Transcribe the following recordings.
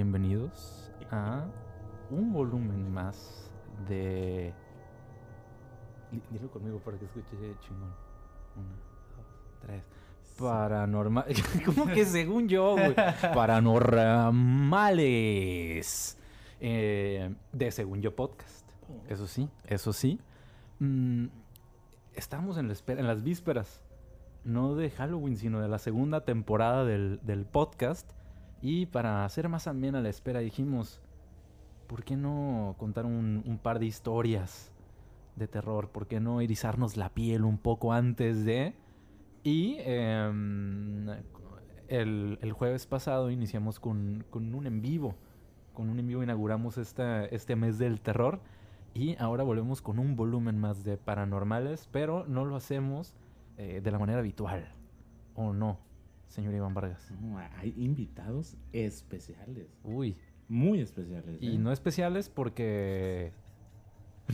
bienvenidos a un volumen más de... Di- Dilo conmigo para que escuche chingón. Una, dos, tres. Paranormal. ¿Cómo que según yo, güey? Paranormales. Eh, de Según Yo Podcast. Eso sí, eso sí. Mm, estamos en, la espera- en las vísperas, no de Halloween, sino de la segunda temporada del, del podcast. Y para hacer más amena la espera, dijimos, ¿por qué no contar un, par de historias de terror? ¿Por qué no erizarnos la piel un poco antes de...? Y em, el, jueves pasado iniciamos con, un en vivo. Con un en vivo inauguramos este mes del terror. Y ahora volvemos con un volumen más de paranormales, pero no lo hacemos eh, de la manera habitual. ¿O no, señor Iván Vargas? No, hay invitados especiales. Uy, Muy especiales. y ¿eh? no especiales porque...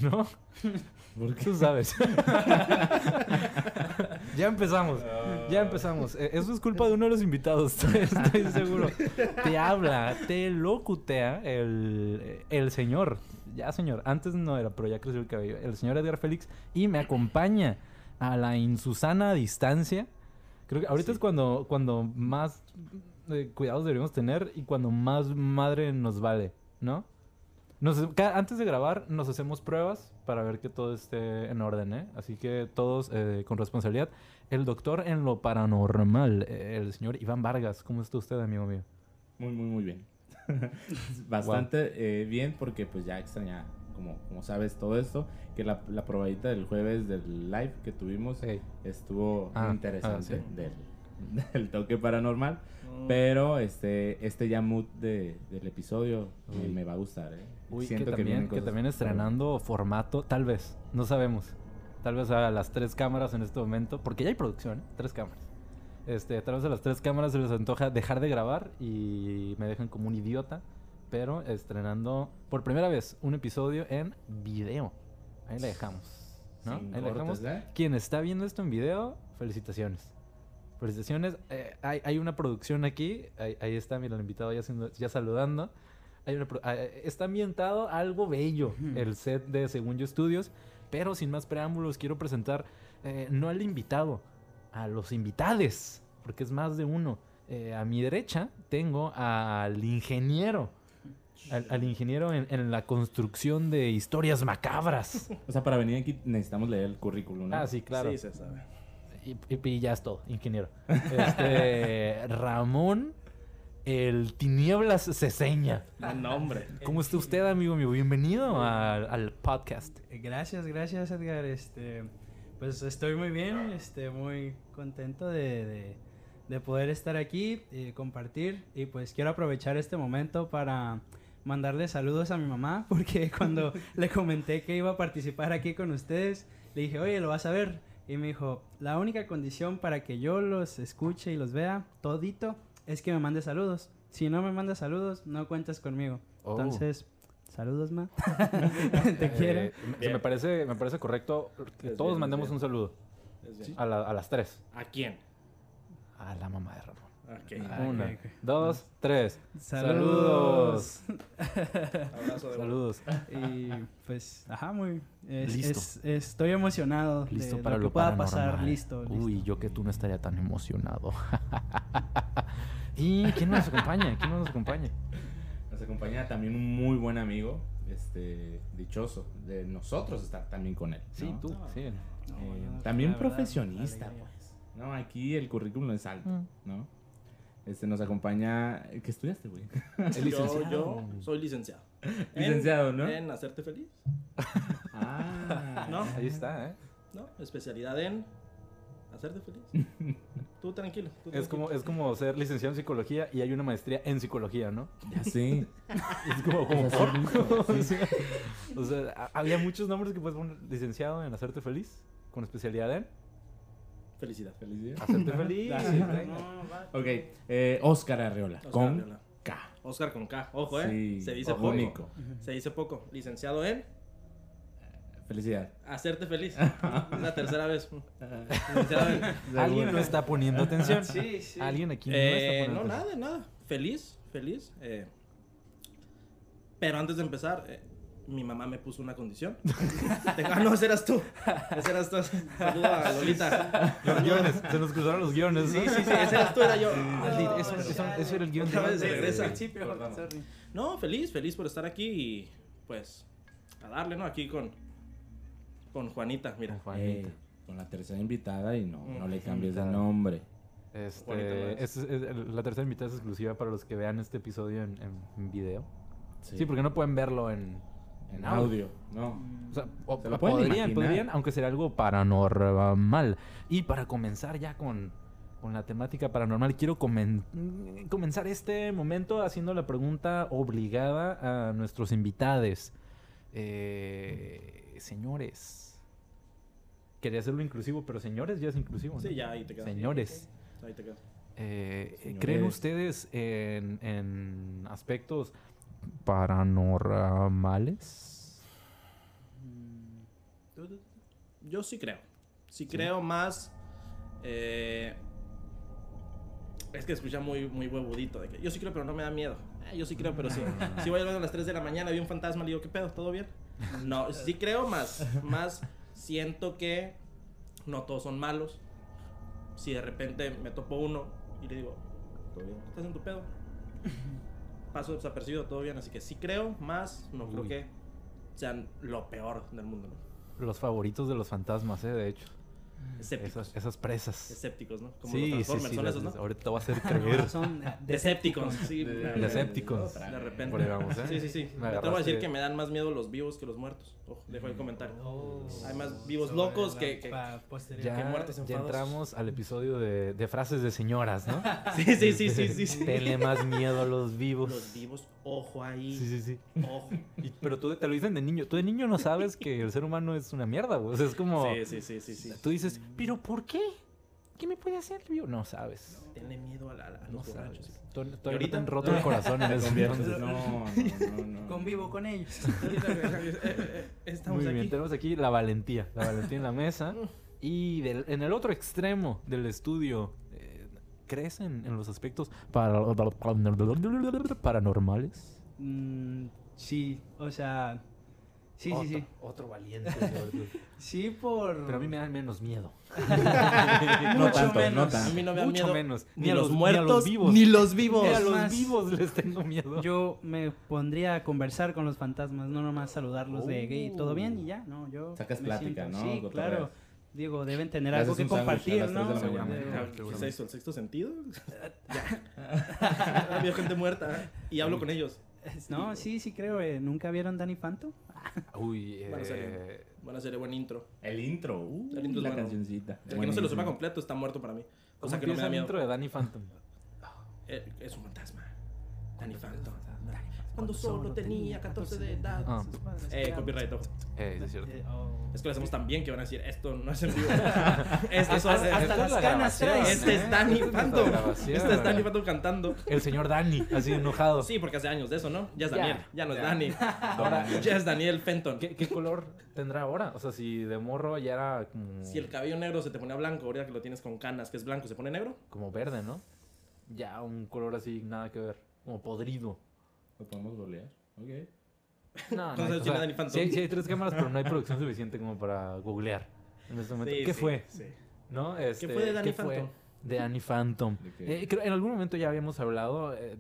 ¿No? ¿Por qué? Tú sabes. ya empezamos. Ya empezamos. Eh, Eso es culpa de uno de los invitados, estoy, estoy seguro. Te habla, te locutea el, el señor. Ya, señor. Antes no era, pero ya creció el cabello. El señor Edgar Félix. Y me acompaña a la insusana distancia. Creo que ahorita Sí. es cuando, cuando más eh, cuidados deberíamos tener y cuando más madre nos vale, ¿no? Nos- antes de grabar nos hacemos pruebas para ver que todo esté en orden, ¿eh? Así que todos eh, con responsabilidad. El doctor en lo paranormal, eh, el señor Iván Vargas. ¿Cómo está usted, amigo mío? Muy, muy, muy bien. Bastante eh, bien porque pues ya extraña, como, como sabes, todo esto. Que la, la probadita del jueves del live que tuvimos estuvo Ah, interesante ah, sí. del, del toque paranormal. Mm. Pero este, este ya mood de, del episodio eh, Uy. me va a gustar. ¿eh? Uy, que, Siento también, que también estrenando formato, tal vez, no sabemos. Tal vez a las tres cámaras en este momento, porque ya hay producción, ¿eh? tres cámaras. Este, tal vez a las tres cámaras se les antoja dejar de grabar y me dejan como un idiota, pero estrenando por primera vez un episodio en video. Ahí la dejamos, ¿no? Sin Ahí la dejamos. cortes, ¿eh? Quien está viendo esto en video, felicitaciones. Felicitaciones. Eh, hay, hay una producción aquí. Ahí, ahí está, mira, el invitado ya, haciendo- ya saludando. Hay una pro- ah, eh, está ambientado algo bello el set de Según Yo Estudios. Pero sin más preámbulos, quiero presentar eh, no al invitado, a los invitades, porque es más de uno. Eh, a mi derecha tengo al ingeniero. Al, al ingeniero en, en la construcción de historias macabras. O sea, para venir aquí necesitamos leer el currículum, ¿no? Ah, sí, claro. Sí, se sabe. Y, y- y ya es todo, ingeniero. Este, Ramón, el Tinieblas Ceseña. No, hombre. ¿Cómo está usted, amigo mío? Bienvenido al, al podcast. Gracias, gracias Edgar. Este, pues estoy muy bien, este, muy contento de, de- de poder estar aquí y compartir. Y pues quiero aprovechar este momento para mandarle saludos a mi mamá, porque cuando le comenté que iba a participar aquí con ustedes, le dije, oye, ¿lo vas a ver? Y me dijo, la única condición para que yo los escuche y los vea todito es que me mande saludos. Si no me manda saludos, no cuentas conmigo. Oh. Entonces, saludos, ma. Te quiero. Eh, me, me parece, me parece correcto que Es todos bien, mandemos bien. un saludo a, la- a las tres. ¿A quién? A la mamá de Ramón. Ok. Ah, Una, ok. dos, tres. Saludos. Abrazo de Saludos. y pues, ajá, muy. es- Listo. es- estoy emocionado. Listo de para lo que pueda pasar. Listo, listo. Uy, yo que tú no estaría tan emocionado. ¿Y quién nos acompaña? ¿Quién nos acompaña? Nos acompaña también un muy buen amigo, este, dichoso, de nosotros estar también con él. Sí, ¿no? tú. No. Sí. Eh, no, también verdad, profesionista, pues. No, aquí el currículum es alto, Mm. ¿no? Este, nos acompaña... ¿Qué estudiaste, güey? El Yo, licenciado. yo soy licenciado. En- Licenciado, ¿no? En hacerte feliz. Ah. No. Ahí está, ¿eh? ¿No? Especialidad en hacerte feliz. Tú tranquilo. tú Es como, es como ser licenciado en psicología y hay una maestría en psicología, ¿no? Ya sé. Es como, como O sea, por- sí, o sea, había muchos nombres que puedes poner licenciado en hacerte feliz, con especialidad en Felicidad. Felicidad. hacerte feliz. Venga. No. Ok, eh, Oscar Arreola, Oscar con Arreola. K. Oscar con K. Ojo, ¿eh? Sí, Se dice poco. único. Se dice poco. Licenciado en Felicidad. hacerte feliz. la tercera vez. Alguien no está poniendo atención. Sí, sí. Alguien aquí no Eh, está no, poniendo nada, atención. nada. Feliz, feliz. eh, Pero antes de empezar, eh, mi mamá me puso una condición. Ah, no, ese eras tú. Ese eras tú. Saludo a Lolita. Los guiones, se nos cruzaron los guiones. Sí, sí, sí, ese eras tú, era yo. Maldito, eso, eso, eso era el guion de Otra vez regresa. sorry. No, feliz, feliz por estar aquí y pues a darle, ¿no? Aquí con, con Juanita, mira. Con Juanita. Eh, con la tercera invitada y no, no le cambies de nombre. Este, Juanita no es. es- es- la tercera invitada es exclusiva para los que vean este episodio en, en- en video. Sí. porque no pueden verlo en, En audio, no. O sea, o- Se lo pueden podrían, imaginar. podrían, aunque sería algo paranormal. Y para comenzar ya con, con la temática paranormal, quiero comen- comenzar este momento haciendo la pregunta obligada a nuestros invitados. Eh, señores. Quería hacerlo inclusivo, pero señores ya es inclusivo. ¿no? Sí, ya ahí te quedas. Señores. Ahí te quedas. Eh. ¿Creen ustedes en, en aspectos paranormales? ¿Tú, tú? Yo sí creo. Sí, creo más. eh, es que escucha muy, muy huevudito. De que yo sí creo, pero no me da miedo. Eh, yo sí creo, pero sí. Si voy a a las 3 de la mañana vi un fantasma, le digo, ¿qué pedo? ¿Todo bien? No, sí creo más. Más siento que no todos son malos. Si de repente me topo uno y le digo, ¿todo bien? ¿Estás en tu pedo? Paso desapercibido, todo bien. Así que sí creo más. No creo que sean lo peor del mundo. ¿no? Los favoritos de los fantasmas, eh, de hecho. Escépticos. Esas, esas presas. Escépticos, ¿no? Como sí, los sí, Transformers, sí, son las- esos, ¿no? Ahorita te voy a hacer creer. Son Decepticons, sí. De- de- Decepticons. De repente. Por ahí vamos, ¿eh? Sí, sí, sí. Me Me atrevo a decir que me dan más miedo los vivos que los muertos. Ojo, dejo el comentario. Oh. Hay más vivos locos que- que-. Ya, que muertos ya enfados. entramos al episodio de, de frases de señoras, ¿no? Sí, sí, sí, sí, sí. sí. Tenle más miedo a los vivos. Los vivos, ojo ahí. Sí, sí, sí. Ojo. Y- pero tú te lo dicen de niño. Tú de niño no sabes que el ser humano es una mierda, güey. O sea, es como... Sí, sí, sí, sí, sí. Tú dices, ¿pero por qué? ¿Qué me puede hacer el vivo? No sabes. Tenle miedo a, la- a No los sabes. borrachos. Tú- Todavía no te ahorita? han roto el corazón en conviertes- entonces. No, no, no, no. Convivo con ellos. Eh, eh, eh, Estamos Muy bien, aquí. tenemos aquí la valentía. La valentía en la mesa. Y del- en el otro extremo del estudio, eh, ¿crees en, en los aspectos para- paranormales? Mm, sí, o sea. Sí, otro, sí, sí. Otro valiente. Sí, por. Pero a mí me dan menos miedo. No Mucho tanto, no menos. A tanto. mí no me da Mucho miedo. menos. Ni, a los muertos, vivos. ni los vivos. Ni a los más, vivos les tengo miedo. Yo me pondría a conversar con los fantasmas, no nomás saludarlos de gay, Oh. ¿todo bien? Y ya, no, yo. Sacas me plática, siento- ¿no? Sí, claro. Digo, deben tener algo que a compartir, ¿no? de la Seguramente. mañana. Ah, ¿Qué Seguramente. es? ¿El sexto sentido? ya. Habido gente muerta y hablo con ellos. No, sí, sí creo. eh, ¿Nunca vieron Danny Phantom? Uy, Buena eh, serie. Buena serie, buen intro. El intro, uh, El intro es la bueno. cancioncita. El que no se lo sepa completo está muerto para mí. O ¿cómo sea que no me da el miedo. intro de Danny Phantom? Eh, es un fantasma. Danny Phantom. Cuando solo tenía 14 de edad. Ah. Eh, copyright, ojo. Eh, sí, es cierto. Eh, oh. Es que lo hacemos tan bien que van a decir, esto no es en vivo. Este es, Hasta- eh, hasta las canas traes. este es Danny Phantom. Este es Danny Phantom cantando. El señor Danny, así enojado. Sí, porque hace años de eso, ¿no? Ya es. Daniel. Ya no es Ya. Danny. Ahora, Ya es Daniel Fenton. ¿Qué, qué color tendrá ahora? O sea, si de morro ya era como, Si el cabello negro se te pone blanco, ahorita que lo tienes con canas, que es blanco, se pone negro. como verde, ¿no? Ya un color así, nada que ver. Como podrido. ¿Lo podemos golear? Ok. No, Entonces, hay- o sea, sí, hay- sí hay tres cámaras, pero no hay producción suficiente como para googlear en este momento. Sí, ¿Qué sí, fue? sí. ¿No? Este, fue de Danny ¿qué fue Phantom? De Danny Phantom. ¿De qué? Eh, creo- en algún momento ya habíamos hablado, eh,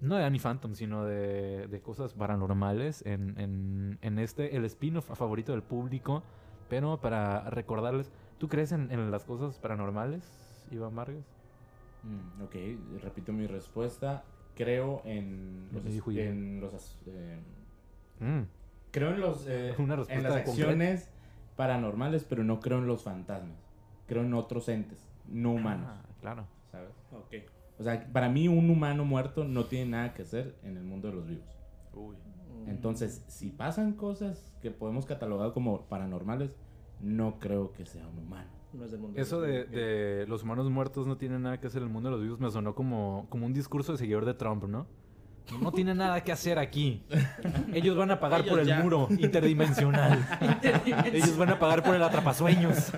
no de Danny Phantom, sino de, de cosas paranormales en, en, en este, el spin-off favorito del público. Pero para recordarles, ¿tú crees en, en las cosas paranormales, Iván Vargas? Mm, ok, repito mi respuesta. Creo en los, dijo en eh, Mm, creo en los eh, Una en las concreta. acciones paranormales, pero no creo en los fantasmas. Creo en otros entes, no humanos, ah, claro. ¿sabes? Ok. O sea, para mí un humano muerto no tiene nada que hacer en el mundo de los vivos. Mm. Entonces, si pasan cosas que podemos catalogar como paranormales, no creo que sea un humano. No es del mundo. Eso de, de los humanos muertos no tiene nada que hacer en el mundo de los vivos me sonó como, como un discurso de seguidor de Trump, ¿no? No tiene nada que hacer aquí. Ellos van a pagar Ellos por el ya. muro interdimensional. Ellos van a pagar por el atrapasueños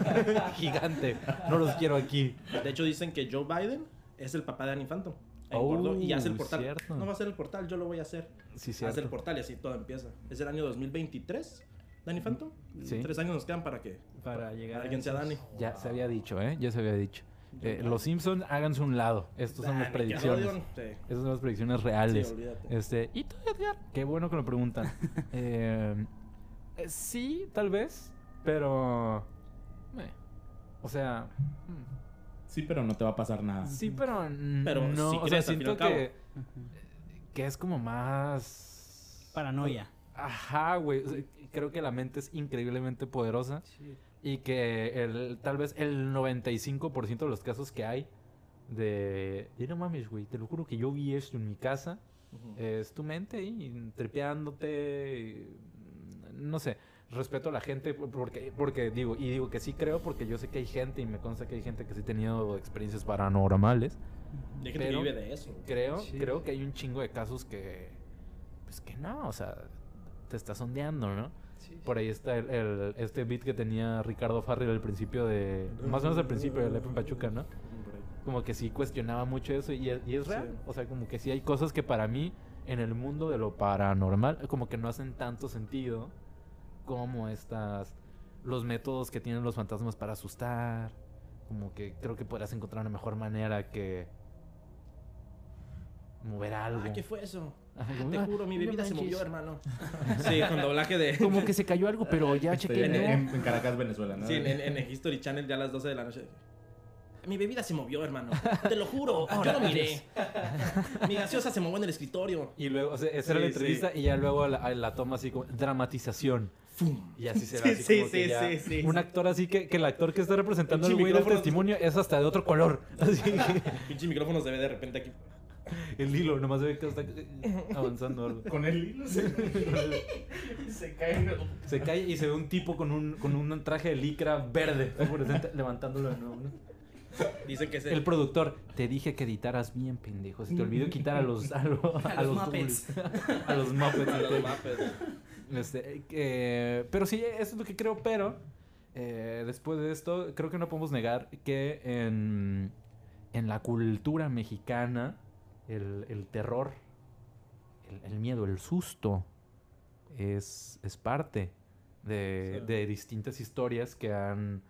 gigante. No los quiero aquí. De hecho, dicen que Joe Biden es el papá de Danny Phantom. engordó y hace el Oh, portal. cierto. No va a ser el portal, yo lo voy a hacer. Sí, Hace el portal y así todo empieza. Es el año 2023, Dani Fanto. Sí. Tres años nos quedan para que Para llegar a alguien sea Dani. Ya se había dicho, ¿eh? Ya se había dicho. Eh, los Simpsons, háganse un lado. Estas son las predicciones. Sí. Esas son las predicciones reales. Sí. Este, ¿y tú, Edgar? Qué bueno que lo preguntan. Eh, eh, sí, tal vez, pero... eh, o sea... mm, Sí, pero no te va a pasar nada. Sí, pero, Pero no, sí o sea, crees, siento que, que es como más... Paranoia. Ajá, güey. o sea, creo que la mente es increíblemente poderosa Sí. y que el, tal vez el 95% de los casos que hay de... Y no mames, güey, te lo juro que yo vi esto en mi casa. Es tu mente ahí trepeándote. No sé, respeto a la gente porque, porque digo, y digo que sí creo porque yo sé que hay gente y me consta que hay gente que sí ha tenido experiencias paranormales. Pero- que vive de eso. Creo, Sí. creo que hay un chingo de casos que, pues que no, o sea, te está sondeando, ¿no? Sí, sí. Por ahí está el, el- este beat que tenía Ricardo Farrell al principio de, más o menos al principio de Lepe en Pachuca, ¿no? Como que sí cuestionaba mucho eso y es, y es real. Sí. O sea, como que sí hay cosas que para mí en el mundo de lo paranormal como que no hacen tanto sentido como estas los métodos que tienen los fantasmas para asustar. Como que creo que podrás encontrar una mejor manera que mover algo. Ah, ¿qué fue eso? Ah, te "Ah, juro, mi no bebida se manches". movió, hermano. Sí, con doblaje de. Como que se cayó algo, pero ya chequé. en, en- en Caracas, Venezuela, ¿no? Sí, en, en- History Channel ya a las 12 de la noche. Mi bebida se movió, hermano. Te lo juro. yo lo miré. Mi gaseosa se movió en el escritorio. Y luego, o sea, esa era la Sí, entrevista y ya luego la, la toma así como dramatización. Y así se ve Sí, así sí, como que sí, ya- sí, sí. Un actor así que, que el actor que está representando al güey del testimonio es hasta de otro color. Así que Pinche micrófono se ve de repente aquí. el hilo nomás se ve que está eh, avanzando algo. Con el hilo se, se cae. Se cae y se ve un tipo con un, con un traje de licra verde fluorescente, levantándolo de nuevo. ¿no? Dicen que es El productor, te dije que editaras bien, pendejo. Se te olvidó quitar a los a, lo- a los los Muppets. a los Muppets. a los. Muppets. Este, eh, pero sí, eso es lo que creo, pero eh, después de esto, creo que no podemos negar que en, en la cultura mexicana, el, el terror, el, el miedo, el susto, es, es parte de, Sí. de distintas historias que han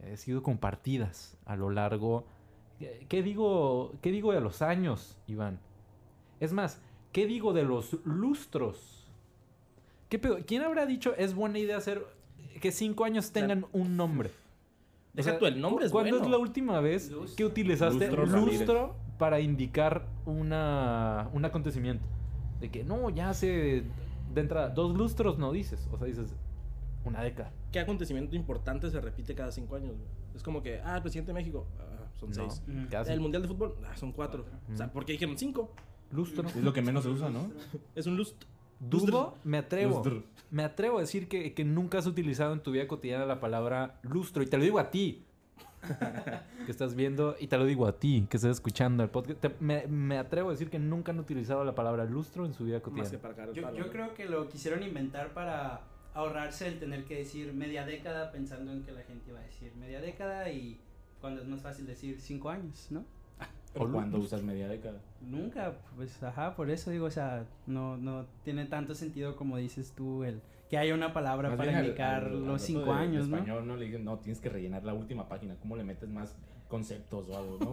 eh, sido compartidas a lo largo... ¿Qué- ¿Qué digo, ¿Qué digo de los años, Iván? Es más, ¿qué digo de los lustros? ¿Qué pedo? ¿Quién habrá dicho es buena idea hacer que cinco años tengan un nombre? Deja tú, el nombre es ¿Cuándo bueno. es la última vez Lustro. que utilizaste Lustro. Para indicar una, un acontecimiento? De que no, ya hace de entrada dos lustros no dices, o sea, dices una década. ¿Qué acontecimiento importante se repite cada cinco años? güey? Es como que, ah, el presidente de México, ah, son No, seis. Casi. El mundial de fútbol, ah, son cuatro. O sea. ¿por qué dijeron cinco? Lustro. Es lo que menos se usa, ¿no? Es un lust. Dudo, me atrevo. Lustro. Me atrevo a decir que, que nunca has utilizado en tu vida cotidiana la palabra lustro. Y te lo digo a ti. que estás viendo. Y te lo digo a ti, que estás escuchando el podcast. Te- me, me atrevo a decir que nunca han utilizado la palabra lustro en su vida Más que cotidiana. Yo, creo que lo quisieron inventar para ahorrarse el tener que decir media década pensando en que la gente iba a decir media década y cuando es más fácil decir cinco años, ¿no? O cuando usas media década. Nunca, pues ajá, por eso digo, o sea, no, no tiene tanto sentido como dices tú, el que haya una palabra Más para indicar al- al los cinco de- de años, ¿no? español, ¿no? Le dicen, no, tienes que rellenar la última página. ¿Cómo le metes más conceptos o algo, no?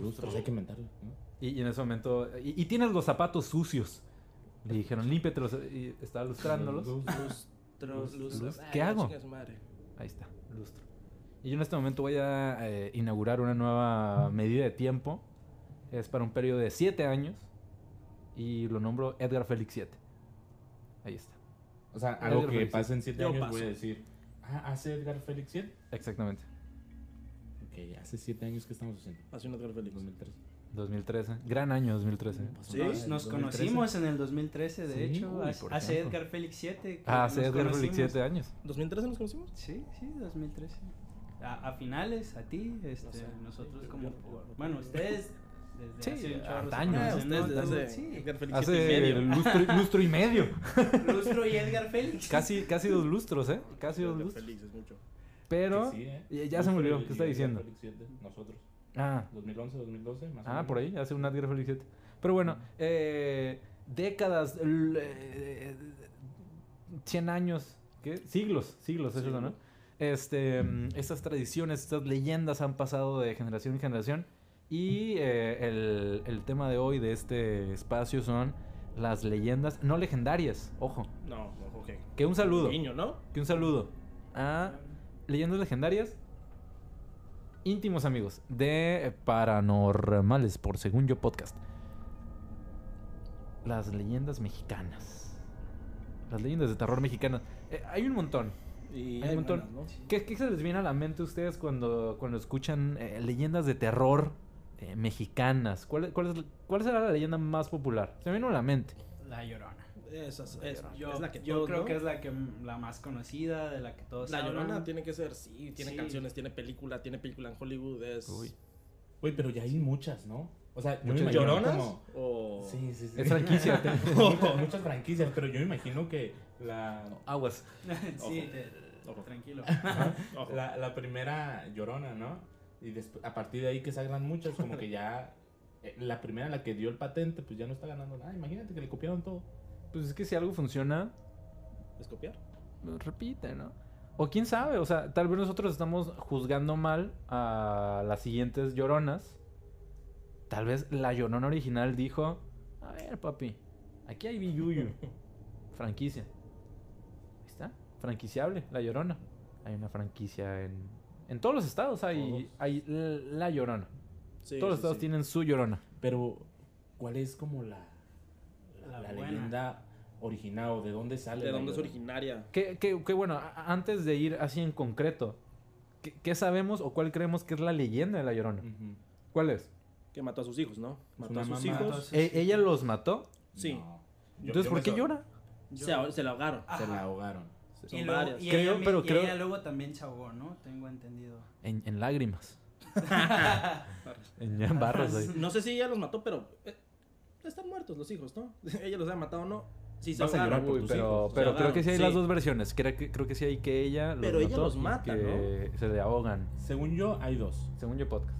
Lustros, hay que inventarlo, ¿no? Y, y en ese momento. Y, y tienes los zapatos sucios. Le dijeron, límpetelos. Y estaba lustrándolos. Lustro, lustro. Lust- Ay, ¿Qué hago? de. Ahí está, lustro. Y yo en este momento voy a eh, inaugurar una nueva medida de tiempo. Es para un periodo de 7 años. Y lo nombro Edgar Félix 7. Ahí está. O sea, algo Edgar que Félix. pase en siete Yo años paso. voy a decir, ah, ¿hace Edgar Félix 7? Exactamente. Ok, hace siete años que estamos haciendo. Hace un Edgar Félix. 2013. 2013. Gran año 2013. Sí. Nos, nos 2013. conocimos en el 2013, de Sí, hecho, uy, hace- por hace ejemplo. Edgar Félix 7. Ah, hace Edgar Félix 7 años. ¿2013 nos conocimos? Sí, sí, 2013. A, a finales, a ti, este, sé. nosotros como... por- bueno, ustedes desde Sí, hace. Edgar Félix y medio. lustro, lustro y medio. Lustro y Edgar Félix. Casi, casi dos lustros, ¿eh? Casi dos Edgar lustros. Félix es mucho. Pero sí, ¿eh? ya- ya se me olvidó. Lustro ¿Qué está Edgar diciendo? Félix 7, nosotros. Ah, 2011, 2012, más o ah menos. por ahí, hace un Geo Félix 7. Pero bueno, eh, décadas, eh, 100 años, ¿qué? Siglos, siglos, es eso, ¿no? Este, mm, estas tradiciones, estas leyendas han pasado de generación en generación. Y eh, el, el tema de hoy de este espacio son las leyendas no legendarias. Ojo, No, ojo, que. que un saludo. Niño, ¿no? Que un saludo a leyendas legendarias. Íntimos amigos de Paranormales por Según Yo Podcast. Las leyendas mexicanas. Las leyendas de terror mexicanas. Eh, hay un montón. Y Hay un montón. ¿no? ¿Qué, qué se les viene a la mente a ustedes cuando, cuando escuchan eh, leyendas de terror eh, mexicanas? ¿Cuál, cuál, es, ¿Cuál será la leyenda más popular? Se me vino a la mente. La Llorona. Esa es, es- Yo, es la que yo creo ¿no? que es la que la más conocida, de la que todos La hablan. Llorona tiene que ser, sí, tiene Sí. canciones, tiene película, tiene película en Hollywood, es... Uy. Güey, pero ya hay muchas, ¿no? O sea, yo me ¿Muchas imagino ¿Lloronas? como- O... Sí, sí, sí. Es franquicia. muchas, muchas franquicias, pero yo me imagino que la, Aguas. sí, Ojo. te- Ojo. tranquilo. Ojo. la, la primera llorona, ¿no? Y después, a partir de ahí que salgan muchas, como que ya eh, la primera, la que dio el patente, pues ya no está ganando nada. Imagínate que le copiaron todo. Pues es que si algo funciona, ¿Es copiar? lo repite, ¿no? O quién sabe, o sea, tal vez nosotros estamos juzgando mal a las siguientes lloronas. Tal vez la llorona original dijo, a ver, papi, aquí hay Biyuyu. Franquicia. Ahí está, franquiciable, la llorona. Hay una franquicia en... En todos los estados hay, Todos. hay la llorona. Sí, todos los sí, estados sí. tienen su llorona. Pero, ¿cuál es como la, la, La la buena. leyenda original o de dónde sale? ¿De la dónde es originaria? Que, que- que bueno, antes de ir así en concreto, ¿qué, qué sabemos o cuál creemos que es la leyenda de la llorona? Ujú. ¿Cuál es? Que mató a sus hijos, ¿no? Mató una a sus mamá. hijos. Mató a sus- ¿E- ¿Ella los mató? Sí. No. Entonces, yo ¿por qué so- llora? Se la ahogaron. Se la ahogaron. Son y luego, varias. y Creo- ella, pero y creo- ella luego también se ahogó, ¿no? Tengo entendido. En, en lágrimas. en, en barras ahí. No sé si ella los mató, pero eh, están muertos los hijos, ¿no? ella los ha matado o no. Sí, se Vas a ahogaron. llorar por Uy, tus pero hijos. pero creo que sí hay las dos versiones. Creo que, creo que sí hay que ella los Pero ella mató los y mata, que se le ahogan. Según yo, hay dos. Según yo podcast.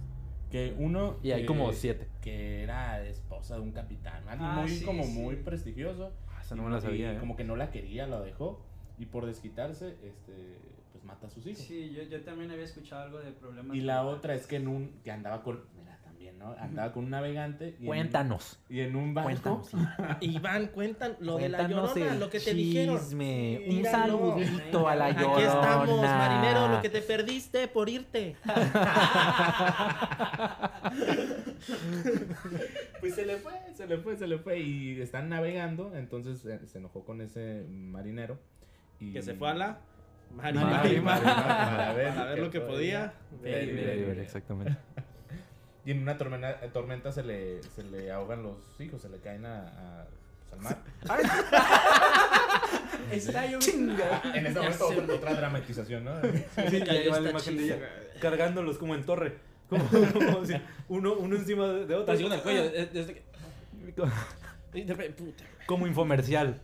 Que uno. Y hay que- como siete. Que era esposa de un capitán. Alguien Ah, muy, sí, como sí. muy prestigioso. Ah, esa Y no me la y sabía, ¿eh? Como que no la quería, la dejó. Y por desquitarse, este, pues mata a sus hijos. Sí, yo, yo también había escuchado algo de problemas. Y la otra es que en un. que andaba con. Mira, también, ¿no? Andaba con un navegante. Y en- Cuéntanos. y en un barco. Cuéntanos. Iván, cuentan lo Cuéntanos de la llorona, lo que te dijeron. chisme. Un saludito a la llorona. Aquí estamos, marinero, lo que te perdiste por irte. Pues se le fue, se le fue, se le fue. Y están navegando. Entonces eh, se enojó con ese marinero. Y... Que se fue a la para ver para ver lo que podía. Ver, Ver, ver, ver, ver. Exactamente. Y en una tormenta, eh, tormenta se, le, se le ahogan los hijos, se le caen a, a- pues, al mar. Está yo en ese momento otra, otra dramatización, ¿no? Sí, Ya ya lleva está la imagen de chido. ella cargándolos como en torre. Como, como si uno, uno encima de de otro. Así con el cuello. Puta. Como infomercial.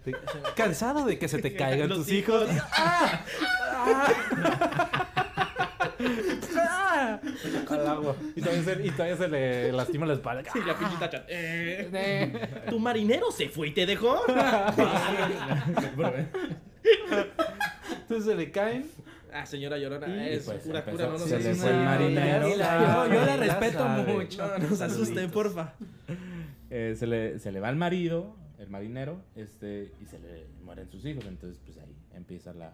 Cansado de que se te caigan tus hijos. ¡Ah! ¡Ah! ¡Ah! Al agua. Y todavía, se, y todavía se le lastima la espalda. Y la pinche tacha. Eh, Eh. ¿Tu marinero se fue y te dejó? Entonces se le caen. Ah, señora Llorona, Y es pues pura cura, no nos se le asusten. fue el marinero. Yo, yo la respeto mucho. No nos asusten, porfa. Eh, se, le, se le va el marido, el marinero, este, y se le mueren sus hijos. Entonces, pues ahí empieza la. la-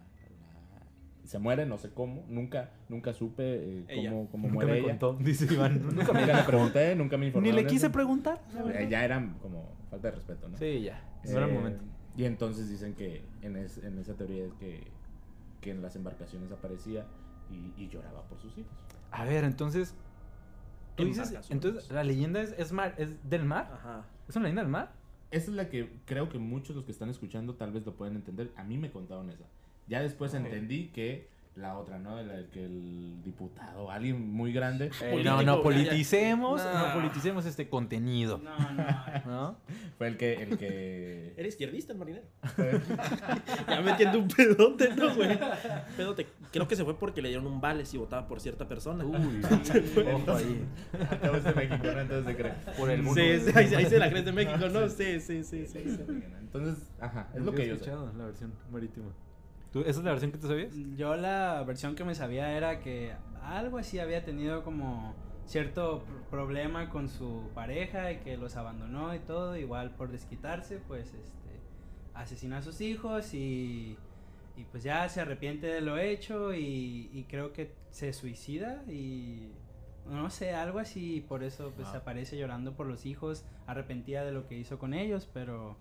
se muere, no sé cómo. Nunca, nunca supe eh, cómo, cómo Nunca muere me ella. contó, dice Iván. Nunca me Nunca le pregunté, nunca me Ni informé. le quise preguntar. Eh, ya era como falta de respeto, ¿no? Sí, ya. No era el Eh, momento. Y entonces dicen que en, es- en esa teoría es que, que en las embarcaciones aparecía y, y lloraba por sus hijos. A ver, entonces. Tú dices. Entonces, la leyenda es, es, mar, es del mar. Ajá. ¿Es una leyenda del mar? Esa es la que creo que muchos de los que están escuchando tal vez lo pueden entender. A mí me contaron esa. Ya después entendí que la otra, ¿no? La, que el diputado, alguien muy grande, Eh, no, no politicemos, no politicemos este contenido. No, no. ¿No? fue el que... El que ¿Eres izquierdista el marinero? ya metiendo un pedote, ¿no, güey? Pedote creo que se fue porque le dieron un vale si votaba por cierta persona. Uy, ojo ahí. Acabo de México, ¿no? Entonces se cree. Por el mundo. Sí, sí, ahí, ahí se la crees de México, ¿no? Sí, sí, sí, sí. sí. Entonces, ajá, es lo que yo sé. escuchado, la versión marítima. ¿Tú, ¿Esa es la versión que te sabías? Yo la versión que me sabía era que algo así había tenido como cierto pr- problema con su pareja y que los abandonó y todo, igual por desquitarse, pues este asesina a sus hijos y, y pues ya se arrepiente de lo hecho y, y creo que se suicida y no sé, algo así, y por eso pues Ah. aparece llorando por los hijos, arrepentida de lo que hizo con ellos, pero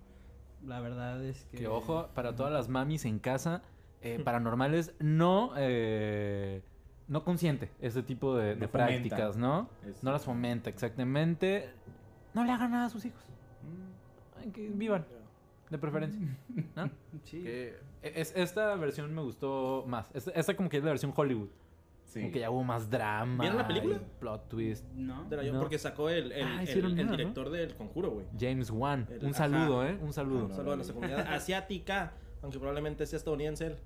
la verdad es que... Que ojo, para todas las mamis en casa, eh, paranormales, no, eh, no consiente ese tipo de, No de prácticas, ¿no? No las fomenta, exactamente. No le hagan nada a sus hijos. Ay, Que vivan, de preferencia. ¿no? Sí. Que es, esta versión me gustó más. Esta, esta como que es la versión Hollywood. Sí. Como que ya hubo más drama. ¿Vieron la película? Plot twist. ¿No? De la- No. Porque sacó el, el, Ah, el- director del conjuro, güey. James Wan. El- Un ajá. saludo, ¿eh? Un saludo. Ah, Un no. saludo a nuestra comunidad asiática, aunque probablemente sea estadounidense él.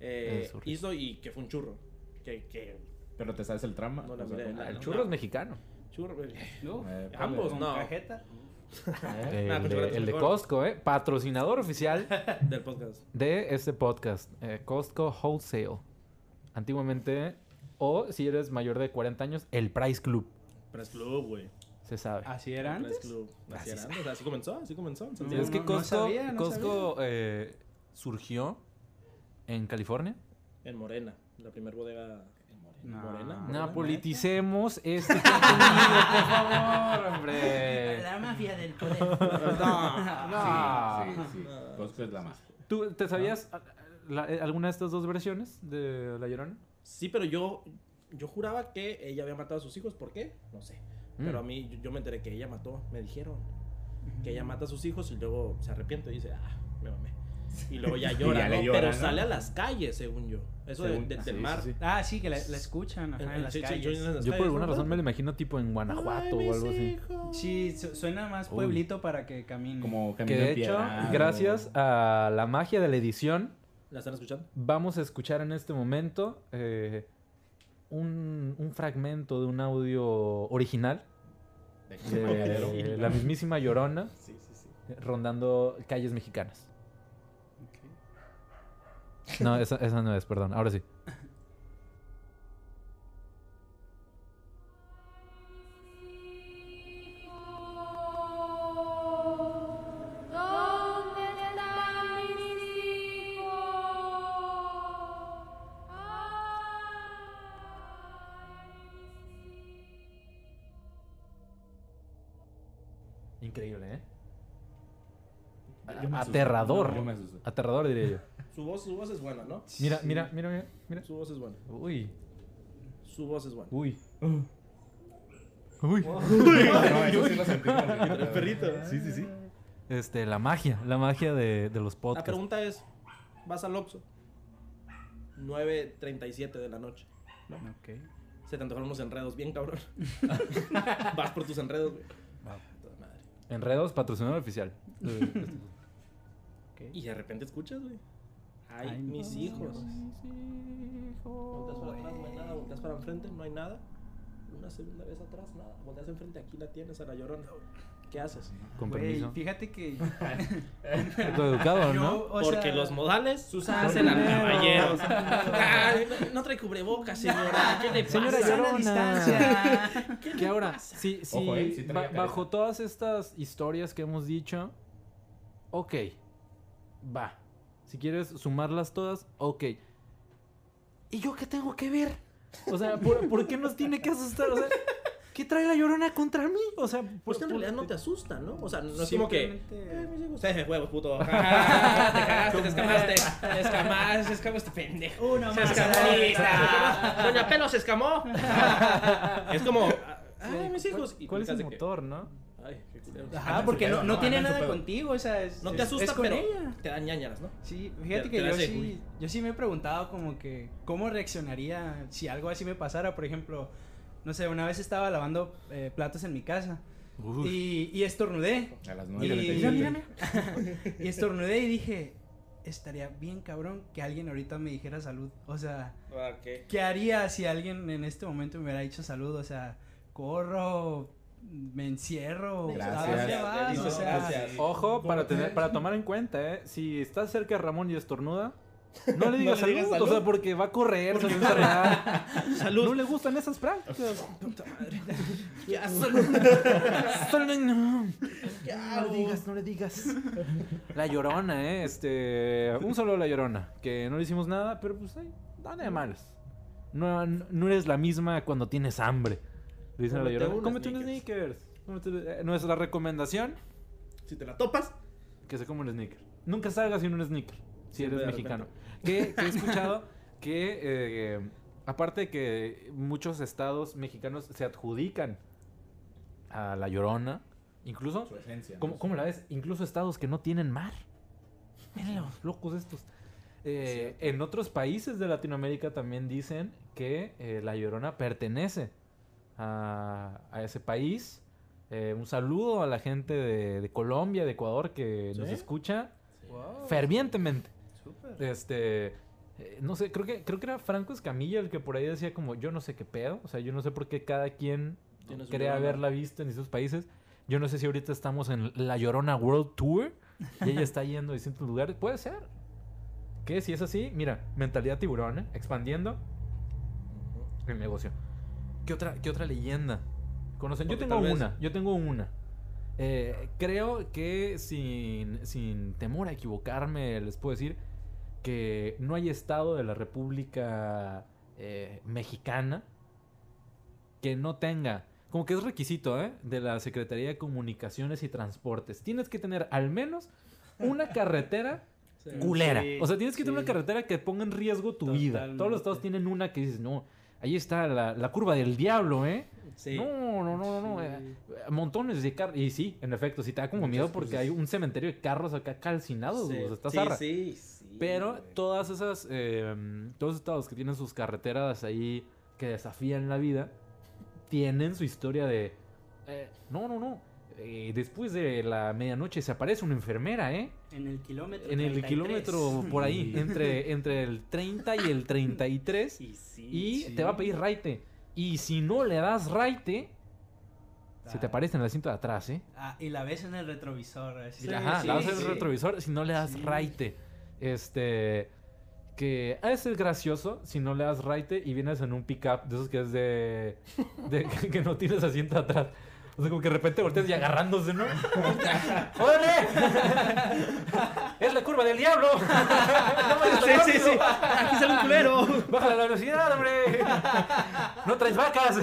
eh, hizo y que fue un churro. Que, que Pero te sabes el trama. No la O sea, miré, ¿cómo? la- El no, churro no. es mexicano. churro. güey. No. Eh, Ambos, ¿Con no. cajeta? El, Nah, con de, chocolate el de. Costco, ¿eh? Patrocinador oficial Del podcast. de este podcast. eh, Costco Wholesale. Antiguamente, o si eres mayor de 40 años, el Price Club. Press Club, güey. Se sabe. ¿Así era antes? Club. Así, Así era antes, así comenzó, así comenzó. en No, es que no Costco, sabía, no Costco eh, surgió en California. En Morena, la primera bodega. No. Morena. No Morena. politicemos este contenido, por favor, hombre. La mafia del poder. No. No. Sí, sí, sí. Costco es la más. ¿Tú te sabías a- la- eh, alguna de estas dos versiones de La Llorona? Sí, pero yo, yo juraba que ella había matado a sus hijos. ¿Por qué? No sé. Pero a Mm. mí, yo, yo me enteré que ella mató. Me dijeron que ella mata a sus hijos y luego se arrepiente y dice, ah, me mamé. Y luego ya llora, ya le ¿no? llora, Pero ¿no? sale a las calles, según yo. Eso de- Según- de- del sí, mar. sí, sí. Ah, sí, que la, la escuchan ajá, En- las calles. yo en las Yo por alguna ¿no? razón me lo imagino tipo en Guanajuato Ay, o algo así. hijos. Sí, su- suena más Uy. pueblito para que caminen. Como Que camino de hecho, gracias a la magia de la edición, ¿La están escuchando? vamos a escuchar en este momento eh, un, un fragmento de un audio original de la mismísima Llorona Sí, sí, sí. rondando calles mexicanas. No, esa, esa no es, perdón. Ahora sí. Increíble, ¿eh? Aterrador. Aterrador, diría yo. Su voz, su voz es buena, ¿no? Mira, mira, mira, mira. mira. Su voz es buena. Uy, Su voz es buena. uy. Uh. Uy. No, eso sí lo sentí El perrito. Sí, sí, sí. Este, la magia, la magia de, de los La podcasts. pregunta es, vas al Oxxo, 9.37 de la noche. Ok. Se te antojaron unos enredos bien cabrón. vas por tus enredos, güey. Toda madre. Enredos, patrocinador oficial. ok. Y de repente escuchas, güey. Ay, Ay, mis mis hijos. Volteas para atrás, no hay nada. Volteas para enfrente, no hay nada. Una segunda vez atrás, nada. Volteas enfrente, aquí la tienes a la llorona. ¿Qué haces? Con permiso. fíjate que educado, yo, ¿no? o Porque sea, los modales Susana hacen al caballero. No, no trae cubrebocas, señora. ¿Qué le pasa? Señora Llorona. distancia. ¿Qué Que le ahora, pasa? sí, sí, Ojo, eh, sí ba- bajo todas estas historias que hemos dicho, ok, va. Si quieres sumarlas todas, ok. ¿Y yo qué tengo que ver? O sea, ¿por, por qué nos tiene que asustar? O sea, ¿qué trae la llorona contra mí? O sea, por, Pues que en por- realidad no te asusta, ¿no? O sea, no es como que. Eh, mis hijos. Eh, huevos, puto. Te cagaste, te escamaste. Te escamaste, te escamaste, este pendejo. Uno Se más. Doña Pelo se escamó. es como. Ay, mis hijos. ¿Cuál es el motor, no? Ay, qué culero. Ajá, porque no, no No, tiene nada contigo, o sea, es, No te es- asusta, es con pero ella. te dan ñañaras, ¿no? Sí, fíjate Te- que te yo hace, sí, yo sí me he preguntado como que cómo reaccionaría si algo así me pasara, por ejemplo, no sé, una vez estaba lavando eh, platos en mi casa y, y estornudé. A las Y, 9 mira, mira, mira. y estornudé y dije, estaría bien cabrón que alguien ahorita me dijera salud. O sea, Ah. ¿qué haría si alguien en este momento me hubiera dicho salud? O sea, corro, me encierro, Gracias. gracias. Ojo, para, ¿Cómo tener, te- para tomar en cuenta, ¿eh? Si estás cerca de Ramón y estornuda, no le digas No le digas salud, o salud. sea, porque va a correr, se va a enfermar. Salud. No le gustan esas prácticas. Puta madre. Ya, Salud, no. ¿Qué No le digas, no le digas. La llorona, ¿eh? Este. Un solo la llorona. Que no le hicimos nada, pero pues, ay, nada de malas. No, no eres la misma cuando tienes hambre. Dicen a la llorona. un Cómete un Snickers". sneakers. Cómete- eh, Nuestra recomendación: Si te la topas, que se coma un sneaker. Nunca salgas sin un sneaker. Si Siempre eres de mexicano. Que, que he escuchado que. eh, aparte de que muchos estados mexicanos se adjudican a la llorona. Incluso Su esencia. ¿no? ¿Cómo, cómo la ves? Incluso estados que no tienen mar. Miren los locos estos. Eh, en otros países de Latinoamérica también dicen que eh, la Llorona pertenece a, a ese país. Eh, un saludo a la gente de, de Colombia, de Ecuador, que nos ¿Sí? escucha wow, fervientemente. Este, eh, no sé, creo que, creo que era Franco Escamilla el que por ahí decía como, yo no sé qué pedo, o sea, yo no sé por qué cada quien su cree haberla visto en esos países. Yo no sé si ahorita estamos en la Llorona World Tour y ella está yendo a distintos lugares. Puede ser. Que si es así, mira, mentalidad tiburón, ¿eh? expandiendo el negocio. ¿Qué otra, qué otra leyenda conocen? Yo tengo vez- una, yo tengo una. Eh, creo que sin, sin temor a equivocarme, les puedo decir que no hay estado de la República eh, Mexicana que no tenga, como que es requisito, ¿eh? De la Secretaría de Comunicaciones y Transportes. Tienes que tener al menos una carretera Sí. culera. Sí, o sea, tienes que tener una carretera que ponga en riesgo tu vida. Todos los estados tienen una que dices, no, ahí está la, la curva del diablo, ¿eh? Sí. No, no, no, no, no. Sí. eh, montones de carros. Y sí, en efecto, sí te da como Muchas miedo porque hay un cementerio de carros acá calcinados. Sí, güey, o sea, está sí, sí, Pero güey. todas esas, eh, todos estados que tienen sus carreteras ahí que desafían la vida, tienen su historia de, eh, no, no, no, eh, después de la medianoche se aparece una enfermera, ¿eh? En el kilómetro. En el 33. kilómetro por ahí, entre, entre el 30 y el 33, Y sí. y sí. te va a pedir raite. Y si no le das raite, se te Ah. aparece en el asiento de atrás, ¿eh? Ah, y la ves en el retrovisor. Sí, Ajá, sí, la vas en el retrovisor si no le das Sí. raite. Este. Que de ser gracioso si no le das raite y vienes en un pickup de esos que es de. de que, que no tienes asiento atrás. O sea, como que de repente volteas y agarrándose, ¿no? ¡Órale! ¡Es la curva del diablo! ¡No vayas tan Sí, sí, sí. Aquí sale un culero. ¡Bájale la velocidad, hombre! ¡No traes vacas!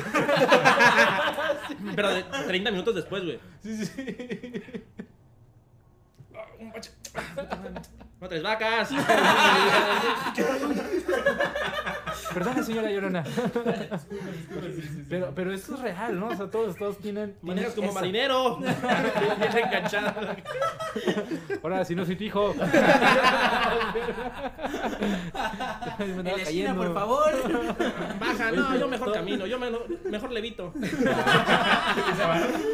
Pero de 30 minutos después, güey. Sí, sí. No tres vacas. Perdón, señora Llorona. pero, pero esto es real, ¿no? O sea, todos, todos tienen. Manejas como esa- marinero. Bien enganchado. Ahora, si no soy tu hijo. En andaba la esquina, por favor. Baja, no, yo mejor camino. Yo me- mejor levito.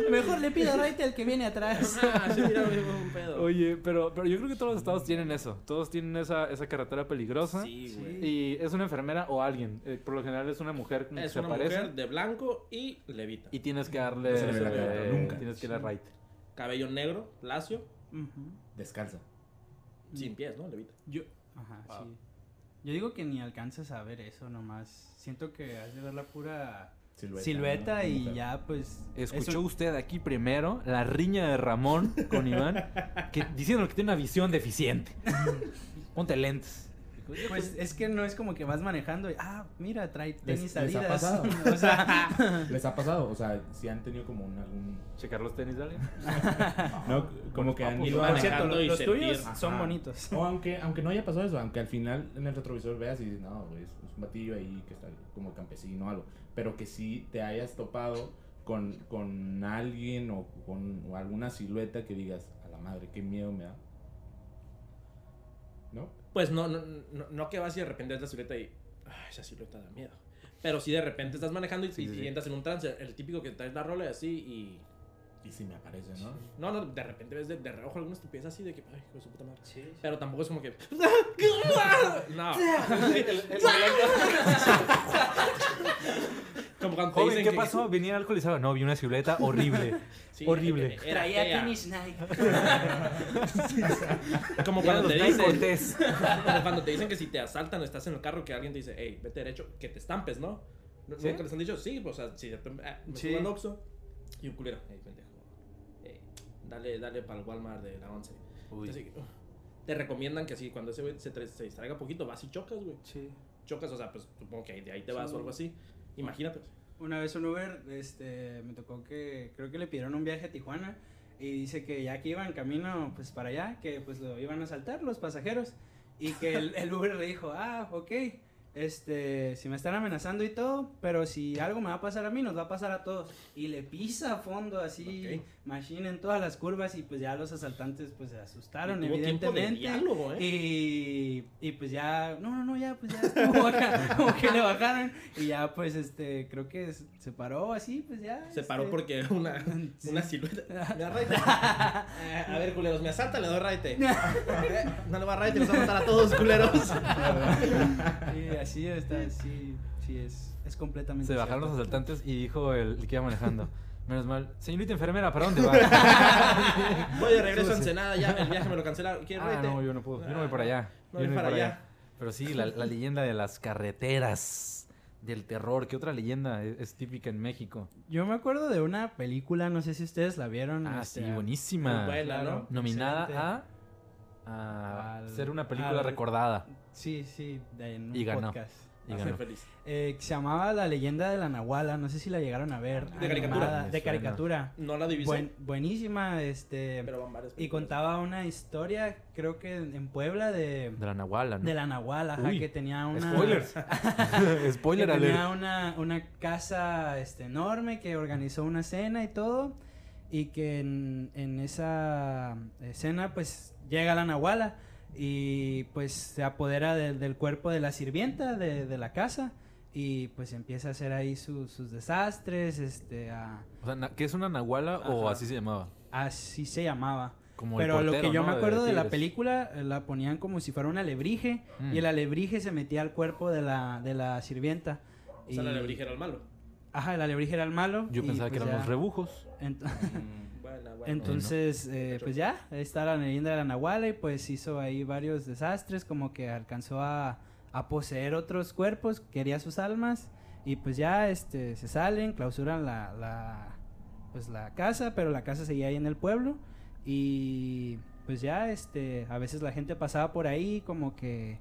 Mejor le pido raite al que viene atrás. Ah, sí, mira, un pedo. Oye, pero, pero yo creo que todos los estados tienen eso. Todos tienen esa, esa carretera peligrosa. Sí, güey. Y es una enfermera o alguien. Eh, por lo general es una mujer como que Es se una aparece. mujer de blanco y levita. Y tienes que darle. No se le ve la cara, eh, nunca. Tienes que darle right. Cabello negro, lacio, Ujú. Descalza. sin pies, ¿no? Levita. Yo. Ajá, Wow. sí. Yo digo que ni alcanzas a ver eso nomás. Siento que has de ver la pura Silueta. silueta, ¿no? y Mujer. ya, pues. Escuchó usted aquí primero la riña de Ramón con Iván, que, diciendo que tiene una visión deficiente. Ponte lentes. Pues es que no es como que vas manejando y, ah, mira, trae tenis les ha Adidas. pasado. o sea, ¿Les ha pasado? O sea, si han tenido como un, algún... checar los tenis, dale. No, como que han ido por cierto, manejando y los sentir. tuyos Ajá. son bonitos. O aunque, aunque no haya pasado eso, aunque al final en el retrovisor veas y dices, no, güey, es un batillo ahí que está como campesino o algo. Pero que sí te hayas topado con, con alguien o con o alguna silueta que digas, a la madre, qué miedo me da. ¿No? Pues no, no, no, no que vas y de repente ves la silueta y. Ay, esa silueta da miedo. Pero si de repente estás manejando y, Sí, y- sí, y sí. entras en un trance, el típico que traes la rola y así y. Y si me aparece, ¿no? No, no, de repente ves de, de reojo alguna estupidez así de que, ay, hijo de su puta madre. Sí. Pero tampoco es como que. no. como cuando te Joven, dicen ¿qué que- pasó? ¿Venía alcoholizado? No, vi una silueta horrible. Sí, Horrible. Era Traía tenis Nike. Como cuando te dicen. Cortés. Como cuando te dicen que si te asaltan o estás en el carro, que alguien te dice, hey, vete derecho, que te estampes, ¿no? ¿No- ¿Sí? ¿Nunca les han dicho? Sí, pues, o sea, si de repente, ah, me Sí. subo al Oxxo y un culero, hey, pendejo, hey, dale, dale para el Walmart de la 11. Uy. Te recomiendan que así, cuando ese güey se, se distraiga poquito, vas y chocas, güey. Sí. Chocas, o sea, pues supongo que ahí- de ahí te vas Sí. o algo así. Imagínate. Una vez un Uber, este, me tocó que, creo que le pidieron un viaje a Tijuana y dice que ya que iban camino, pues para allá, que pues lo iban a saltar los pasajeros y que el, el Uber le dijo, ah, ok, este, si me están amenazando y todo, pero si algo me va a pasar a mí, nos va a pasar a todos. Y le pisa a fondo así, Ok. machine en todas las curvas y pues ya los asaltantes pues se asustaron, evidentemente. diálogo, ¿eh? Y, y pues ya, no, no, no, ya, pues ya estuvo acá, como que le bajaron. Y ya, pues, este, creo que se paró así, pues ya. Se paró este, porque una, una silueta. ¿Me da? Eh, a ver, culeros, me asalta, le doy raite. No le va a raite, nos va a matar a todos, culeros. Así está, sí, sí, es, es completamente. Se bajaron los asaltantes y dijo el, el que iba manejando. Menos mal. Señorita enfermera, ¿para dónde va? Voy de regreso a Ensenada, ya el viaje me lo cancelaron. ¿Quieres ah, no, yo no puedo. Yo no voy para allá. No yo voy para allá. Pero sí, la, la leyenda de las carreteras del terror. ¿Qué otra leyenda es, es típica en México? Yo me acuerdo de una película, no sé si ustedes la vieron. Ah, este, sí, buenísima. ¿no? Nominada excelente. a, a Al- ser una película al- recordada. Sí, sí, en un Y ganó. podcast. Y Hazme ganó. feliz. Eh, que se llamaba La leyenda de la Nahuala, no sé si la llegaron a ver. De caricatura. De caricatura. No la divisé, Buen- buenísima, este. pero van varias Y contaba una historia, creo que en Puebla, de, De la Nahuala, ¿no? de la Nahuala, ajá, que tenía una... Spoilers. Spoiler que tenía una, una casa este, enorme que organizó una cena y todo. Y que en, en esa escena, pues, llega la Nahuala y pues se apodera del- del cuerpo de la sirvienta de, de la casa. Y pues empieza a hacer ahí su- sus desastres, este, a- O sea, na- ¿qué es una Nahuala o así se llamaba? así se llamaba. Como el Pero lo que yo ¿no? me acuerdo de, la película, eh, la ponían como si fuera un alebrije Mm. y el alebrije se metía al cuerpo de la, de la sirvienta. O sea, la Y- alebrije era el malo. Ajá, el alebrije era el malo. Yo y, pensaba que pues, eran ya. los rebujos. Ent- Buena, buena. Entonces, eh, pues ya, ahí está la leyenda de la Nahuala y pues hizo ahí varios desastres, como que alcanzó a, a poseer otros cuerpos, quería sus almas y pues ya este, se salen, clausuran la, la, pues la casa, pero la casa seguía ahí en el pueblo y pues ya este, a veces la gente pasaba por ahí como que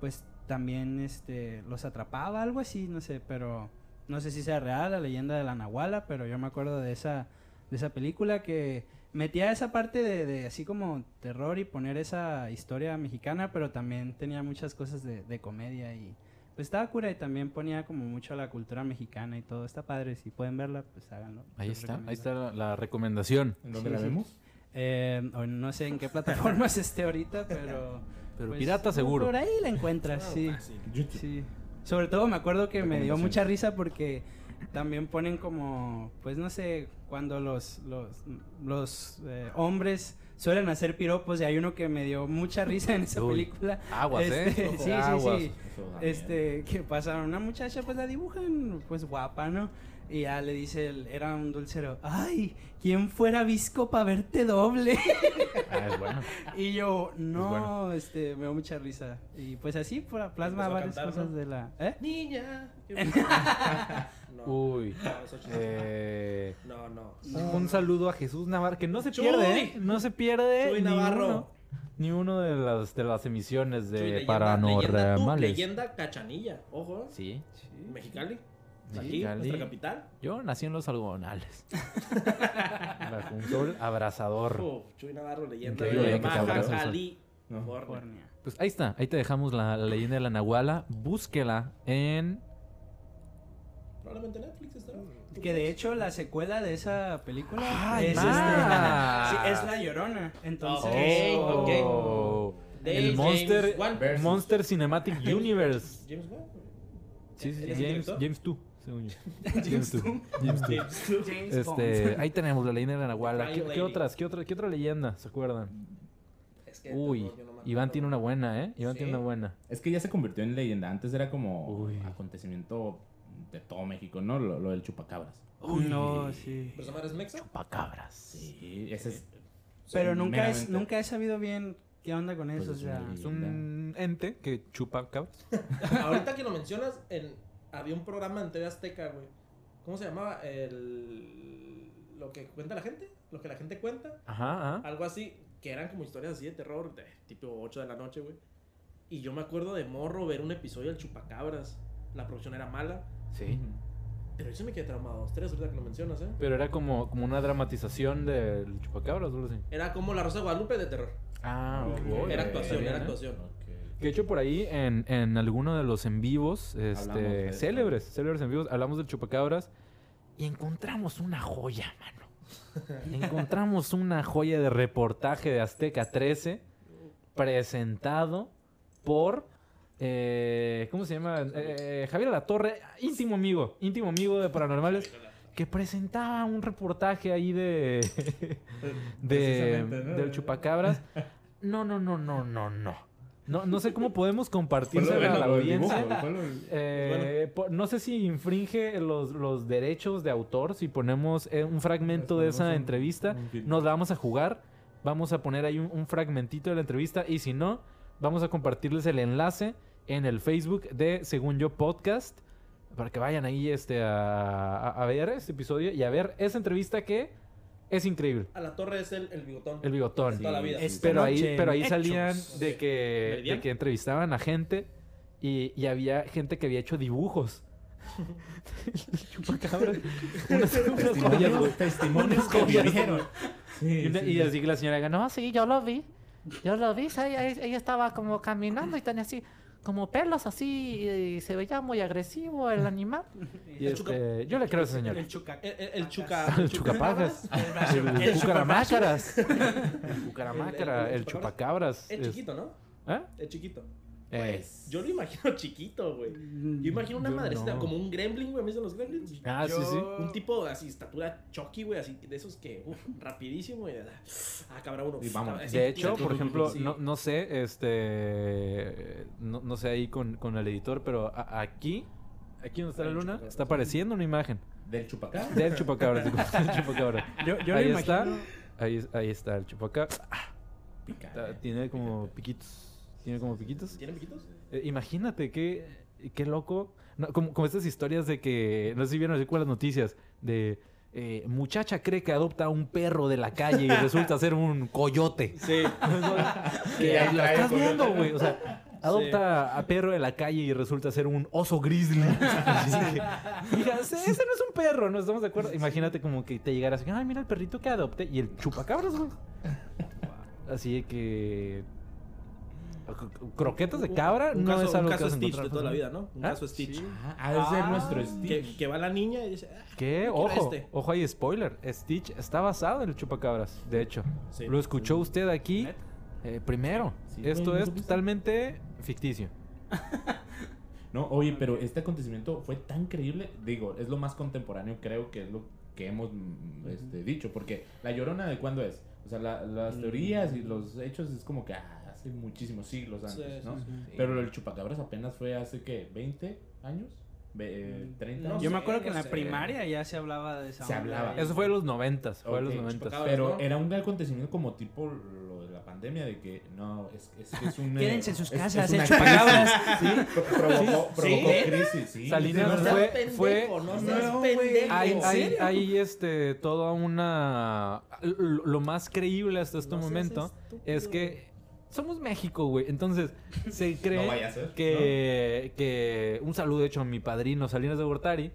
pues también este, los atrapaba, algo así, no sé, pero no sé si sea real la leyenda de la Nahuala, pero yo me acuerdo de esa de esa película que metía esa parte de, de así como terror y poner esa historia mexicana, pero también tenía muchas cosas de, de comedia y pues estaba cura y también ponía como mucho la cultura mexicana y todo. Está padre, si pueden verla, pues háganlo. Ahí está, ahí está la, la recomendación. ¿En dónde Sí, la sí. vemos? Eh, o no sé en qué plataformas esté ahorita, pero... Pero pues, pirata seguro. Por ahí la encuentras, Ah, sí. YouTube. Sí. Sobre todo me acuerdo que me dio mucha risa porque también ponen como, pues no sé, cuando los, los, los eh, hombres suelen hacer piropos y hay uno que me dio mucha risa en esa Uy, película. Aguas, Este, ¿eh? sí, sí, Aguas. sí. Este, que pasa una muchacha, pues la dibujan, pues guapa, ¿no? Y ya le dice, el- era un dulcero, ay, ¿quién fuera visco para verte doble? Ah, es bueno. Y yo, no, bueno. este, me dio mucha risa. Y pues así, pla- plasma varias cantar, cosas ¿no? de la... ¿Eh? Niña. no, Uy. no, eso es Eh, no, no. un saludo a Jesús Navarro, que no se Chuy. pierde, ¿eh? No se pierde Chuy ni Navarro. uno, ni uno de las, de las emisiones de leyenda- paranormales. Leyenda, tú, leyenda cachanilla. Ojo. ¿eh? Sí, Mexicali. Sí. Aquí, Mexicali. nuestra capital. yo nací en los algodonales. Bajo un sol abrasador. Uf, Chuy Navarro, leyenda Increíble, de te Baja California. California. Pues ahí está, ahí te dejamos la, la leyenda de la Nahuala. Búsquela en. Probablemente Netflix estará. Que de hecho la secuela de esa película Ay, es, este, sí, es La Llorona. Entonces, Ok, ok. Oh. El Monster. Monster Cinematic Universe. James Wan. Sí, sí, ¿Él es sí, el James? James 2. según yo. James Toon. James Toon. James Este, Bond. ahí tenemos la leyenda de la Nahuala. ¿Qué, qué otras? ¿Qué otra, ¿Qué otra leyenda se acuerdan? Es que Uy, no Iván tiene una buena, ¿eh? Iván Sí. tiene una buena. Es que ya se convirtió en leyenda. Antes era como Uy. acontecimiento de todo México, ¿no? Lo, lo del chupacabras. No, sí. ¿Pero esa madre es mexa? Chupacabras. Sí, ese es. Pero nunca, es, nunca he sabido bien qué onda con Pues eso. o es sea, Es un ente que chupa cabras. Ahorita que lo mencionas, en, había un programa en TV Azteca, güey. ¿Cómo se llamaba? El... Lo que cuenta la gente. Lo que la gente cuenta. Ajá, ajá. Algo así. Que eran como historias así de terror. De tipo 8 de la noche, güey. Y yo me acuerdo de morro ver un episodio del Chupacabras. La producción era mala. Sí. Pero yo sí me quedé traumado. Dos, tres, ahorita que lo mencionas, ¿eh? Pero era como, como una dramatización del chupacabras, o algo así. Era como La Rosa de Guadalupe de terror. Ah, Ok. ok. Era actuación, era ¿eh? actuación. Ok. Que de hecho por ahí en, en alguno de los en vivos, este, eso. célebres, célebres en vivos, hablamos del chupacabras y encontramos una joya, mano. encontramos una joya de reportaje de Azteca 13 presentado por, eh, ¿cómo se llama? Eh, Javier La Torre, íntimo amigo, íntimo amigo de Paranormales, que presentaba un reportaje ahí de, de del chupacabras. No, no, no, no, no, no. No, no sé cómo podemos compartirse a la audiencia. Eh, po- no sé si infringe los, los derechos de autor si ponemos eh, un fragmento de esa entrevista. Nos la vamos a jugar. Vamos a poner ahí un, un fragmentito de la entrevista. Y si no, vamos a compartirles el enlace en el Facebook de Según Yo Podcast. Para que vayan ahí este, a, a- a ver este episodio y a ver esa entrevista que es increíble. A la torre es el, el bigotón. El bigotón. Toda la vida. Sí, Pero ahí, pero ahí salían de que, de que entrevistaban a gente y, y había gente que había hecho dibujos. Chupacabras. Unas- unas. Testimonios, que vivieron. Sí, Y, sí, y sí. así que la señora diga, no, No, sí, yo lo vi. Yo lo vi. Ella, ella estaba como caminando y tenía así como pelos así y se veía muy agresivo el animal. y este, yo le creo a esa señora. El chuca. El, el- el chuca. El chucapajas. El El cucaramácaras. El cucaramácara. El- el- el El chupacabras. Es es- chiquito, ¿no? ¿Eh? Es chiquito. Eh, Yo lo imagino chiquito, güey. Yo imagino una Yo madrecita no. como un gremlin, güey. ¿Me dicen los gremlins? Ah, sí, sí. Un tipo así, estatura Chucky, güey, así de esos que, uf, rapidísimo y ah, cabrón, uno. Y vamos. así, De hecho, por ejemplo, sí. no, no sé, este, no, no sé ahí con, con el editor, pero a- aquí, aquí donde está la luna, chupacabra. está apareciendo una imagen Del chupacabras. del chupacabra. del chupacabra. Yo, yo ahí lo está, imagino. ahí, ahí está el chupacabra. Picante. Está- Tiene como piquitos, tiene como piquitos. ¿Tienen piquitos? Eh, imagínate qué, qué loco, no, como, como estas historias de que, no sé si vieron así con las noticias, de eh, muchacha cree que adopta a un perro de la calle y resulta ser un coyote. Sí. Que ahí la estás viendo, güey. O sea, adopta a perro de la calle y resulta ser un oso grizzly. Que, mira, ese, ese no es un perro, ¿no estamos de acuerdo? Imagínate como que te llegara así, ay, mira el perrito que adopté. Y el chupacabras, güey. Así de que... Croquetas de cabra Un no caso, es algo un que caso vas a Stitch de toda la vida, ¿no? Un ¿Ah? caso Stitch. Ah, de Ah, nuestro Stitch. Que, que va la niña y dice, ah, ¿Qué? Ojo, este. ojo ahí, spoiler. Stitch está basado en el chupacabras, de hecho. Sí. Lo escuchó usted aquí eh, primero. Sí, Esto güey, ¿no es totalmente ficticio. No, oye, pero este acontecimiento fue tan creíble. Digo, es lo más contemporáneo, creo que es lo que hemos mm, este, dicho. Porque la llorona de cuándo es. O sea, la- las Mm. teorías y los hechos es como que ah, hace muchísimos siglos antes, Sí, ¿no? sí. Pero el chupacabras apenas fue hace que 20 años, Ve- eh, 30 No años. Yo me acuerdo que en la primaria ya se hablaba de esa Se onda. hablaba. Eso fue en los noventas, fue en los Ok, noventas. chupacabras. Pero ¿no? era un acontecimiento como tipo lo de la pandemia, de que no, es, es, que es un. eh, Quédense en sus casas, es el una chupacabras. crisis. Sí, pro- provocó, provocó ¿Sí? crisis, sí. Salinas no fue- pendejo, fue- no seas pendejo. Hay, ¿En hay, hay, este, toda una... Lo, más creíble hasta este momento es que somos México, güey. Entonces, se cree No vaya a ser, que, que... Un saludo, hecho, a mi padrino Salinas de Gortari.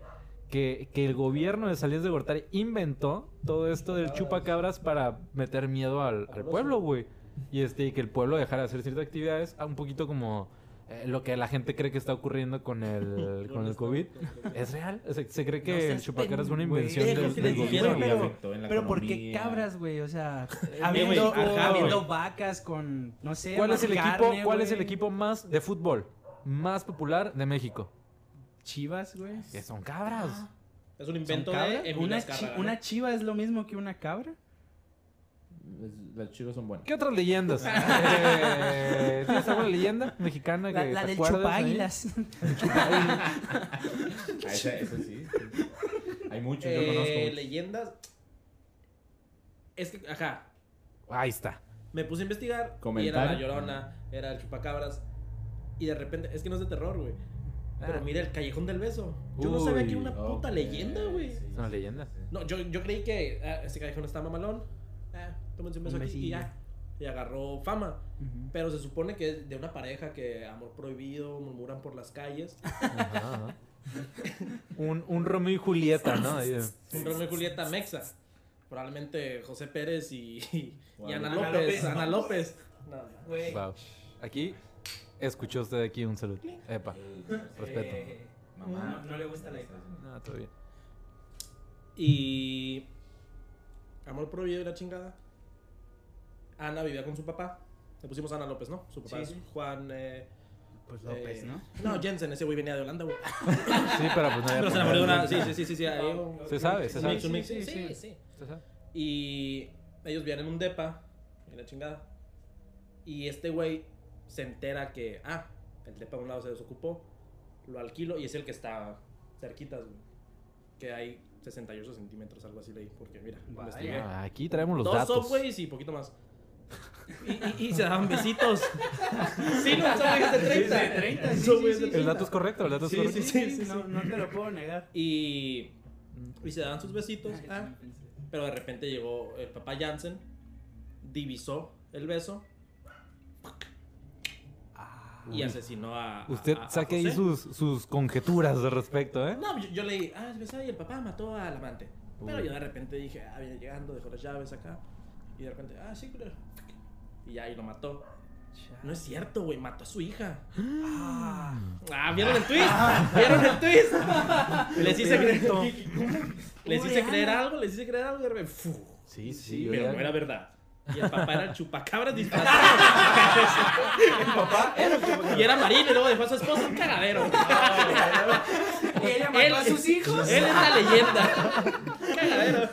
Que, que el gobierno de Salinas de Gortari inventó todo esto del chupacabras para meter miedo al, al pueblo, güey. Y este, y que el pueblo dejara de hacer ciertas actividades, un poquito como eh, lo que la gente cree que está ocurriendo con el, con el COVID. Es real. Se, se cree que No el seas chupacabras es una invención del, gobierno. pero- afectó en la Pero ¿por qué cabras, güey? O sea, habiendo, ajá, habiendo vacas con, no sé, ¿Cuál es el equipo, cuál es el equipo más de fútbol más popular de México? chivas, güey. Que son cabras. Es un ¿Son invento de ¿Una. ¿Una chiva es lo mismo que una cabra? Las chivas son buenas. ¿Qué otras leyendas? Eh, ¿Tienes alguna leyenda mexicana que te acuerdes ahí? Ah, esa, esa sí. Hay muchos, yo Eh, conozco. leyendas. Es que, ajá, Ahí está. me puse a investigar y era Comentario. la llorona, era el chupacabras. Y de repente, es que no es de terror, güey. Pero Ah. mira el callejón del beso. Yo no sabía que era una puta leyenda, güey. sí, Es una sí, leyenda. sí. No, yo, yo creí que ah, ese callejón está mamalón. Ah, tómense un beso Un aquí y ya. Y agarró fama. Pero se supone que es de una pareja que amor prohibido, murmuran por las calles. Ajá. Un, un Romeo y Julieta, ¿no? Un Romeo y Julieta Mexa. Probablemente José Pérez y, y Wow. Ana Ana López. López. Ana López. No, Güey. Wow. Aquí escuchó usted aquí un saludo. Epa, respeto. Eh, Mamá. No, no le gusta la No, todo bien. Y. Amor prohibido y la chingada. Ana vivía con su papá. Le pusimos Ana López, ¿no? Su papá Sí, es. Juan. Eh, Pues López, eh, ¿no? No, Jensen, ese güey venía de Holanda, güey. Sí, pero pues no había Pero se enamoró de una. Sí, sí, sí, sí. sí, ahí un- Se sabe, se sabe. mix, un mix. Sí, Sí, sí, sí. Y ellos vivían en un depa. Y la chingada. Y este güey se entera que. Ah, el depa a un lado se desocupó. Lo alquilo y es el que está cerquitas, güey. Que hay 68 centímetros, algo así leí. Porque mira, Vaya. Ah, aquí traemos los Dos datos. subways y poquito más. Y, y- y se daban besitos. sí, no, subways de 30. Sí, de 30, sí, Subways sí, de sí. 30. El dato es correcto, el dato es Sí, correcto. sí, sí. no, no te lo puedo negar. Y, y se daban sus besitos. ah, pero de repente llegó el papá Jansen, divisó el beso y asesinó a. Usted a- a saque ahí sus, sus conjeturas de respecto, ¿eh? No, yo, yo leí, ah, es besado y el papá mató al amante. Pero Uy. yo de repente dije, ah, viene llegando, dejó las llaves acá. Y de repente, ah, sí, claro. Y ya, y lo mató. No es cierto, güey, mató a su hija. Ah, ¿vieron el twist? ¿Vieron el twist? Les hice creer. Les hice creer algo, les hice creer algo y de. Sí, sí, pero no era verdad. Y el papá era el chupacabras disfrazado. el papá era. Y era marino y luego dejó a su esposa un cagadero. Ella Él- mató a sus hijos. Él es la leyenda. Cagadero.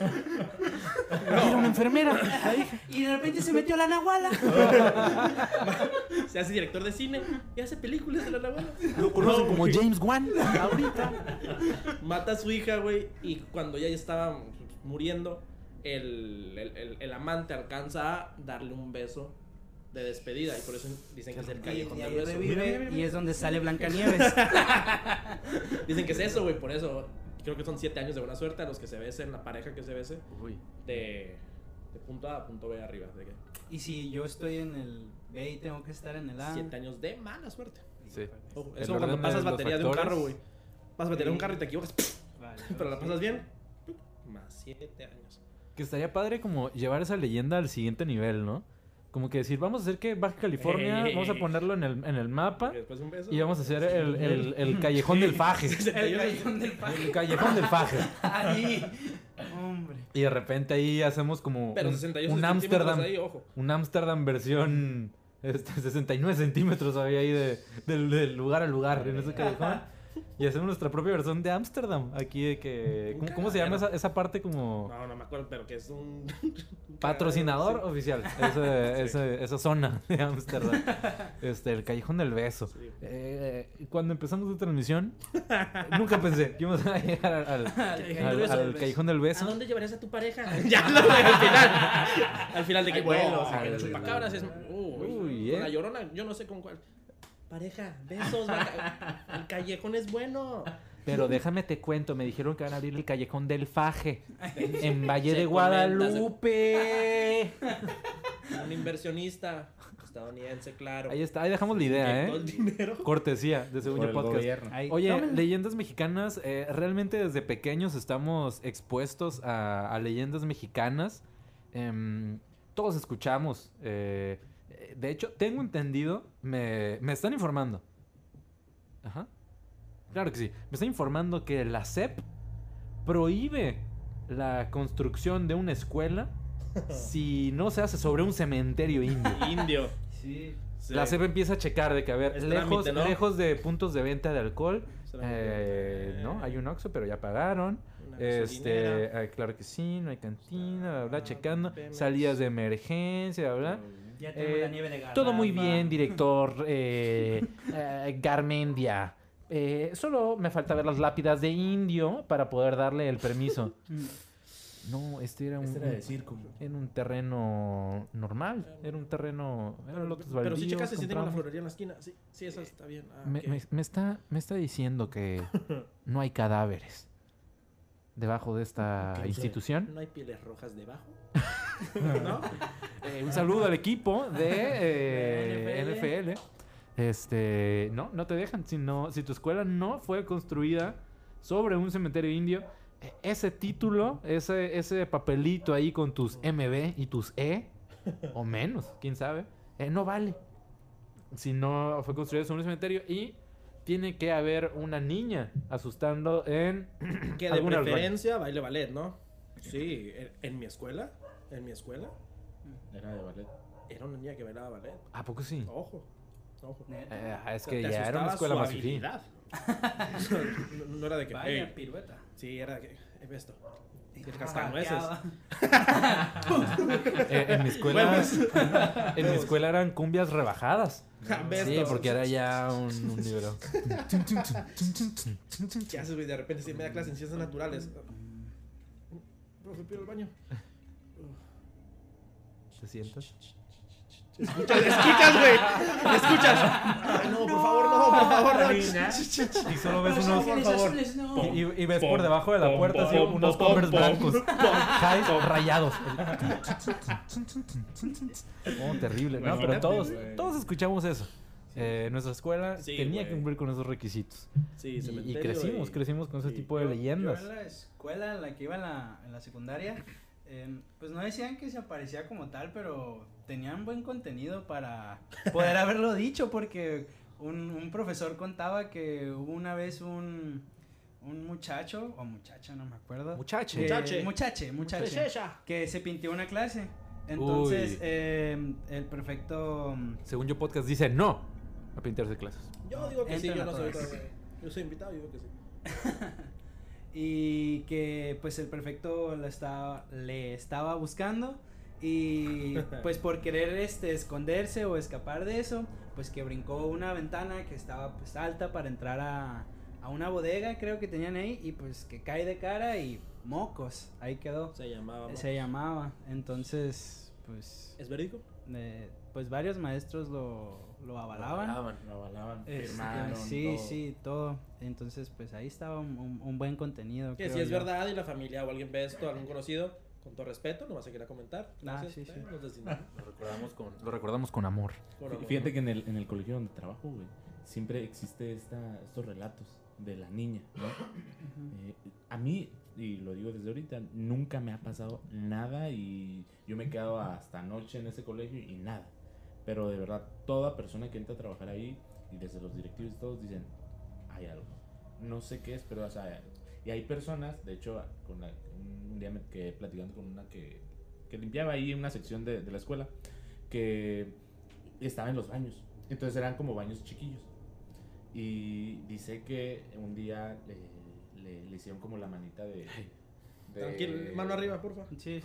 Era una enfermera. Y de repente se metió la nahuala. Se hace director de cine y hace películas de la Nahuala. Lo conocen como James Wan. Mata a su hija, güey. Y cuando ya estaba muriendo, el, el, el- el amante alcanza a darle un beso de despedida. Y por eso dicen que es el callejón del beso. Mira, mira, mira. y es donde sale Blancanieves. Dicen que es eso, güey. Por eso creo que son siete años de buena suerte a los que se besen, la pareja que se bese, Uy. de, de punto A a punto B arriba. De que y si yo estoy en el B y tengo que estar en el A. siete años de mala suerte. Sí. Ojo, es como cuando de pasas batería de un carro, güey. Pasas batería de un carro y te equivocas, Vale, pero la pasas bien. Más siete años. Que estaría padre como llevar esa leyenda al siguiente nivel, ¿no? Como que decir, vamos a hacer que Baja California, Ey. vamos a ponerlo en el, en el mapa Y después un beso. y vamos a hacer el, el, el callejón del faje. El callejón del El callejón del faje. Ahí. Hombre. Y de repente ahí hacemos como Pero un, 68 un centímetros Amsterdam. ahí, ojo. Un Amsterdam versión este, 69 centímetros había ahí de, del, del lugar a lugar en ese callejón. Y hacemos nuestra propia versión de Amsterdam. Aquí de que... ¿Cómo, cómo se llama esa, esa parte como... No, no me acuerdo, pero que es un. un Patrocinador oficial, ese- Sí. ese- esa zona de Ámsterdam. Este, el Callejón del Beso. Sí. Eh, cuando empezamos la transmisión, nunca pensé que íbamos a llegar al, al- Callejón al- del Beso. al Callejón del ¿A Beso. dónde llevarías a tu pareja? ya, no, güey, al final. Al final de que Hay vuelos, no, hay el vuelos. chupacabras es. Uy, Uy, con eh. la llorona, yo no sé con cuál. Pareja, besos, vaca- el callejón es bueno. Pero déjame te cuento, me dijeron que van a abrir el Callejón del Faje en Valle Se de Guadalupe. Un inversionista estadounidense, claro. Ahí está, ahí dejamos la idea, ¿eh? el dinero. Cortesía de el Podcast. Oye, leyendas mexicanas, eh, realmente desde pequeños estamos expuestos a, a leyendas mexicanas. Em, todos escuchamos. eh, de hecho, tengo entendido, me, me están informando. Ajá. Claro que sí. Me están informando que la SEP prohíbe la construcción de una escuela si no se hace sobre un cementerio indio. Indio. Sí. Sí. La CEP empieza a checar de que, a ver, Es lejos, trámite, ¿no? lejos de puntos de venta de alcohol, eh, ¿no? Hay un Oxxo, pero ya pagaron. Una Este, claro que sí, no hay cantina, bla, bla, Ah, checando. Pemex. Salidas de emergencia, bla, bla. Ya Eh, la nieve de garrafa. Todo muy bien, director eh, eh, Garmendia. Eh, solo me falta ver las lápidas de indio para poder darle el permiso. No, este era un, Este era de circo. en un terreno normal. Era un terreno. Lotes Pero si baldíos, checas si tengo la compramos. florería en la esquina. Sí, sí, eso está bien. Ah, Me, ok. me- me está, me está diciendo que no hay cadáveres debajo de esta institución. ¿No hay pieles rojas debajo? ¿No? Eh, un saludo al equipo de eh, NFL. Este, no, no te dejan. Si, no- si tu escuela no fue construida sobre un cementerio indio, eh, ese título, ese, ese papelito ahí con tus MB y tus E, o menos, quién sabe, eh, no vale. Si no fue construido sobre un cementerio y tiene que haber una niña asustando en Que de preferencia baile ballet, ¿no? Sí, en, en mi escuela, en mi escuela, Era de ballet. era una niña que bailaba ballet. ¿A poco sí? Ojo, ojo. Eh, es que ya era una escuela más no, no era de que, Vaya, pirueta. sí, era de que, "Eh, ve esto. El Ah, cascanueces. Eh, en mi escuela. en mi escuela eran cumbias rebajadas. Ve Sí, porque era ya un, un nivel. ¿Qué haces, güey? De repente, si me da clase en ciencias naturales. Profe, pido el baño. ¿Te sientas? Escuchas, escuchas, güey. Escuchas. Ay, no, por favor, no, por favor, no. Y solo ves unos. por favor. Y, y ves por debajo de la puerta así unos pom, blancos. Highs rayados. Oh, terrible. No, pero todos, todos escuchamos eso. Eh, nuestra escuela Sí, tenía que cumplir con esos requisitos. Sí, Y, crecimos, y- crecimos con ese sí. tipo de Yo- leyendas. Yo en la escuela en la que iba en la, en la secundaria, em, pues no decían que se aparecía como tal, pero tenían buen contenido para poder haberlo dicho, porque un, un profesor contaba que hubo una vez un, un muchacho, o muchacha, no me acuerdo. Muchache. que- Muchache. Muchache, muchache. Muchacha. Que se pintió una clase. Entonces, em, el prefecto... Según yo, podcast dice no a pintarse clases. Yo digo que sí, Entren yo no soy. Yo soy invitado, yo digo que sí. y que pues el prefecto estaba, le estaba buscando y pues por querer este esconderse o escapar de eso pues que brincó una ventana que estaba pues alta para entrar a, a una bodega creo que tenían ahí y pues que cae de cara y mocos ahí quedó Se llamaba. se llamaba entonces pues ¿Es verídico? eh, pues varios maestros lo, lo avalaban Lo avalaban, Este, firmaron. sí, todo. sí, todo. Entonces, pues ahí estaba un, un- un buen contenido. Que si es yo. verdad y la familia o alguien ve esto, algún conocido, con todo respeto, no vas a querer comentar. Ah, sí, sí. nos. Lo recordamos con, lo recordamos con amor. Amor, Fíjate que en el, en el colegio donde trabajo, güey, siempre existe esta, estos relatos de la niña, ¿no? Eh, a mí, y lo digo desde ahorita, nunca me ha pasado nada y yo me he quedado hasta anoche en ese colegio y nada. Pero de verdad, toda persona que entra a trabajar ahí, y desde los directivos y todos, dicen, hay algo. No sé qué es, pero o sea, y hay personas, de hecho, con la- un día me quedé platicando con una que, que limpiaba ahí una sección de, de la escuela, que estaba en los baños. Entonces eran como baños chiquillos. Y dice que un día le, le- le hicieron como la manita de... de- Tranquilo, mano arriba, porfa. Sí, sí.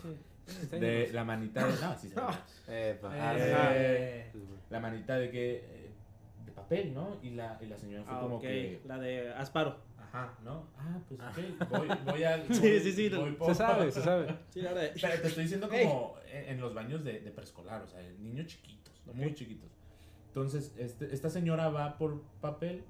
De la manita de... No, sí se ve. Eh, La manita de que... eh, De papel, ¿no? Y la, y la señora fue Ah, como ok. que... La de Asparo. Ajá, ¿no? Ah, pues ok, voy, voy al... Sí, voy- sí, sí, voy se por- sabe, se sabe. Sí, la. Pero te estoy diciendo como en, en los baños de, de preescolar, o sea, niños chiquitos, muy chiquitos. Entonces, este, esta señora va por papel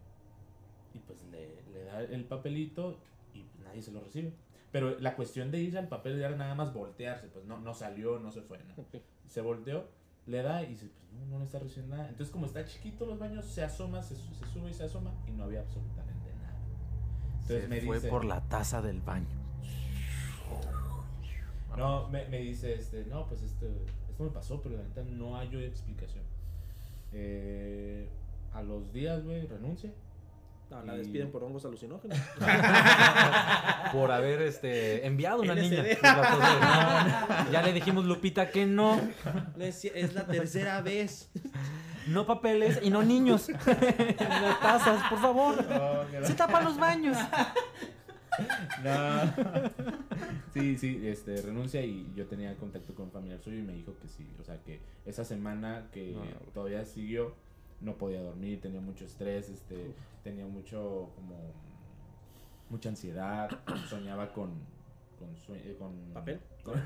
y pues le, le da el papelito y pues, nadie se lo recibe. Pero la cuestión de ir al papel era nada más voltearse, pues no, no salió, no se fue, ¿no? Se volteó, le da y dice, pues no, no le está recibiendo nada. Entonces, como está chiquito los baños, se asoma, se, su- se sube y se asoma y no había absolutamente nada. Entonces Se me fue dice, por la taza del baño. No, me, me dice, este, no, pues esto, esto me pasó, pero la neta no hay explicación. Eh, a los días, güey, renuncia. No, la Y- despiden por hongos alucinógenos. Por haber este, enviado una niña. No, ya le dijimos Lupita que no. Es la tercera vez. No papeles y no niños. las tazas, por favor. Se tapan los baños. No. Sí, sí, este, renuncia y yo tenía contacto con un familiar suyo y me dijo que sí. O sea, que esa semana que No. todavía siguió, no podía dormir, tenía mucho estrés, este, tenía mucho, como, mucha ansiedad, soñaba con, con, sue- eh, con ¿Papel? Con,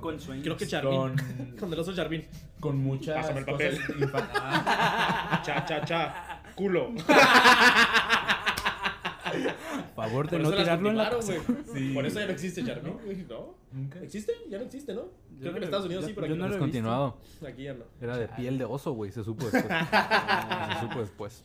Con sueños. Creo que Charmin. con, Con el oso Charmin. con muchas Pásame el cosas papel. Ah, Cha, cha, cha. Culo. Favor de Por no tirarlo en la. Sí. Por eso ya no existe Charmin, güey, ¿no? nunca. ¿Existe? Ya no existe, ¿no? Yo Creo que no en lo- Estados Unidos yo- sí, pero yo aquí no no. lo he visto. Descontinuado. Aquí ya no. Era de piel de oso, güey. Se supo después. se supo después.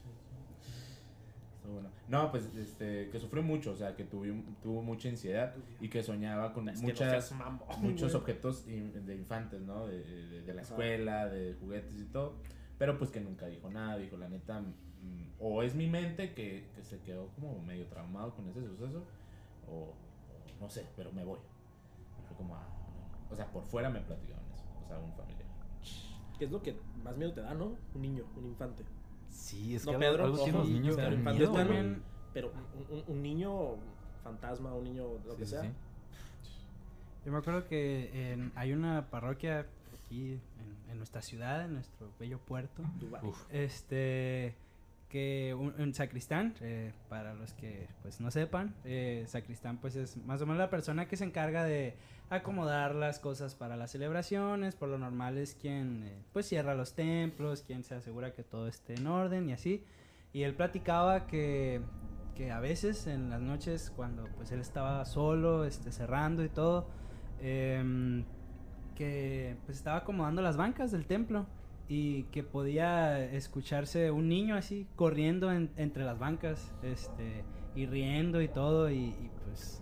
Está bueno. No, pues este, que sufrió mucho, o sea, que tuvo, tuvo mucha ansiedad y que soñaba con Es que no muchas, seas mamón, muchos güey. objetos in- de infantes, ¿no? De, de- de la escuela, de juguetes y todo. Pero pues que nunca dijo nada, dijo la neta, o es mi mente que, que se quedó como medio traumado con ese suceso, o, o no sé, pero me voy. Fue como, ah, no. o sea, por fuera me platicaron eso, o sea, un familiar. ¿Qué es lo que más miedo te da, no? Un niño, un infante. Sí, es No, que Pedro, algo ojo, los niños Pedro miedo, también-. Pero un, un- un niño fantasma, un niño lo Sí, que sí, sea. sí. Yo me acuerdo que en- hay una parroquia aquí en, en nuestra ciudad, en nuestro bello puerto. Dubái. Uf. Este que un, un sacristán, eh, para los que pues no sepan, eh, sacristán pues es más o menos la persona que se encarga de acomodar las cosas para las celebraciones, por lo normal es quien eh, pues cierra los templos, quien se asegura que todo esté en orden y así. Y él platicaba que, que a veces en las noches cuando pues él estaba solo, este, cerrando y todo, em, que pues estaba acomodando las bancas del templo y que podía escucharse un niño así corriendo en- entre las bancas este y riendo y todo y, y, pues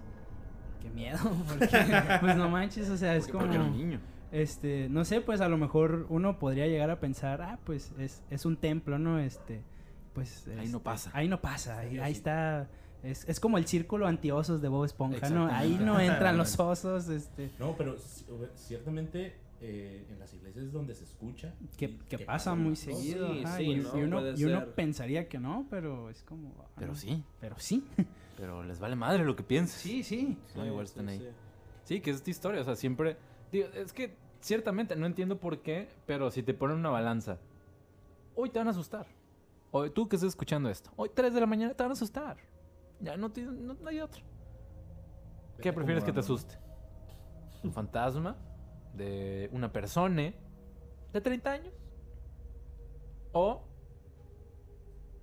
qué miedo porque pues no manches o sea es Porque- porque era un como niño. este no sé pues a lo mejor uno podría llegar a pensar ah pues es, es un templo no este pues Ahí no pasa. ahí no pasa ahí, está es, es como el círculo antiosos de Bob Esponja no ahí no entran los osos este. No, pero ci- ciertamente eh, en las iglesias es donde se escucha. que, y que que pasa muy seguido Sí, ajá, sí, y, ¿no? y uno, y uno pensaría que no pero es como ah, Pero sí. pero sí Pero les vale madre lo que pienses. sí sí No, igual Sí, están sí, ahí. sí. Sí, que es esta historia. O sea, siempre. Digo, es que ciertamente no entiendo por qué, pero si te ponen una balanza, hoy te van a asustar. Hoy, tú que estás escuchando esto, hoy 3 de la mañana te van a asustar. Ya no, te- no, no hay otro. ¿Qué prefieres que te asuste? ¿Un fantasma? ¿De una persona? ¿De 30 años? ¿O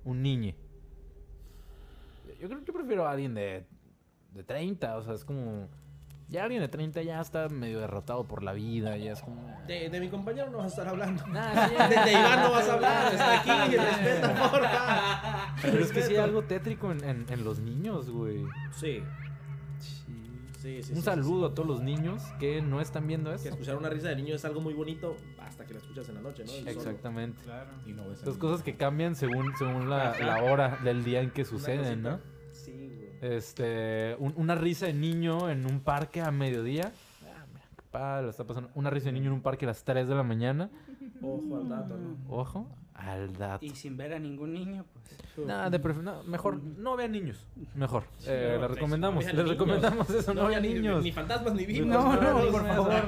un niño? Yo creo que prefiero a alguien de, de 30, o sea, es como... Ya alguien de 30 ya está medio derrotado por la vida, ya es como... De, de mi compañero no vas a estar hablando. Nah, sí, De, de Iván no vas a hablar. Está aquí. Respeta, porfa. Pero es que sí hay algo tétrico en, en- en los niños, güey. Sí. Sí, sí, sí, Un sí, saludo a todos los niños que no están viendo Que esto. escuchar una risa de niño es algo muy bonito hasta que la escuchas en la noche, ¿no? El. Exactamente. claro Y no ves a Las cosas que cambian según, según la, hora del día en que suceden, ¿no? Sí, güey. Este, un- una risa de niño en un parque a mediodía. Ah, mira, qué padre, está pasando. Una risa de niño en un parque a las 3 de la mañana. Ojo al dato, ¿no? Ojo, al dato. y sin ver a ningún niño pues Nada, de prefer- no, mejor no vean niños. Mejor. Eh, no, le pues, recomendamos, no les recomendamos eso, no, vean ni- niños. Ni fantasmas ni vivos. No, no, por favor.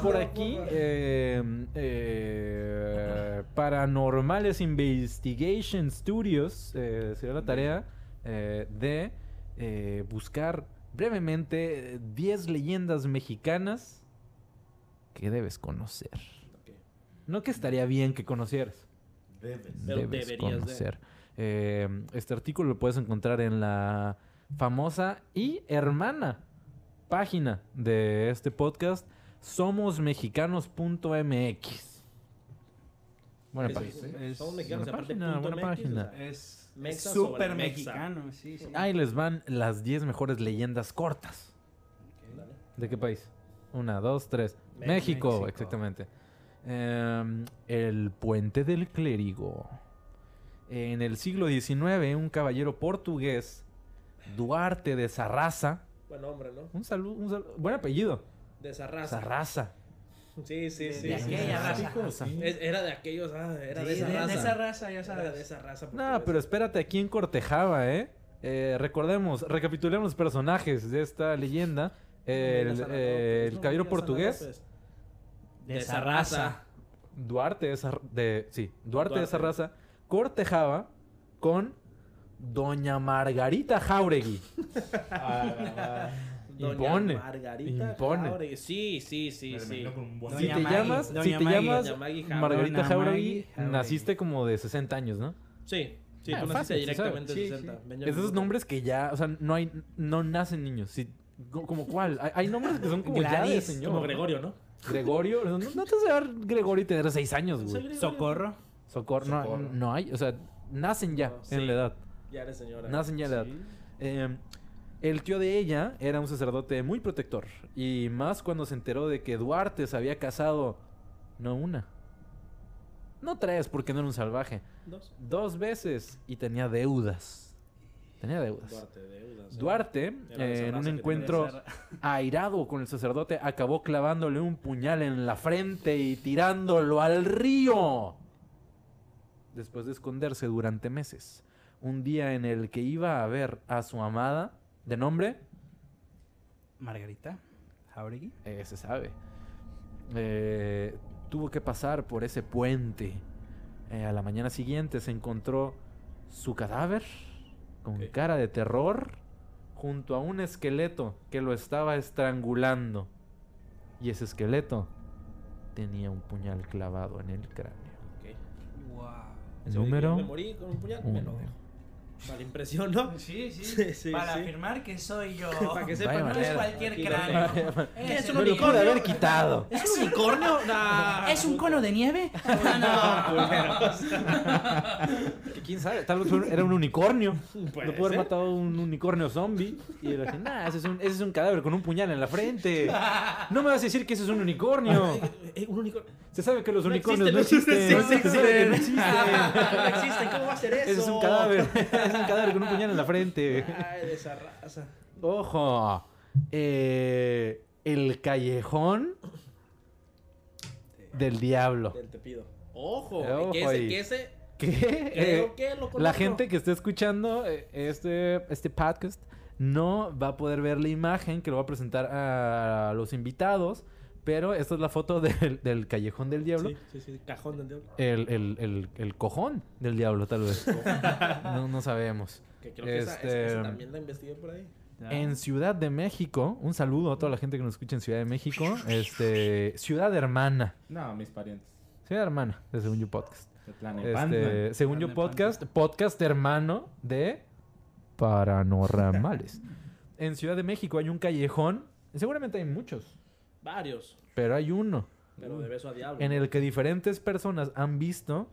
Por aquí, no. eh, eh, Paranormales Investigation Studios eh, será la tarea eh, de eh, buscar brevemente eh, 10 leyendas mexicanas que debes conocer. No que estaría bien que conocieras. Debes. Debes deberías de. conocer. Eh, este artículo lo puedes encontrar en la famosa y hermana página de este podcast, somosmexicanos.mx. Buena Es- página. es- Somos mexicanos, buena aparte página, buena MX, página. o sea, es súper mexicano sí, sí. Ahí les van las 10 mejores leyendas cortas. ¿De qué país? Una, dos, tres. México. México, México. exactamente. Em, el puente del clérigo. En el siglo XIX, un caballero portugués, Duarte de Sarraza. Buen hombre, ¿no? Un saludo, un saludo- buen apellido. De esa raza. Sarraza. Sí, sí, De- sí. de sí. aquella raza. sí. Era de aquellos, ah, era de esa de- de raza. esa raza, ya Era sabes. de esa raza. No, pero espérate, aquí en Cortejaba, ¿eh? Eh, recordemos, recapitulemos los personajes de esta leyenda. El, eh, no, caballero portugués, De esa raza. Duarte de esa, de, sí, Duarte, de esa Duarte. raza, cortejaba con Doña Margarita Jauregui. Doña Impone, Margarita impone. Jauregui. Sí, sí, sí, Me sí. buen Si Doña te Maggie, llamas, si Doña te Maggie. llamas Doña Maggie. Margarita Doña Jauregui, Jauregui. naciste como de 60 años, ¿no? Sí, sí, Ah, tú naciste fácil, directamente Sí, 60. sí. Esos nombres que ya, o sea, no hay, no nacen niños. Sí, co- ¿Como cuál? Hay, hay nombres que son como ya de Gladys, señor. Como ¿no? Gregorio, ¿no? Gregorio, no, no te vas a dar Gregorio y tener 6 años, güey. Socorro. Socorro, no, Socorro. no hay, o sea, nacen ya No, en sí. la edad. Ya eres señora. Nacen ya en la edad. Eh, el tío de ella era un sacerdote muy protector. Y más cuando se enteró de que Duarte se había casado, no una, no tres, porque no era un salvaje, Dos. dos veces y tenía deudas. Tenía deudas. Duarte, deudas. ¿eh? Duarte, eh, en un encuentro airado con el sacerdote, acabó clavándole un puñal en la frente y tirándolo al río. Después de esconderse durante meses. Un día en el que iba a ver a su amada, de nombre, Margarita Jauregui. eh, se sabe, eh, tuvo que pasar por ese puente. Eh, a la mañana siguiente se encontró su cadáver con cara de terror junto a un esqueleto que lo estaba estrangulando. Y ese esqueleto tenía un puñal clavado en el cráneo. Wow. Número Me morí con un puñal, me lo uno. dejo. Para la impresión, ¿no? Sí, sí. Sí, sí, Para sí. afirmar que soy yo. Para que sepan, no es cualquier Aquí cráneo. Es es un unicornio? pude haber quitado. ¿Es un unicornio? Nah. ¿Es un cono de nieve? No, culeros. ¿Quién sabe? Tal vez era un unicornio. Puede Lo pudo haber matado un unicornio zombie. Y así, nah, ese es, un, ese es un cadáver con un puñal en la frente. No me vas a decir que ese es un unicornio. Eh, un unicornio. Se sabe que los No unicornios no existen, no existen. No existen. No existen, ¿cómo va a ser eso? Ese es un cadáver. Es un cadáver con un puñal en la frente. Ay, de esa raza. Ojo. Eh, el callejón del diablo. Del te pido. Ojo, Eh, ojo que ese, que ese, ¿Qué? creo Eh, que lo. La gente que esté escuchando eh, este, este podcast no va a poder ver la imagen que lo va a presentar a los invitados, pero esta es la foto del, del callejón del diablo. Sí, sí, sí, cajón del diablo. El, el, el, el cojón del diablo, tal vez. no, no sabemos. Que creo que esa, esa- Este, esa también la investigué por ahí. En Ciudad de México, un saludo a toda la gente que nos escucha en Ciudad de México. Este, Ciudad Hermana. No, mis parientes. Ciudad Hermana, de Según Yo Podcast. Este, según yo podcast, podcast hermano de paranormales. en Ciudad de México hay un callejón, seguramente hay muchos, Varios. Pero hay uno Pero de beso a diablo. en el que diferentes personas han visto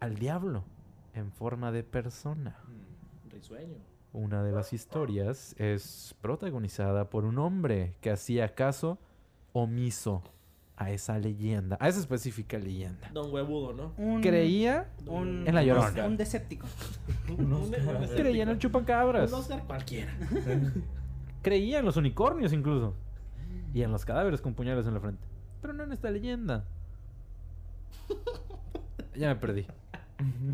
al diablo en forma de persona. Risueño. Una de las historias es protagonizada por un hombre que hacía caso omiso a esa leyenda, a esa específica leyenda. Don Huevudo, ¿no? Un, Creía un, en la llorona. Un un, Creía en el chupacabras. un Oscar cualquiera. Creía en los unicornios incluso. Y en los cadáveres con puñales en la frente. Pero no en esta leyenda. ya me perdí.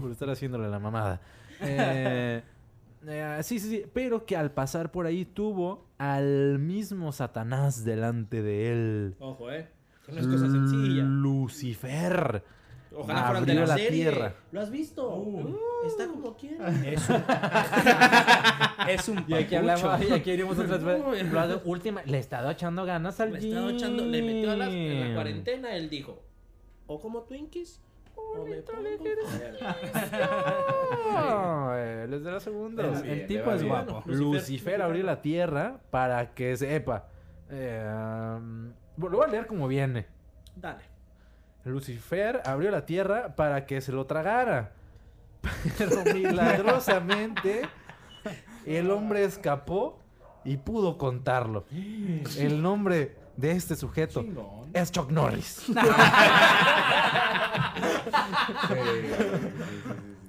Por estar haciéndole la mamada. Eh, eh, sí, sí, sí. Pero que al pasar por ahí tuvo al mismo Satanás delante de él. Ojo, eh. No es cosa sencilla. Lucifer. Ojalá fueran de abrió la, la serie. tierra. ¿Lo has visto? Uh. Está como quiera. Es un, es un Y aquí hablamos, y aquí iríamos otras veces. Lo- Última, le he estado echando ganas al Le estaba echando, le metió a las, en la cuarentena, él dijo, o como Twinkies. No, él es de la segunda. El, bien, el tipo es bien. guapo. Lucifer, abrió la tierra para que sepa. Eh, um, lo voy a leer como viene. Dale. Lucifer abrió la tierra para que se lo tragara. Pero milagrosamente el hombre escapó y pudo contarlo. El nombre de este sujeto Chingón. es Chuck Norris.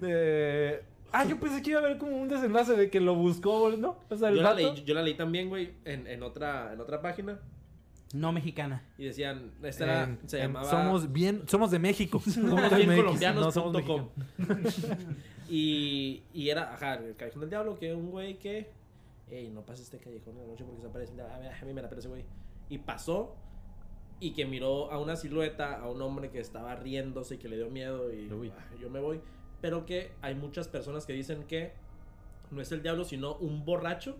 Eh, ah, yo pensé que iba a haber como un desenlace de que lo buscó, ¿no? O sea, el Yo la, leí, yo la leí también, güey, en, en, otra, en otra página. No mexicana. Y decían, esta era, En- se llamaba... somos bien, somos de México. somos de bien colombianos no somos com. y, y era, ajá, el callejón del diablo, que un güey que, ey, no pases este callejón en la noche porque se aparece. A mí, a mí me la ese güey. Y pasó y que miró a una silueta, a un hombre que estaba riéndose y que le dio miedo y. "Ah, yo me voy. Pero que hay muchas personas que dicen que no es el diablo, sino un borracho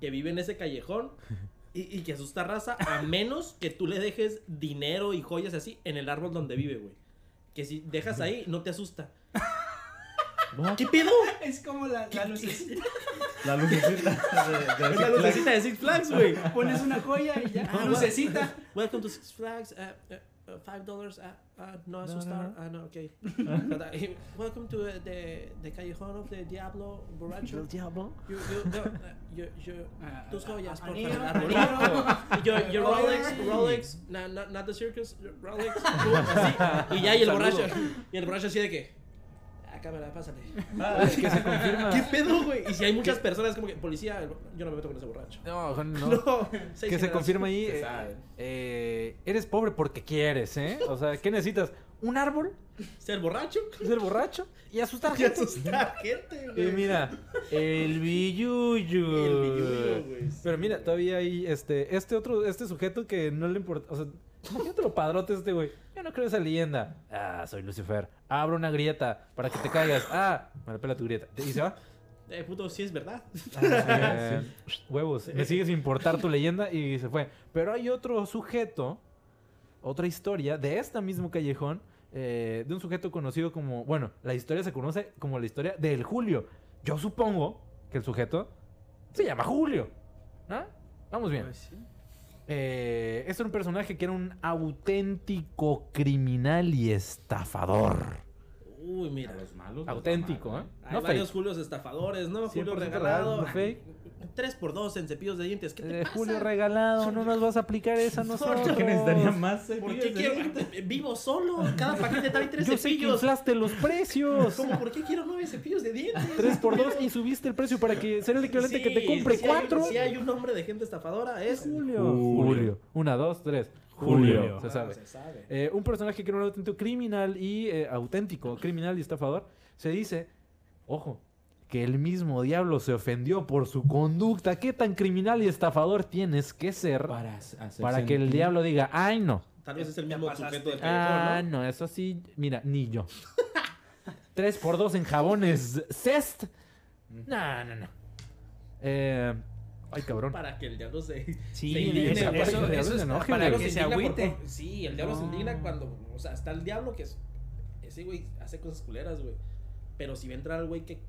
que vive en ese callejón y, y que asusta raza, a menos que tú le dejes dinero y joyas así en el árbol donde vive, güey. Que si dejas ahí, no te asusta. ¿Qué pedo? Es como la, la lucecita. La lucecita. de- de Es la Six lucecita de Six Flags, güey. Pones una joya y ya. Ah, lucecita. Welcome to Six Flags. Uh, uh, five dollars. Uh, uh, no asustar. Ah, no, ok. Welcome to uh, the, the Callejón of the Diablo Borracho. diablo? You, you, no, uh, you, you, tus joyas, por favor. anillo. Your, your Rolex, Rolex, no, no, not the circus, Rolex, tú, así. Y ya, y el borracho, y el borracho así de que, ah, cámara, pásale. que se confirma. ¿Qué pedo, güey? Y si hay muchas personas como que, policía, yo no me meto con ese borracho. No, no. No, que se confirma ahí. Se eh, sabe. eh, eres pobre porque quieres, ¿eh? O sea, ¿qué necesitas? ¿Un árbol? Ser borracho ¿Ser borracho? Y asustar y gente. asustar gente, güey. Y mira, el billuyo. El billuyo, güey. Pero mira, todavía hay este, este otro, este sujeto que no le importa. O sea, imagínate lo padrote este güey. Yo no creo esa leyenda. Ah, soy Lucifer. Abro una grieta para que te caigas. Ah, me la pela tu grieta. Y se va. Eh, puto, sí es verdad. Eh, Huevos. Me sigue sin importar tu leyenda y se fue. Pero hay otro sujeto, otra historia de este mismo callejón, eh, de un sujeto conocido como, bueno, la historia se conoce como la historia del Julio. Yo supongo que el sujeto se llama Julio. ¿No? Vamos bien. Pues sí. Eh, este era un personaje que era un auténtico criminal y estafador. Uy, mira. A los malos. los Auténtico, ¿eh? aman, Hay No varios fake. Julios estafadores, ¿no? Julio 100% regalado. no fake. 3 por 2 en cepillos de dientes. ¿Qué te Eh, pasa? Julio regalado, no nos vas a aplicar esa a nosotros. ¿Por qué necesitaría más ¿Por cepillos qué de quiero? dientes? Vivo solo. Cada paquete trae 3 Yo sé que cepillos. inflaste los precios. ¿Cómo? ¿Por qué quiero 9 cepillos de dientes? 3 por 2 y subiste el precio para que sea el equivalente que te compre si hay- 4. Si hay un nombre de gente estafadora, es Julio. Julio. Una, dos, tres. Julio. Julio. Se Ah, sabe. se sabe. Eh, un personaje que era un auténtico criminal y eh, auténtico criminal y estafador. Se dice, ojo, que el mismo diablo se ofendió por su conducta. ¿Qué tan criminal y estafador tienes que ser para, que el diablo diga, ay no? Tal vez es el mismo sujeto del Ah, ¿no? no, eso sí, mira, ni yo. 3 por 2 en jabones Cest. No, no, no. Eh, ay, cabrón. Para que el diablo se. Sí, se indigne, eso, para eso, que el diablo se enoje, para que se agüite. por- sí, el diablo se indigna cuando. O sea, está el diablo que es. Ese güey hace cosas culeras, güey. Pero si va a entrar el güey que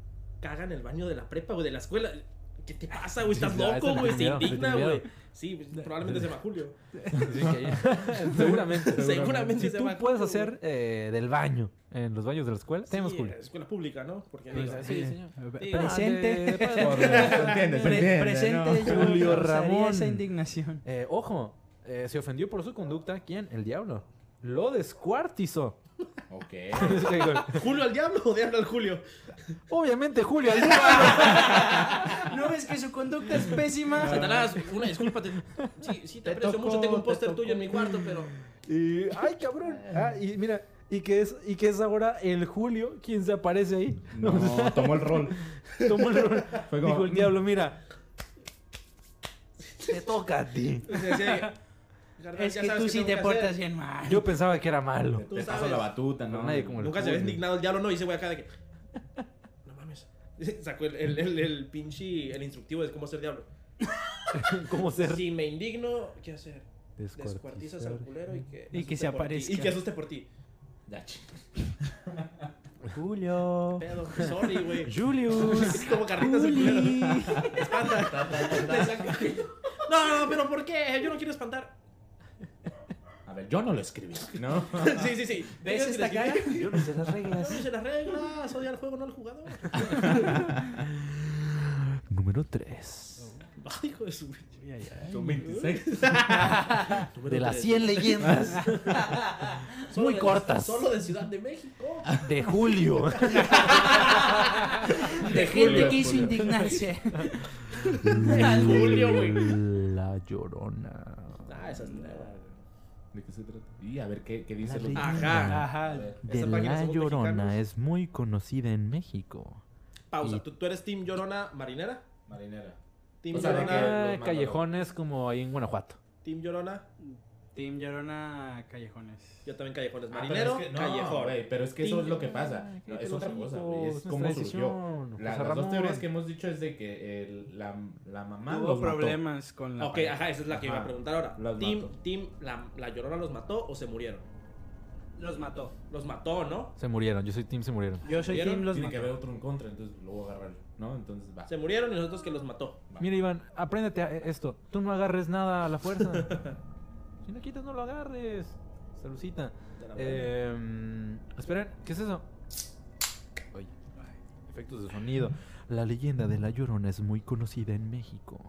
caga en el baño de la prepa, güey, de la escuela. ¿Qué te pasa, güey? Estás loco, güey. Se indigna, güey. Sí, pues, probablemente se llama Julio. Seguramente. Seguramente Si se tú puedes hacer eh, del baño en los baños de la escuela, tenemos Julio. escuela pública, ¿no? Porque Sí, señor. Presente. Presente Julio Ramón. esa indignación. Eh, ojo, eh, se ofendió por su conducta. ¿Quién? El diablo. Lo descuartizó. Ok. ¿Julio al diablo o diablo al Julio? Obviamente, Julio. al diablo. ¿No ves que su conducta es pésima? Satanás, una disculpa. te- Sí, sí, te, Te aprecio tocó, mucho. Tengo un te póster tuyo en mi cuarto, pero. Y, ay, cabrón. Ah, y mira, y que es, y que es ahora el Julio quien se aparece ahí. No, tomó el rol. Tomó el rol. Fue como- Dijo el diablo, mira. Te toca a ti. o sea, sí, Es que tú sí te portas hacer. bien mal. Yo pensaba que era malo. Te, Tú te paso sabes. la batuta, ¿no? nadie como el Nunca se Julio. indignado el diablo, no. Y ese güey acá de que. No mames. Sacó el, el, el, el pinche. El instructivo de cómo ser diablo. ¿Cómo ser? Si me indigno, ¿qué hacer? Descuartizas al culero y que. Y que asuste se por ti. aparezca. Y que asuste por ti. Ya, ch- Julio. Pedo, sorry, güey. Julius. Como carritas el culero. Espanta. Le saca- No, no, pero ¿por qué? Yo no quiero espantar. A ver, yo no lo escribí, ¿no? Sí, sí, sí. ¿Ves esta cara? Yo no sé las reglas. No dice las reglas, odia el juego, no al jugador. Número 3. Ay, hijo de su. Son 26. De las 100 leyendas Muy de- cortas. Solo de Ciudad de México. de Julio. De gente que hizo indignarse. Julio, güey. La llorona. Ah, esa es nueva. ¿De qué se trata? Y a ver qué, qué dice La los- Ajá. Ajá. De La Llorona mexicanos. es muy conocida en México. Pausa. Y- ¿Tú, tú eres Team Llorona marinera? Marinera. Team O sea, de Llorona. que- los Ah, callejones como ahí en Guanajuato. Team Llorona. Team Llorona Callejones. Yo también callejones. Ah, pero Marinero, es que- no, callejón. güey, pero es que eso Team- es lo que pasa. No, que es los otra cosa, güey. Es cómo surgió. La- las dos teorías que hemos dicho es de que el- la, la mamá Hubo los mató. problemas con la Ok, pareja. ajá, esa es la que iba a Ajá. preguntar ahora. Las Team, mató. team la, la Llorona los mató o se murieron? Los mató. Los mató, ¿no? Se murieron, yo soy Team se murieron. Yo soy. Team Los Tiene que mató. haber otro en contra, entonces lo voy a agarrar, ¿no? Entonces va. Se murieron y nosotros que los mató. va. Mira, Iván, apréndete a- esto. Tú no agarres nada a la fuerza. si no quitas, no lo agarres. Salucita. Eh, esperen, ¿qué es eso? Oye, efectos de sonido. La leyenda de La Llorona es muy conocida en México.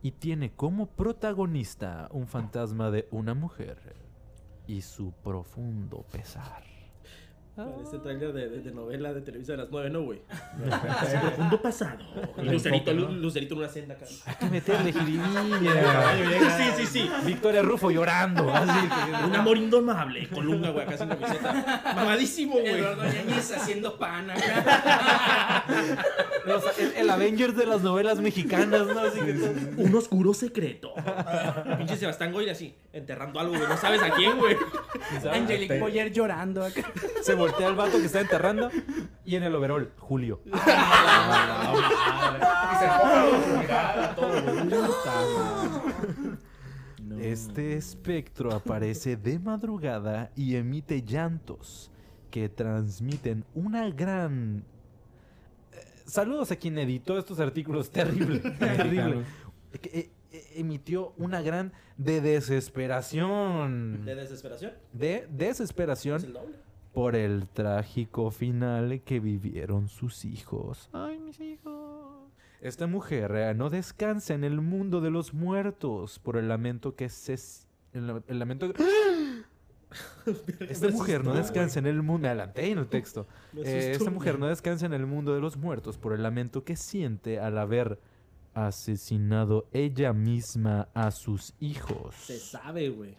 Y tiene como protagonista un fantasma de una mujer y su profundo pesar. Parece trailer de, de, de novela de Televisa de las 9, ¿no, güey? Su profundo pasado. Y Lucerito, Lu- Lucerito en una senda acá. Hay que meterle jiribilla. Sí, sí, sí. Victoria Rufo llorando. Así que- Un amor indomable. Columna, güey, acá sin camiseta. Mamadísimo, güey. Eduardo Yáñez haciendo pan acá. Los- el, el Avengers de las novelas mexicanas, ¿no? Así que Un oscuro secreto. Pinche Sebastián Goyle así, enterrando algo, güey. No sabes a quién, güey. Angelique Boyer llorando acá. Se voltea el vato que está enterrando y en el overall, Julio. Y se todo. No. Este espectro aparece de madrugada y emite llantos que transmiten una gran... Eh, Saludos a quien editó estos artículos. Terrible, terrible. Eh, eh, emitió una gran de desesperación. De desesperación. De Es desesperación el doble. Por el trágico final que vivieron sus hijos. Ay, mis hijos. Esta mujer eh, no descansa en el mundo de los muertos por el lamento que se... El, el lamento... Esta mujer no descansa en el mundo... Me adelanté en el texto. Eh, esta mujer no descansa en el mundo de los muertos por el lamento que siente al haber asesinado ella misma a sus hijos. Se sabe, güey.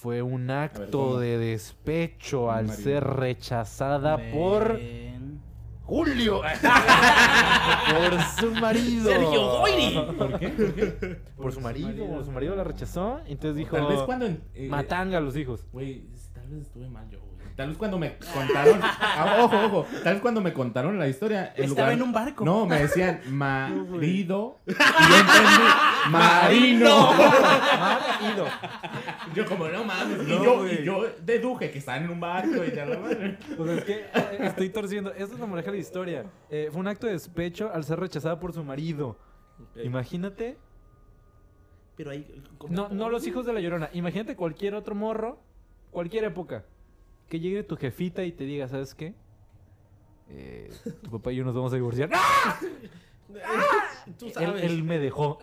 Fue un acto de despecho al Marido. ser rechazada por. Julio. por su marido. Sergio Goyri. ¿Por qué? ¿Por qué? Por su marido. Su marido la rechazó. Entonces dijo: Tal vez cuando. eh, Matanga a los hijos. Güey, tal vez estuve mal yo. Tal vez cuando me contaron. Ah, ojo, ojo. Tal vez cuando me contaron la historia. en Estaba lugar- en un barco. No, me decían marido. y yo entendí. Marino. Marido. yo, como no mames. y, yo, güey. y yo deduje que estaban en un barco y ya la madre. Pues es que eh, estoy torciendo. Esta es la moraleja de la historia. Eh, fue un acto de despecho al ser rechazada por su marido. Imagínate. Pero ahí. ¿cómo- No, no los hijos de la llorona. Imagínate cualquier otro morro, cualquier época, que llegue tu jefita y te diga, ¿sabes qué? Eh, tu papá y yo nos vamos a divorciar. ¡Ah! Tú Él, sabes. él me dejó.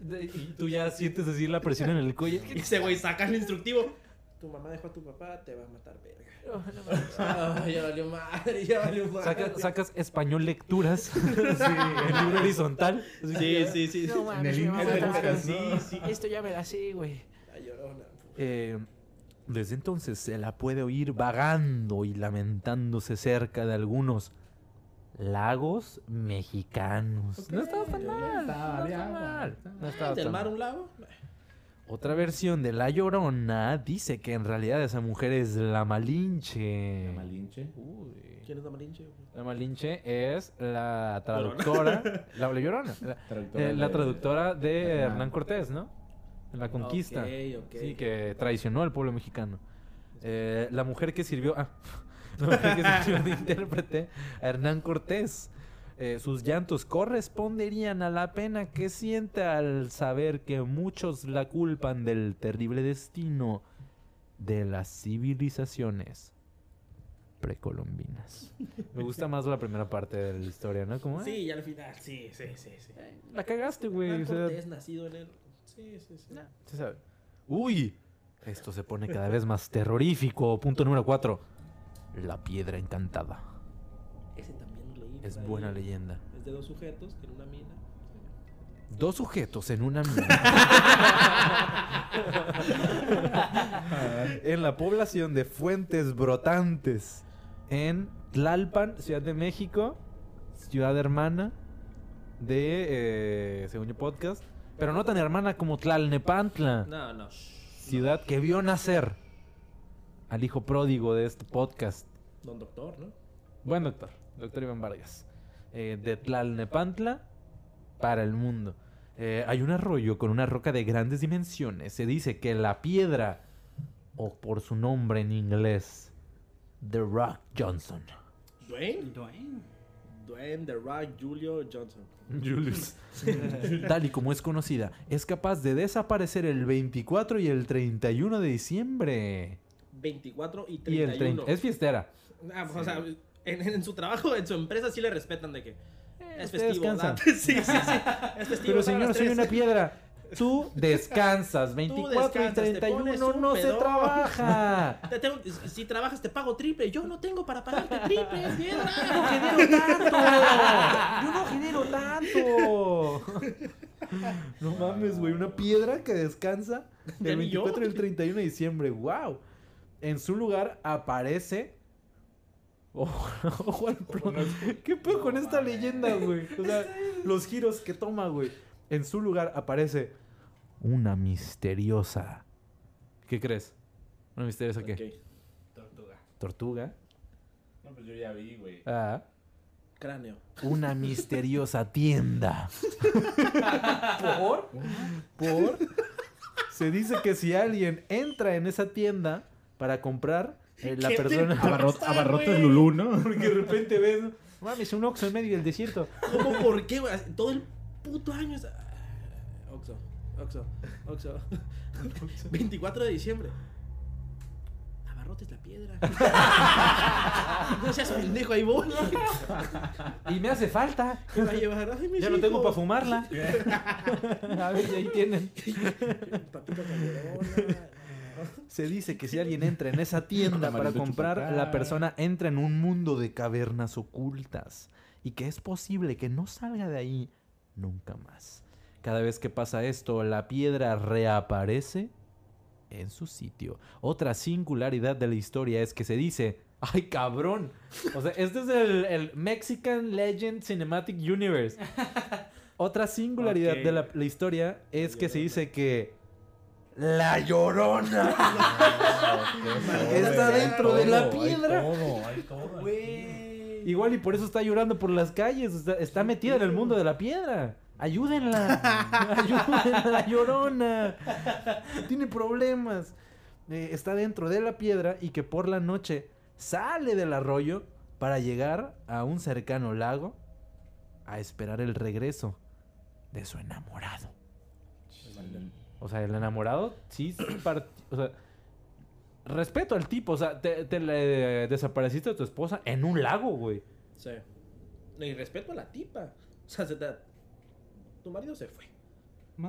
De- Y tú ya sientes así la presión en el cuello. Y ese güey saca el instructivo. Tu mamá dejó a tu papá, te va a matar, verga. Ay, ya valió madre, ya valió madre. Saca- sacas español lecturas. sí, el libro horizontal. Así Sí, que- sí, sí. No En mames, el me va a índice de matar. buscas, ¿no? Sí, sí. Esto ya me la sé, güey. La llorona. Eh, desde entonces se la puede oír vagando y lamentándose cerca de algunos lagos mexicanos. No estaba tan mal. estaba, no estaba mal. está. No estaba ¿Del tan mar mal. un lago? Otra versión de La Llorona dice que en realidad esa mujer es la Malinche. Malinche. Uy. ¿Quién es la Malinche? La Malinche es la traductora. la, la Llorona. La, eh, la traductora de Hernán. Hernán Cortés, ¿no? En la conquista. Sí, que traicionó al pueblo mexicano. Eh, la mujer que sirvió. Ah, la mujer que sirvió de intérprete a Hernán Cortés. Eh, sus llantos corresponderían a la pena que siente al saber que muchos la culpan del terrible destino de las civilizaciones precolombinas. Me gusta más la primera parte de la historia, ¿no? Como, Sí, ya al final. Sí, sí, sí. sí. la cagaste, güey. Hernán o sea, Cortés, nacido en el. Sí, sí, sí. se sabe. Uy, esto se pone cada vez más terrorífico. Punto número 4. La piedra encantada. Ese también lo leí. Es ahí. buena leyenda. Es de dos sujetos que en una mina. Dos sujetos en una mina. en la población de Fuentes Brotantes. En Tlalpan, Ciudad de México. Ciudad hermana de eh, Según yo Podcast. Pero no tan hermana como Tlalnepantla. No, no. Ciudad que vio nacer al hijo pródigo de este podcast. Don Doctor, ¿no? Buen doctor, doctor Iván Vargas. Eh, de Tlalnepantla para el mundo. Eh, hay un arroyo con una roca de grandes dimensiones. Se dice que la piedra, o por su nombre en inglés, The Rock Johnson. Dwayne. Dwayne. Dwayne The Rock Julio Johnson. Julius. Tal y como es conocida, es capaz de desaparecer el 24 y el 31 de diciembre. 24 y Y 31. el 30. Es fiestera. Ah, pues, O sea, en, en su trabajo, en su empresa sí le respetan de que es usted festivo. sí, sí, sí. Es festivo. Pero señor, soy una piedra. Tú descansas. 24 descansas, y te 31 pones un no se trabaja. Te tengo- si trabajas te pago triple. Yo no tengo para pagarte triple, piedra. genero tanto. Yo no genero tanto. No mames, güey. Una piedra que descansa Ya el ni yo. 24 y el 31 de diciembre. Wow. En su lugar aparece. Ojo, ojo al plot. ¿Qué pedo con esta leyenda, güey? O sea, los giros que toma, güey. En su lugar aparece una misteriosa. ¿Qué crees? ¿Una misteriosa qué? Tortuga. ¿Tortuga? No, pues yo ya vi, güey. Ah. Cráneo. una misteriosa tienda. ¿Por? ¿Por? Se dice que si alguien entra en esa tienda para comprar, eh, la ¿Qué te persona... Abarrot- abarrotes güey? Lulú, ¿no? Porque de repente ves... "No Mames, un Oxxo en medio del desierto. ¿Cómo por qué, güey? Todo el puto año es. Ah, Oxo, Oxo, Oxo. 24 de diciembre. Abarrotes la piedra. no seas pendejo, ahí voy. Y me hace falta. ¿Qué va a llevar? Ay, Ya no tengo hijos. para fumarla. A ver, ahí tienen. Papita. Se dice que si alguien entra en esa tienda para comprar, la persona entra en un mundo de cavernas ocultas y que es posible que no salga de ahí nunca más. Cada vez que pasa esto, la piedra reaparece en su sitio. Otra singularidad de la historia es que se dice, ¡ay cabrón! O sea, este es el, el Mexican Legend Cinematic Universe. Otra singularidad de la, la historia es que se dice que la llorona está dentro de la piedra. Igual y por eso está llorando por las calles. Está, está metida en el mundo de la piedra. Ayúdenla. Ayúdenla, la llorona. Tiene problemas. Eh, está dentro de la piedra y que por la noche sale del arroyo para llegar a un cercano lago a esperar el regreso de su enamorado. O sea, el enamorado sí O sea, respeto al tipo. O sea, te, te le desapareciste de tu esposa en un lago, güey. Sí. Y respeto a la tipa. O sea, se te- tu marido se fue.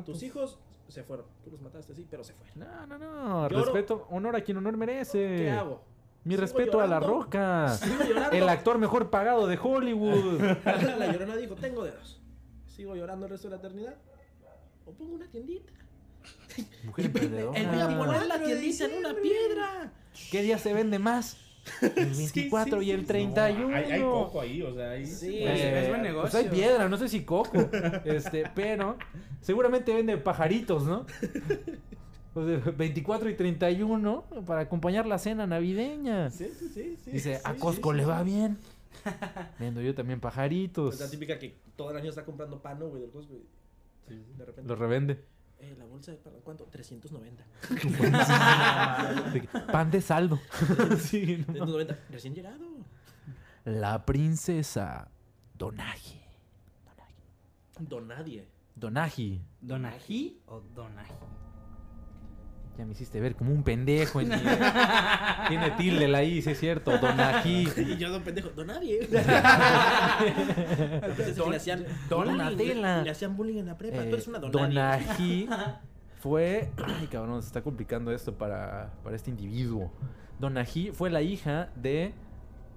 Tus hijos se fueron. Tú los mataste, sí, pero se fueron. No, no, no. Lloro. Respeto, honor a quien honor merece. ¿Qué hago? Mi ¿Sigo respeto a La llorando? Roca. ¿Sigo llorando? El actor mejor pagado de Hollywood. La llorona dijo, tengo dedos. ¿Sigo llorando el resto de la eternidad? ¿O pongo una tiendita? Mujer Y voy a emprendedora. poner la tiendita en una piedra. ¿Qué día se vende más? El 24 y el 31. hay, hay coco ahí, o sea, ahí. Sí, Eh, es buen negocio. Pues hay piedra, no sé si coco. Este, pero seguramente vende pajaritos, ¿no? O sea, 24 y 31 para acompañar la cena navideña. Sí, sí, sí. sí, Dice, sí, a sí, Costco sí, le sí. va bien. Vendo yo también pajaritos. Es la típica que todo el año está comprando pan, ¿no, güey, del Costco. y De repente. Lo revende. Eh, la bolsa de pan, ¿cuánto? 390. De que, Pan de saldo. Sí, no. 390. Recién llegado. La princesa Donagi. Donadie. Donagi. ¿Donají o Donají? Ya me hiciste ver como un pendejo. En mi- Tiene tilde la I, sí es cierto. Donagi. Y yo, don pendejo, Donadie. le hacían Donatella. bullying, Le hacían bullying en la prepa. Tú Eh, eres una. Donají fue. Ay, cabrón, se está complicando esto para, para este individuo. Donají fue la hija de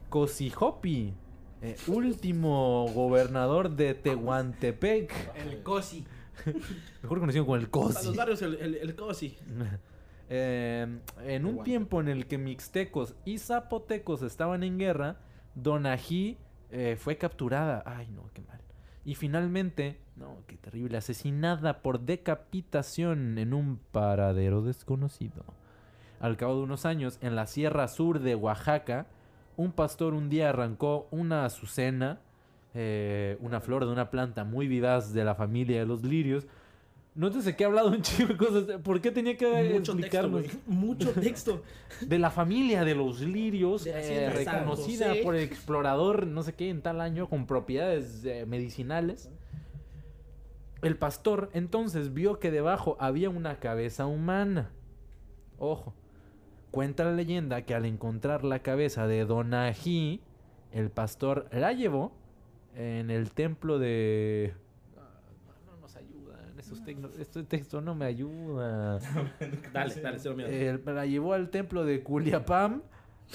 Cosijopi, eh, último gobernador de Tehuantepec. El Cosi. Mejor conocido como el Para los Cosi. barrios, el, el, el cosi. Eh, en un tiempo en el que mixtecos y zapotecos estaban en guerra, Donají eh, fue capturada. Ay, no, qué mal. Y finalmente, no, qué terrible, asesinada por decapitación en un paradero desconocido. Al cabo de unos años, en la sierra sur de Oaxaca, un pastor un día arrancó una azucena, eh, una flor de una planta muy vivaz de la familia de los lirios. Nótese que he hablado un chico de cosas. ¿Por qué tenía que Mucho explicarnos? Mucho texto. de la familia de los lirios, De eh, reconocida José. por el explorador, no sé qué, en tal año, con propiedades eh, medicinales. El pastor entonces vio que debajo había una cabeza humana. Ojo, cuenta la leyenda que al encontrar la cabeza de Donají, el pastor la llevó en el templo de... Tecno- este texto no me ayuda. Dale, dale, cero miedo. Eh, la llevó al templo de Culiapam,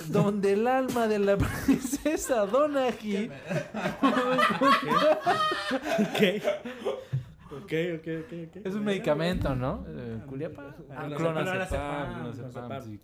donde el alma de la princesa Donají ¿Qué? Ok, ok, ok, ok. es un medicamento, ¿no? Eh, Culiapam. Ah, Clonazepam,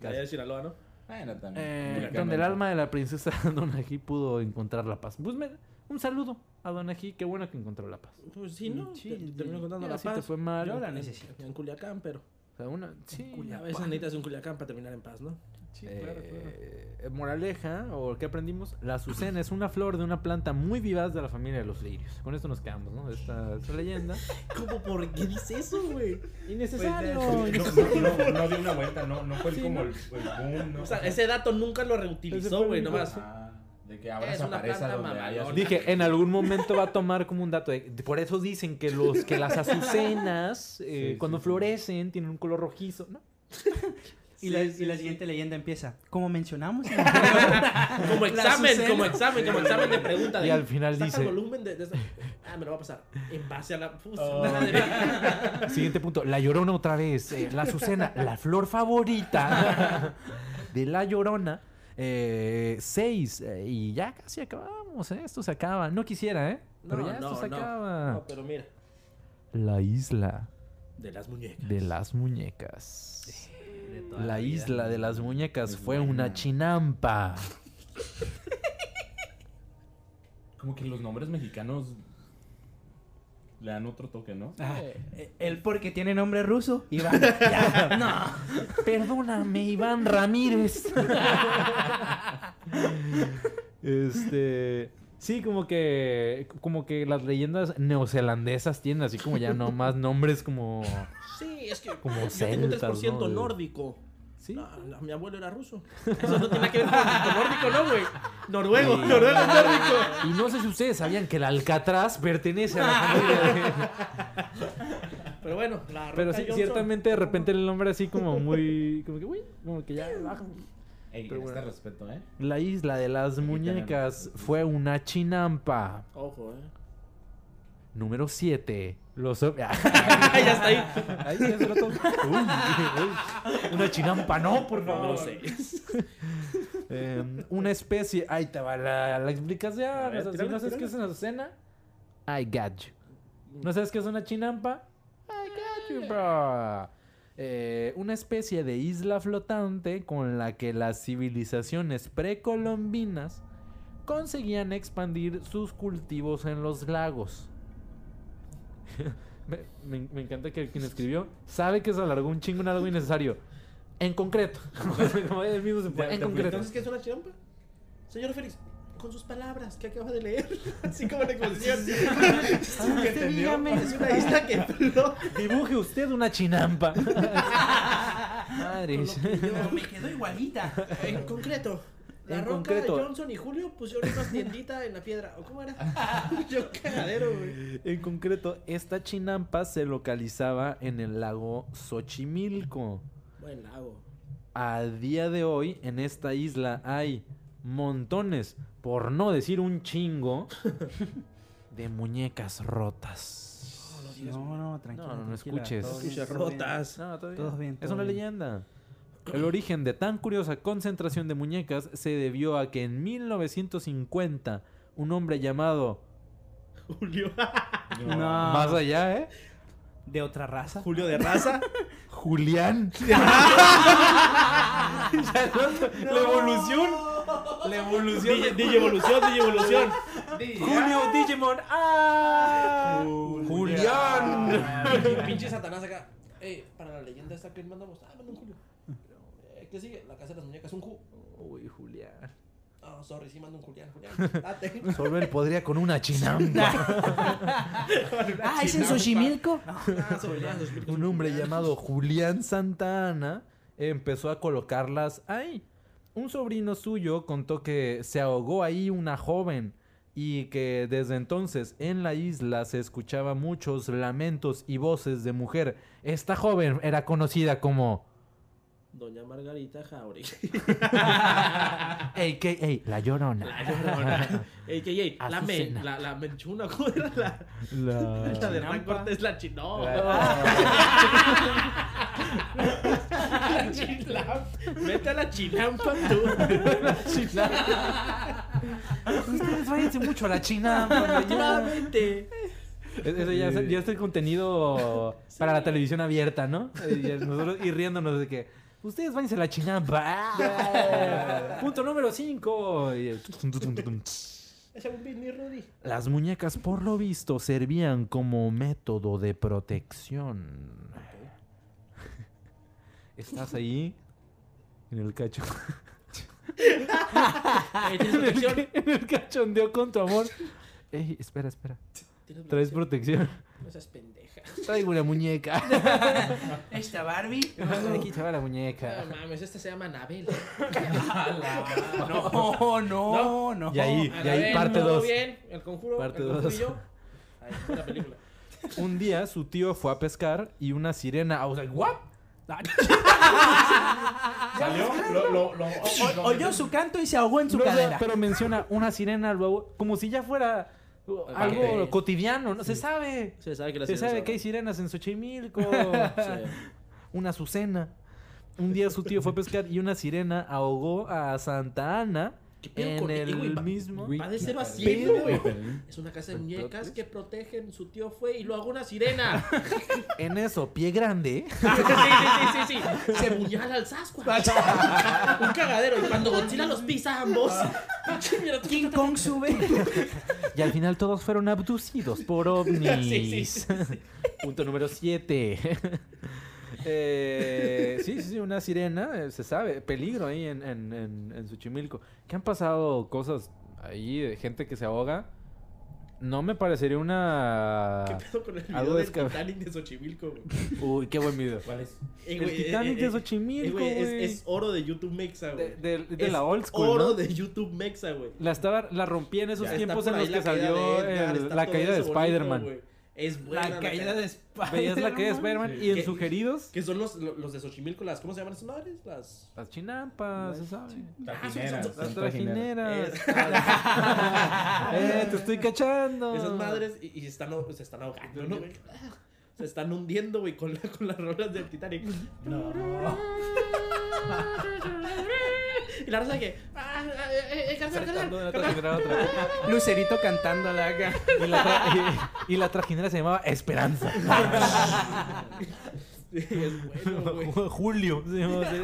allá de Sinaloa, ¿no? Bueno, también. Eh, donde el alma de la princesa Donají pudo encontrar la paz. Pues me- un saludo a Donají, qué bueno que encontró la paz. Pues sí, ¿no? Sí, Te- sí. Terminó contando Ya, la te paz. fue mal. Yo la necesito. En Culiacán, pero O sea, una, sí, a veces necesitas un Culiacán para terminar en paz, ¿no? Sí, Eh, moraleja, o qué aprendimos, la azucena es una flor de una planta muy vivaz de la familia de los lirios. Con esto nos quedamos, ¿no? De esta, esta leyenda. ¿Cómo? ¿Por qué dice eso, güey? Innecesario. No, no, no dio una vuelta, no, no fue Sí, como no. el, el boom, ¿no? O sea, ese dato nunca lo Ese reutilizó, güey, nomás. Ah, de que ahora Es se una aparece planta donde haya mamalona. Dije, en algún momento va a tomar como un dato. de- por eso dicen que los que las azucenas, eh, Sí, cuando sí. florecen, tienen un color rojizo. ¿no? Y, la, y la siguiente leyenda empieza. Como mencionamos. en el Como examen, Azucena. como examen, como examen de pregunta. de, Y al final dice- el volumen de, de esa- Ah, me lo va a pasar. En base a la. Puta Oh. madre. Siguiente punto. La llorona otra vez. eh, la azucena, la flor favorita de la llorona. Eh, seis. eh, y ya casi acabamos, ¿eh? Esto se acaba. No quisiera, ¿eh? Pero No, ya esto se no. acaba. No, pero mira. La isla De las muñecas. de las muñecas. De toda La isla de las muñecas fue buena. una chinampa. Como que los nombres mexicanos le dan otro toque, ¿no? Ah, eh, él porque tiene nombre ruso. Iván. Ya, no. Perdóname, Iván Ramírez. este. Sí, como que. Como que las leyendas neozelandesas tienen así como ya no más nombres como. Sí, es que. Como yo tengo un celtas, 3% ¿no? De- nórdico. Sí. No, no, mi abuelo era ruso. Eso no tiene que ver con, con nórdico, ¿no, güey? Noruego, noruego es nórdico. Y no sé si ustedes sabían que el Alcatraz pertenece a la familia de- Pero bueno, la Pero sí, Johnson- ciertamente de repente el nombre así como muy. Como que, uy, como que ya baja. Ey, Pero este bueno. respeto, ¿eh? La isla de las muñecas fue una chinampa. Ojo, eh. Número 7. Los. ya está ahí. Ahí ya se lo tomo. Uy. Una chinampa, no, por favor. 6. Eh, una especie. Ahí te va la, la explicación. A ver, O sea, si tírala, no sabes qué es una azucena, I got you. ¿No sabes qué es una chinampa? I got you, bro. Eh, una especie de isla flotante con la que las civilizaciones precolombinas conseguían expandir sus cultivos en los lagos. me, me- me encanta que quien escribió sabe que se alargó un chingo en algo innecesario. En concreto. Él mismo se en concreto. Entonces, ¿qué es una chimpa? Señor Félix, con sus palabras que acaba de leer. Así como la exposición. ¿Qué entendió? Es una isla que flota. Dibuje usted una chinampa. Madre. Pero me quedó igualita. En concreto. La En Roca, concreto. Johnson y Julio pusieron una tiendita en la piedra. ¿O cómo era? Yo cagadero, güey. En concreto, esta chinampa se localizaba en el lago Xochimilco. Buen lago. A día de hoy, en esta isla hay montones, por no decir un chingo, de muñecas rotas. No, no, tranquilo. No, no, no escuches. Escuchas rotas. No. Todo bien, Es una bien. leyenda. El origen de tan curiosa concentración de muñecas se debió a que en 1950 un hombre llamado Julio. No. más allá, ¿eh? de otra raza. Julio de raza. Julián. La evolución. La evolución. Digi- Digievolución, Digievolución. Julio Digimon. ¡Ah! Julián. Pinche- Pinche Satanás acá. Eh, para la leyenda esta que mandamos. Ah, manda un Julio. ¿Qué sigue? La casa de las muñecas, un Ju. Uy, Julián. Ah, sorry, sí mando un Julián. Julián, date. Solo él podría con una chinampa. Ah, ¿es en Xochimilco? Ah, Julián, Xochimilco, Un hombre Julián. llamado Julián Santa Ana empezó a colocarlas ahí. Un sobrino suyo contó que se ahogó ahí una joven y que desde entonces en la isla se escuchaba muchos lamentos y voces de mujer. Esta joven era conocida como Doña Margarita Jauregui. AKA La Llorona. La llorona. Ey, que, ey, la, men, la, la menchuna, ¿cómo era la, La... la de Hernán Cortés? La chino. La chilampa. Vete a la chilampa tú. Ustedes váyanse mucho a la China. Naturalmente. Eso ya, ya es el contenido para la televisión abierta, ¿no? Y nosotros ir riéndonos de que ustedes váyanse a la chinampa. Punto número 5. Ese un Britney Rudy. Las muñecas, por lo visto, servían como método de protección. Estás ahí en el cacho. ¿Tienes protección? en el cachondeo con tu amor. Ey, espera, espera. ¿Tienes Traes protección? No seas pendeja. Traigo una muñeca. Esta Barbie. Aquí se va la No muñeca. mames, este se llama Anabel. No, no, no. Y ahí, y ahí parte ¿todo 2. bien? El conjuro. Parte el conjuro dos. y yo. Ahí está la película. Un día su tío fue a pescar y una sirena. O sea, ¿what? Salió, lo, lo, lo, O- oyó su canto y se ahogó en su No, cadera. pero menciona una sirena luego, como si ya fuera algo Parte. cotidiano, ¿no? Se sabe. Se sabe que la Se sabe que hay sirenas en Xochimilco. Sí. una azucena. Un día su tío fue a pescar y una sirena ahogó a Santa Ana ¿Qué pedo en con- el va- mismo. Va de cero a Pero, 100, güey. güey. Es una casa de muñecas que protegen. Su tío fue y lo hago una sirena. En eso, pie grande. sí, sí, sí, sí, sí. Al Sasquatch. Un cagadero. Y cuando Godzilla los pisa a ambos. King Kong sube. Y al final todos fueron abducidos por ovnis. Sí, sí, sí, Punto número 7. Sí, sí, sí, una sirena, eh, se sabe, peligro ahí en, en, en, en Xochimilco. Que han pasado cosas ahí de gente que se ahoga. No me parecería una... ¿Qué pedo con el Algo video del descab- Titanic de Xochimilco, güey? Uy, qué buen video. ¿Cuál es? Eh, El güey, eh, Titanic eh, de eh, Xochimilco, eh, güey, es, es oro de YouTube Mexa, güey. De, de- de Es la old school, Oro ¿no? de YouTube Mexa, güey. La, estaba, la rompí en esos Ya tiempos en los que salió la caída de Spider-Man. Es buena La caída de Spider-Man. Veías la caída de Spider-Man y en sugeridos... Que son los, los de Xochimilco, las, ¿cómo se llaman esas madres? Las... Las chinampas, se sabe. Trajineras. son- Las trajineras. trajineras. eh, te estoy cachando. Esas madres y, y se, están, se están ahogando, ¿no, güey? Se están hundiendo, güey, con, la, con las rolas del Titanic. No. Y la raza que... Ah, ah, eh, eh, otra. Lucerito cantando la acá. Y la, tra- y- y la trajinera se llamaba Esperanza. Sí, es bueno, güey. Julio. se llamaba así.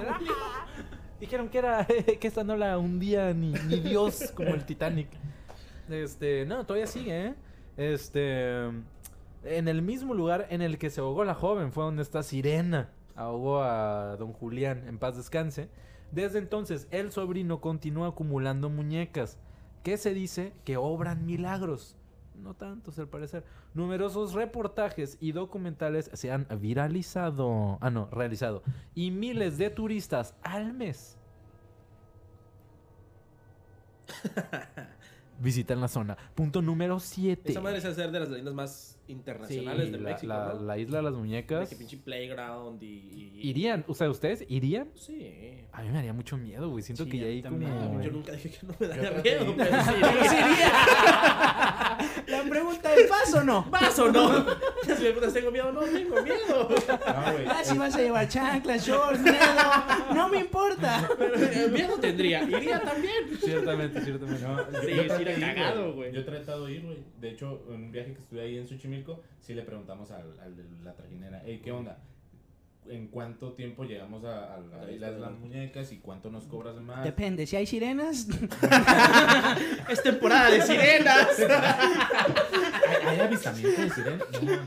Dijeron que era que esta no la hundía ni, ni Dios como el Titanic. Este, no, todavía sigue, ¿eh? Este, en el mismo lugar en el que se ahogó la joven fue donde está Sirena. Ahogó a don Julián, en paz descanse. Desde entonces, el sobrino continúa acumulando muñecas, que se dice que obran milagros. No tantos, al parecer. Numerosos reportajes y documentales se han viralizado. Ah, no, realizado. Y miles de turistas al mes visitan la zona. Punto número 7. Esa madre es hacer de las leyendas más internacionales de la, México, la- ¿no? la isla de las De muñecas. que pinche playground y... y- ¿Irían? O sea, ¿ustedes irían? Sí. A mí me haría mucho miedo, güey. Siento Sí, que ya a mí hay también, como... Yo nunca dije que no me Yo daría miedo, iría. pero sí. La pregunta es, ¿vas o no? ¿Vas o no? Si me preguntas, ¿tengo miedo? No, tengo miedo. No, güey. Ah, si vas a llevar chanclas, shorts, miedo. No me importa. Pero eh, miedo tendría. Iría también. Ciertamente, ciertamente. No, Sí, yo sí, de ir, cagado, güey. Yo he tratado de ir, güey. De hecho, en un viaje que estuve ahí en Xochimilco, sí le preguntamos al, al de la trajinera, hey, ¿qué onda? ¿En cuánto tiempo llegamos a, a la isla de las muñecas y cuánto nos cobras más? Depende, si hay sirenas. Es temporada de sirenas. ¿Hay, hay avistamiento de sirena? No, no.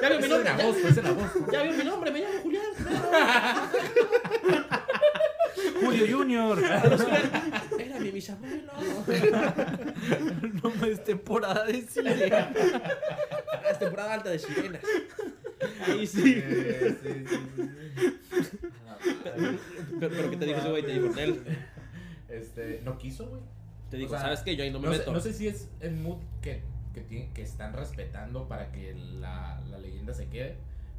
Ya vio mi en nombre. agosto, es en agosto. Ya vio mi nombre, me llamo Julián. Julio Junior. Era mi bisabuelo. no es temporada de cine. Es temporada alta de sirenas. Ahí sí. Sí, sí, sí, sí. Pero, pero ¿qué te dijo ese güey? Te dijo él. Este, no quiso, güey. Te dijo, O sea, ¿sabes qué? Yo ahí no me No sé, meto. no sé si es el mood que, que, tiene- que están respetando para que la, la leyenda se quede.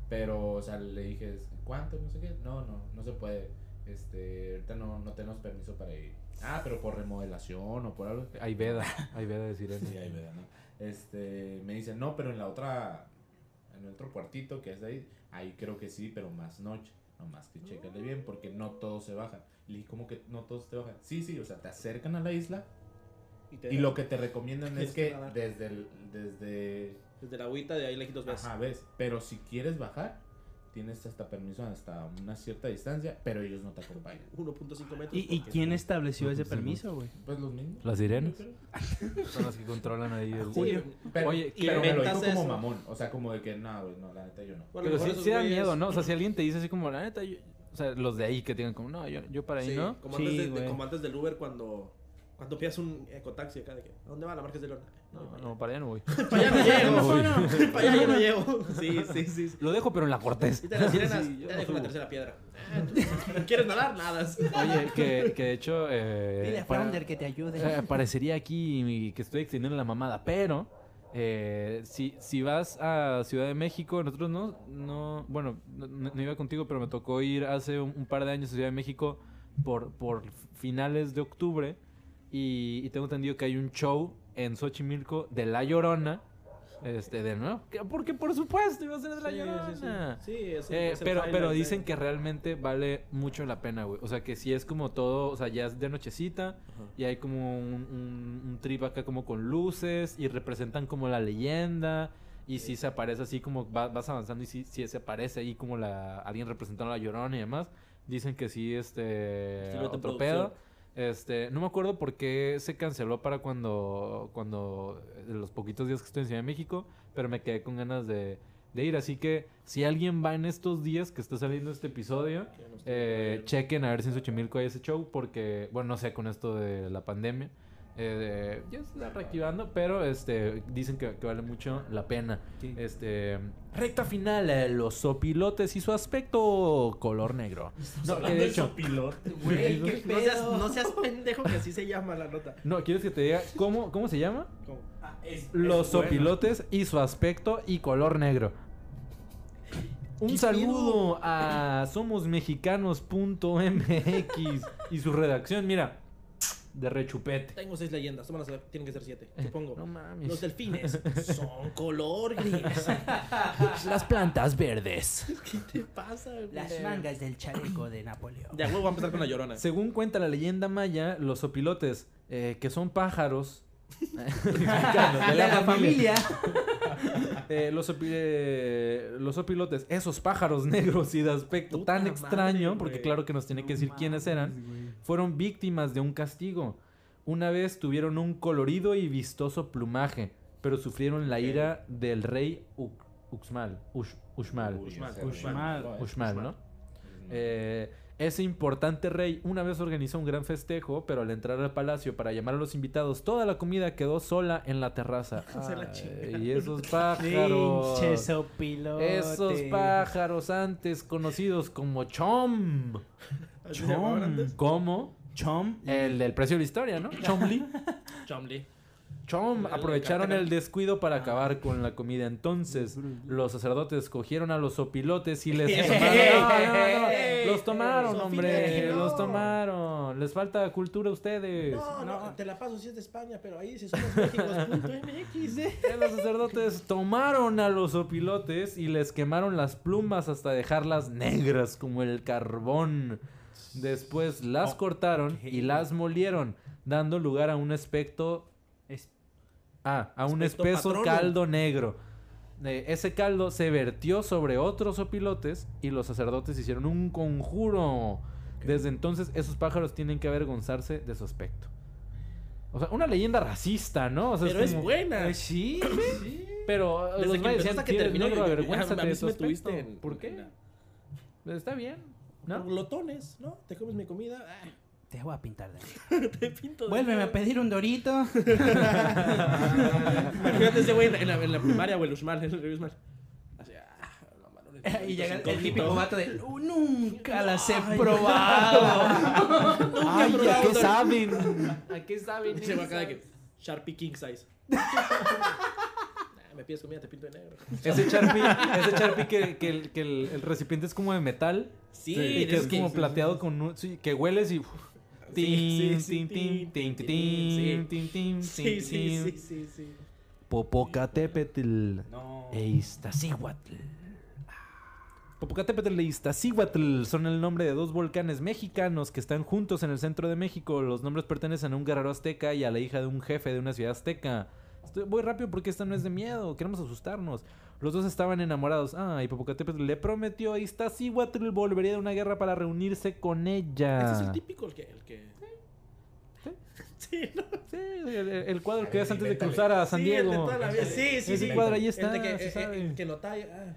Pero, o sea, le dije, ¿cuánto? No sé qué. No, no, no se puede. Este, ahorita no, no tenemos permiso para ir. Ah, pero por remodelación o por algo. Hay veda, hay veda de sirena. Sí, ahí veda, ¿no? Este, me dicen, no, pero en la otra, en el otro cuartito que es de ahí, ahí creo que sí, pero más noche. Nomás que chécale bien, porque no todos se bajan. Le dije, ¿cómo que no todos te bajan? Sí, sí, o sea, te acercan a la isla te- y lo que te recomiendan es que desde el, desde, Desde la agüita de ahí lejitos ves. ajá, ves, pero si quieres bajar, tienes hasta permiso hasta una cierta distancia, pero ellos no te acompañan. 1.5 metros. ¿Y, quién estableció ese permiso, güey? Pues los mismos. ¿Las sirenas? Son las que controlan ahí el... Sí, Pero, Oye, y pero me lo dijo como mamón, o sea, como de que, no, güey, no, la neta yo no. Bueno, Pero sí, sí da miedo, ¿no? O sea, si alguien te dice así como, la neta, yo- o sea, los de ahí que digan como, no, yo, yo para ahí Sí, no. como, Sí, antes de- como antes del Uber cuando, cuando pidas un ecotaxi acá de que, ¿a dónde va la Marqués de León? No, No, no, para allá no voy. para allá no llego. Para allá yo no llego. Sí, sí, sí. sí. Lo dejo, pero en la Cortés. Y te las sirenas, Sí, ya dejo la tercera piedra. Ah, ¿Quieres nadar? Nadas. Oye, que, que de hecho... Eh, Dile a Founder que te ayude. eh, parecería aquí que estoy extendiendo la mamada, pero... eh, si, si vas a Ciudad de México, nosotros no, no bueno, no, no iba contigo, pero me tocó ir hace un, un par de años a Ciudad de México por, por finales de octubre y, y tengo entendido que hay un show en Xochimilco de La Llorona, este, de nuevo, que- porque por supuesto iba a ser de La Sí, Llorona. sí, sí. Sí, es el- Eh, pero, pero dicen que realmente vale mucho la pena, güey. O sea, que si es como todo, o sea, ya es de nochecita y hay como un, un- un trip acá como con luces y representan como la leyenda. Y si se aparece así como va- vas avanzando y si, si se aparece ahí como la alguien representando a la llorona y demás, dicen que sí, este, otro pedo. Este, no me acuerdo por qué se canceló para cuando, cuando, eh, los poquitos días que estoy en Ciudad de México, pero me quedé con ganas de, de ir. Así que si alguien va en estos días que está saliendo este episodio, eh, chequen a ver si en Xochimilco hay ese show, porque, bueno, no sé, con esto de la pandemia, eh, ya se está reactivando, pero este, dicen que, que vale mucho la pena. Este, recta final, eh, los sopilotes y su aspecto color negro. No, que de hecho, piloto. Güey, qué No seas, pedo. no seas pendejo que así se llama la nota. no, ¿quieres que te diga cómo, cómo se llama? ¿Cómo? Los sopilotes y su aspecto y color negro. Un ¿Qué saludo a somosmexicanos.mx y su redacción, mira, de rechupete. Tengo seis leyendas, tómalas, tienen que ser siete. ¿Qué pongo? No mames. Los delfines son color gris. Las plantas verdes. ¿Qué te pasa, güey? Las mangas del chaleco de Napoleón. De a huevo va a empezar con la llorona. Según cuenta la leyenda maya, los sopilotes, eh, que son pájaros De la familia. Eh, los, opi- eh, los opilotes, esos pájaros negros y de aspecto Puta tan madre, extraño, porque claro que nos tiene que decir quiénes eran, fueron víctimas de un castigo. Una vez tuvieron un colorido y vistoso plumaje, pero sufrieron la ira del rey U- Uxmal. Ush- Uxmal. Uxmal, Uxmal. Uxmal, ¿no? Eh, ese importante rey una vez organizó un gran festejo, pero al entrar al palacio para llamar a los invitados, toda la comida quedó sola en la terraza. Ay, y esos pájaros. Esos pájaros antes conocidos como chom. ¿Así se llamaban antes? ¿Cómo? Chom. El del precio de la historia, ¿no? Chomli. Chomli. Chom, aprovecharon el descuido para acabar con la comida. Entonces, los sacerdotes cogieron a los sopilotes y les tomaron. No, no, no, ¡Ey! Los tomaron, hombre. Los tomaron. Les falta cultura a ustedes. No, no, te la paso si es de España, pero ahí somosméxicos.mx. Eh, Los sacerdotes tomaron a los opilotes y les quemaron las plumas hasta dejarlas negras como el carbón. Después las cortaron y las molieron, dando lugar a un aspecto Ah, a un espeso patrono. caldo negro. Eh, ese caldo se vertió sobre otros opilotes y los sacerdotes hicieron un conjuro. Desde entonces, esos pájaros tienen que avergonzarse de su aspecto. O sea, una leyenda racista, ¿no? O sea, Pero es como- buena. Pues sí, Pero eh, Desde los que decían hasta que "Tienes terminó, negro, de sí tu me aspecto". tuviste en- ¿Por qué? en la- Está bien, ¿no? Glotones, ¿no? Te comes mi comida. ah, te voy a pintar de te pinto de Vuélveme a negro. pedir un dorito. Imagínate ese güey en la, en la- en la primaria o en. Así, ah, mano en el y llega el, incógnito. típico vato de "Uh, nunca las he probado. Ay, ¿a probado qué saben? ¿A qué saben? Y se va de que Sharpie King Size. Nah, me pides comida, te pinto de negro. Ese Sharpie, ese Sharpie que, que el, que el- el recipiente es como de metal. Sí, y que es es que- como plateado con un- sí, que hueles y uf, Popocatépetl e Iztaccíhuatl. Popocatépetl e Iztaccíhuatl son el nombre de dos volcanes mexicanos que están juntos en el centro de México. Los nombres pertenecen a un guerrero azteca y a la hija de un jefe de una ciudad azteca. Estoy, voy rápido porque esta no es de miedo, queremos asustarnos. Los dos estaban enamorados. Ah, y Popocatépetl le prometió a Iztaccíhuatl volvería de una guerra para reunirse con ella. Este es el típico, el que. El que... Sí, ¿no? Sí, el, el cuadro A que ver, es antes de cruzar a San Sí, el de Diego. toda la vida. Sí, sí, Ese sí. cuadro ahí El está, de que, se sabe. que lo talla. ah.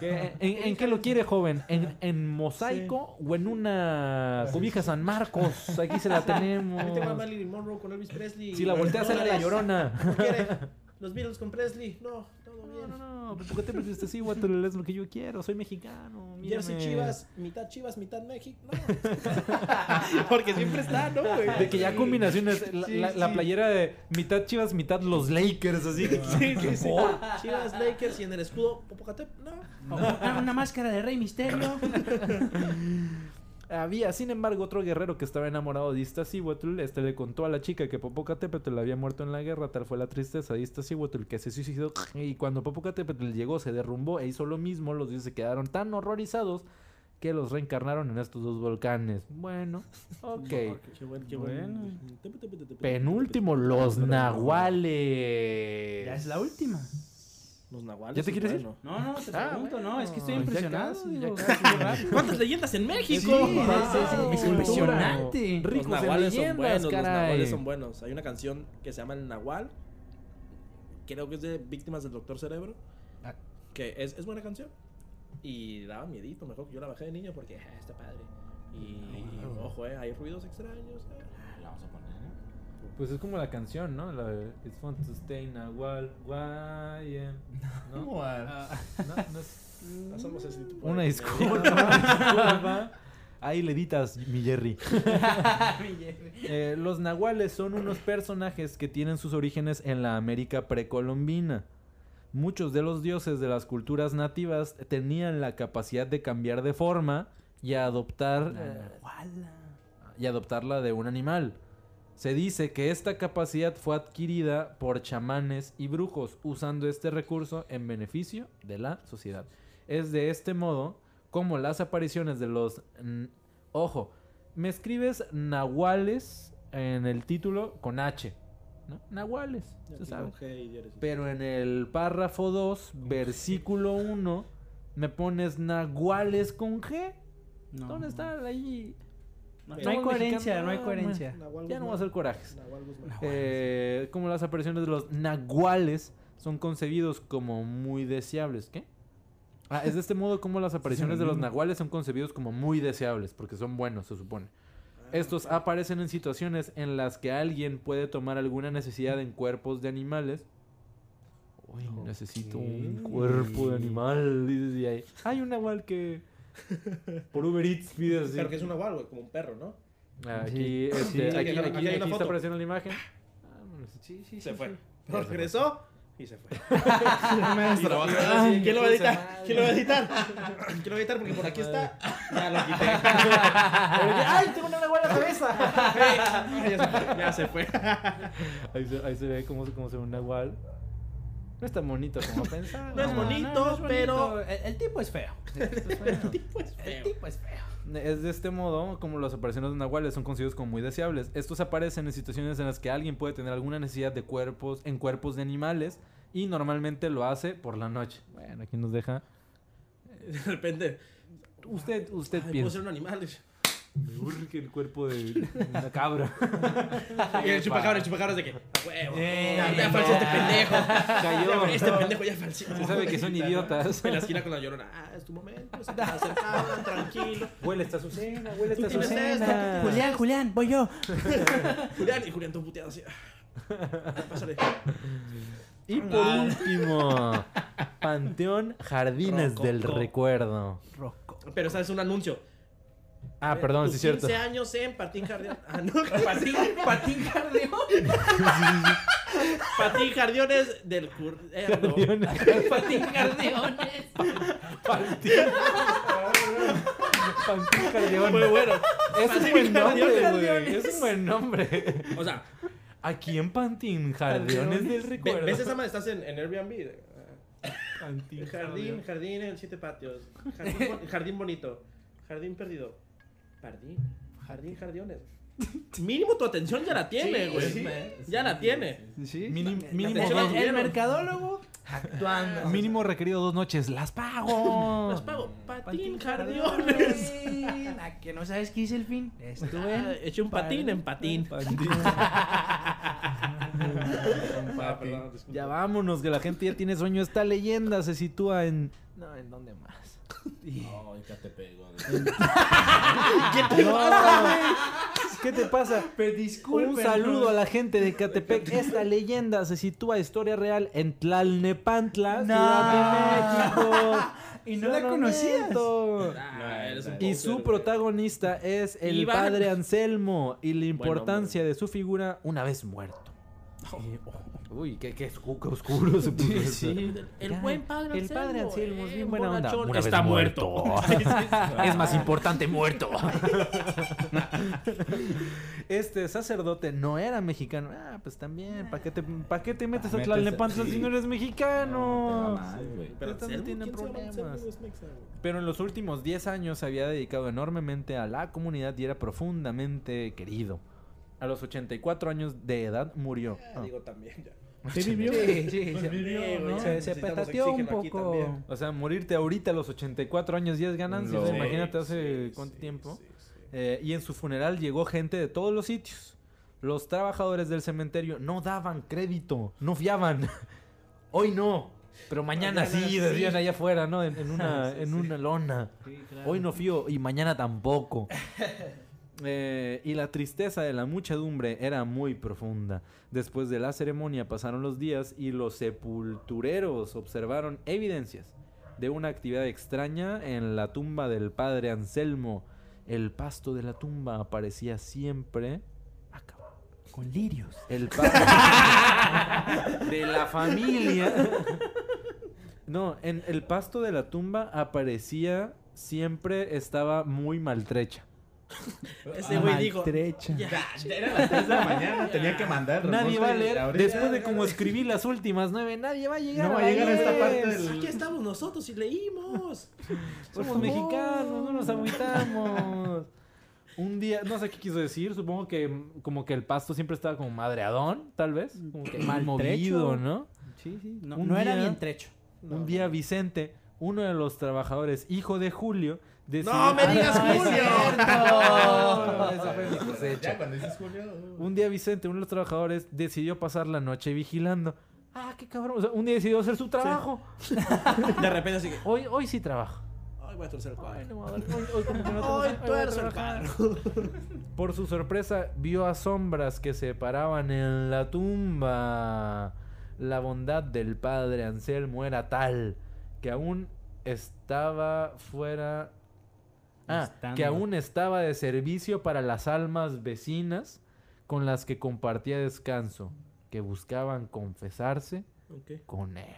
¿Qué- ¿En, en qué lo quiere, joven? ¿En, en mosaico o en una cobija San Marcos? Aquí se la tenemos. Ahí tengo a Marilyn Monroe con Elvis Presley. Si la volteas, sale la llorona. ¿Qué quiere? Los Beatles con Presley. No, todo No, bien. no, no. ¿Por qué te pusiste así, Guatemala? Es lo que yo quiero. Soy mexicano. Jersey. Chivas, mitad Chivas, mitad México. No. Porque siempre está, ¿no, güey? De que ya combinaciones. La, la- la playera de mitad chivas, mitad los Lakers, así. Sí, sí, sí. Chivas, Lakers y en el escudo Popocatép. No. Una, una máscara de Rey Misterio. Había, sin embargo, otro guerrero que estaba enamorado de Iztaccíhuatl. Este le contó a la chica que Popocatépetl había muerto en la guerra. Tal fue la tristeza de Iztaccíhuatl que se suicidó. Y cuando Popocatépetl llegó, se derrumbó e hizo lo mismo. Los dioses se quedaron tan horrorizados que los reencarnaron en estos dos volcanes. Bueno, ok. Qué bueno, qué bueno. Penúltimo, los nahuales. Ya es la última. Los nahuales. ¿Ya te quieres ir? buenos. No, no, te Ah, pregunto, no, es que estoy impresionado. casi, digo. ya casi, rápido. ¿Cuántas leyendas en México? Sí, sí, sí, es impresionante. Los Ricos nahuales son buenos, los nahuales son buenos. Hay una canción que se llama El Nahual. Creo que es de Víctimas del Doctor Cerebro. Ah. Que es, es buena canción. Y daba miedito, mejor que yo la bajé de niño porque ah, está padre. Y, ojo, eh, hay ruidos extraños. eh. La vamos a poner, ¿no? Pues es como la canción, ¿no? La de It's fun to stay Nahual, YM. ¿No? ¿Cómo va? No, no es... Hacemos ese tipo de- Una disculpa, una disculpa. Ahí le editas, mi Jerry. Eh, los nahuales son unos personajes que tienen sus orígenes en la América precolombina. Muchos de los dioses de las culturas nativas tenían la capacidad de cambiar de forma y adoptar eh, y adoptarla de un animal. Se dice que esta capacidad fue adquirida por chamanes y brujos usando este recurso en beneficio de la sociedad. Es de este modo como las apariciones de los... ojo, me escribes nahuales en el título con H. ¿no? Nahuales, se sabe. Pero en el párrafo 2, versículo 1, me pones nahuales con G. No. ¿Dónde está ahí? No, hay coherencia, no hay Ah, coherencia. Ya no voy a hacer corajes. Eh, como las apariciones de los nahuales son concebidos como muy deseables. ¿Qué? Ah, es de este modo como las apariciones de los nahuales son concebidos como muy deseables, porque son buenos, se supone. Estos aparecen en situaciones en las que alguien puede tomar alguna necesidad en cuerpos de animales. Uy, necesito un cuerpo de animal. dices, y ahí, Hay un nahual que por Uber Eats pide así. Pero que es un nahual, güey, como un perro, ¿no? Aquí, este, Sí, aquí, aquí hay una- aquí- aquí una está foto. apareciendo la imagen. Vámonos. Sí, sí, Se sí, fue. sí. Pero regresó Y se fue. Así, ¿Quién lo va a editar? ¿Quién lo va a editar? ¿Quién lo va a editar? Porque por aquí está. Ya lo quité. ¡Ay, tengo una lengua en la cabeza! ya se fue. Ahí se, ahí se ve cómo, se- cómo se ve un nahual. No es tan bonito como pensaba. No es bonito, pero- El, el tipo es feo. El tipo es El feo. tipo es feo. Es de este modo como las apariciones de nahuales son conocidos como muy deseables. Estos aparecen en situaciones en las que alguien puede tener alguna necesidad de cuerpos en cuerpos de animales y normalmente lo hace por la noche. Bueno, aquí nos deja. De repente. Usted, usted Ay, puedo piensa. ser un animal. Me urge el cuerpo de una cabra. Y el chupacabra, el chupacabra es de que. "A huevo. Eh, ya, ya falseó este pendejo. Cayó. Este pendejo ya falseó. Se sabe que son idiotas. En la esquina con la llorona. Ah, es tu momento. Se te acercaban, tranquilo. Huele esta Azucena, huele esta Azucena. Julián, Julián, voy yo. Julián y Julián, tú puteado así. Pásale. Y por último, Panteón Jardines Rococo. del Recuerdo. Pero sabes un anuncio. Ah, perdón, Tus sí es cierto. 15 años en Patín Jardín. Ah, no. Patín, patín cardio. Patín Jardiones del cur... eh, no. Patín cardiones. Panteón Jardín. Muy bueno. Es un Panteón buen nombre, Jardiones. güey. Es un buen nombre. O sea, Aquí en Pantín Jardines del Recuerdo. ¿ves esa madre? Estás en, en Airbnb. Pantín Jardín, jardín en siete patios. Jardín bonito. Jardín perdido. Jardín. Jardín, jardiones. Mínimo tu atención ya la tiene, güey. sí. Ya la tiene. Sí. Mínimo, mínimo, El, mercadólogo actuando. mínimo requerido dos noches. ¡Las pago! Los pago. Patín, Patín jardiones. ¿A que no sabes qué hice el fin? Estuve Ah, un patín en patín. Ah, perdón, disculpa. Ya vámonos, que la gente ya tiene sueño. Esta leyenda se sitúa en. No, ¿en dónde más? No, en Catepec, güey. ¿Qué te pasa? Pero disculpen, Un saludo a la gente de Catepec. Esta leyenda se sitúa historia real en Tlalnepantla, No. Ciudad de México. Y no la conocías. Y su protagonista es el Iván. padre Anselmo y la importancia de su figura una vez muerto. Y- oh, uy, qué, qué qué oscuro se puso esto. El Ya, buen padre El padre Anselmo es eh, bien buena onda. vez Está muerto. es más importante muerto. Este sacerdote no era mexicano. Ah, pues también. ¿Para qué te, pa' qué te metes a Tlalnepantla sí. si no eres mexicano? No. Pero Anselmo, tienen ¿quién se llama problemas. Anselmo? Pero en los últimos 10 años se había dedicado enormemente a la comunidad y era profundamente querido. A los 84 años de edad murió. Ah, Digo también ya. ¿Sí vivió? Sí, sí, Pues se, vivió, Sí, güey, ¿no? ya se, se necesitamos petateó un poco. O sea, morirte ahorita a los 84 años ya es ganancia. Lo- o sea, Sí, imagínate hace Sí, cuánto sí, tiempo. sí, sí. Eh, y en su funeral llegó gente de todos los sitios. Los trabajadores del cementerio no daban crédito, no fiaban. Hoy no, pero mañana, Mañana sí, sí. decían allá afuera, ¿no? En, en una, en una lona. Hoy no fío y mañana tampoco. Eh, y la tristeza de la muchedumbre era muy profunda. Después de la ceremonia pasaron los días y los sepultureros observaron evidencias de una actividad extraña en la tumba del padre Anselmo. El pasto de la tumba aparecía siempre... Con lirios. El padre de la familia. No, en el pasto de la tumba aparecía siempre estaba muy maltrecha. Ese güey dijo. Ya, Era las 3 de la mañana, tenía que mandar. Nadie va a leer. ahorita. Después de como escribí las últimas nueve, nadie va a llegar No a va a llegar a esta parte del- Aquí estamos nosotros y leímos. Por Somos mexicanos, no nos agüitamos. Un día, no sé qué quiso decir, supongo que mm, como que el pasto siempre estaba como madreadón, tal vez. Como que mal movido, ¿no? Sí, sí. No, era bien trecho. Un día Vicente, uno de los trabajadores, hijo de Julio, decidió... No me digas Ah, Julio. Esa fue mi Ya cosecha. cuando dices Julio. Un día Vicente, uno de los trabajadores, decidió pasar la noche vigilando. Ah, qué cabrón. O sea, un día decidió hacer su trabajo. De repente así que. Hoy, hoy sí trabajo. Ay, voy a torcer el Ay, cuadro. no, hoy, hoy como que no Ay, tengo- hoy tuerzo el cuadro. Por su sorpresa, vio a sombras que se paraban en la tumba. La bondad del padre Anselmo era tal que aún estaba fuera. Ah, Estando. que aún estaba de servicio para las almas vecinas con las que compartía descanso, que buscaban confesarse con él.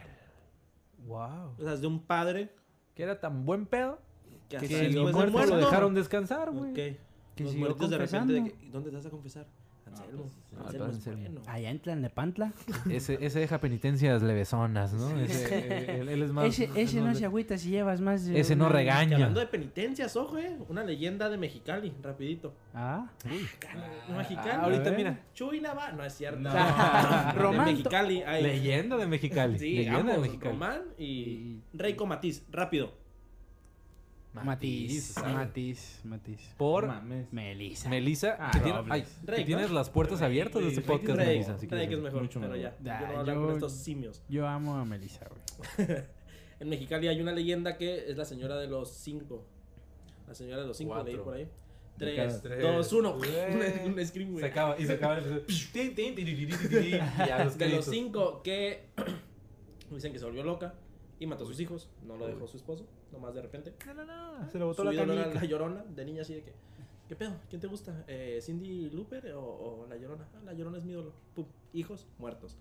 Wow. O sea, es de un padre Que era tan buen pedo que que hasta ni después de muerto muerto. lo dejaron descansar, güey. Ok. Que Los muertos de repente de confesando. que, ¿dónde te vas a confesar? Anselmo. Ah, Anselmo es Anselmo. bueno. Allá en Tlalnepantla. Ese, ese deja penitencias levesonas, ¿no? Ese, él, él es más... Ese, ese no se agüita si llevas más de. Ese no una- regaña. hablando de penitencias, ojo, eh. Una leyenda de Mexicali, rapidito. Ah. Mexicali. Ah, ahorita mira. Chuy Nava. No es cierto. No. de Román- Mexicali. hay- Leyenda de Mexicali. Sí, Leyenda de Mexicali. Román y Reiko Matiz. Rápido. Matiz. ¿sabes? Matiz. Matiz. Por Mames. Melissa. Melissa, Ah, que, tiene- ay, que tienes ¿no? las puertas abiertas de este podcast, Rey, Melissa. si que es decir. mejor, Mucho pero mejor. ya. Yo Ah, a yo- con estos simios. Yo amo a Melissa, güey. En Mexicali hay una leyenda que es la señora de los cinco. La señora de los cinco, leí por ahí. De Tres, cada tres. dos, uno. Güey. un scream, güey. Se acaba, y se acaba el... Y ya los De los cinco que dicen que se volvió loca y mató a sus hijos. No lo dejó su esposo, nomás de repente. No, no, no, se le botó Su la ídolo era canica. la llorona, de niña así de que. ¿Qué pedo? ¿Quién te gusta? Eh, ¿Cindy Looper o, o la llorona? "Ah, la llorona es mi ídolo. Pum, hijos muertos.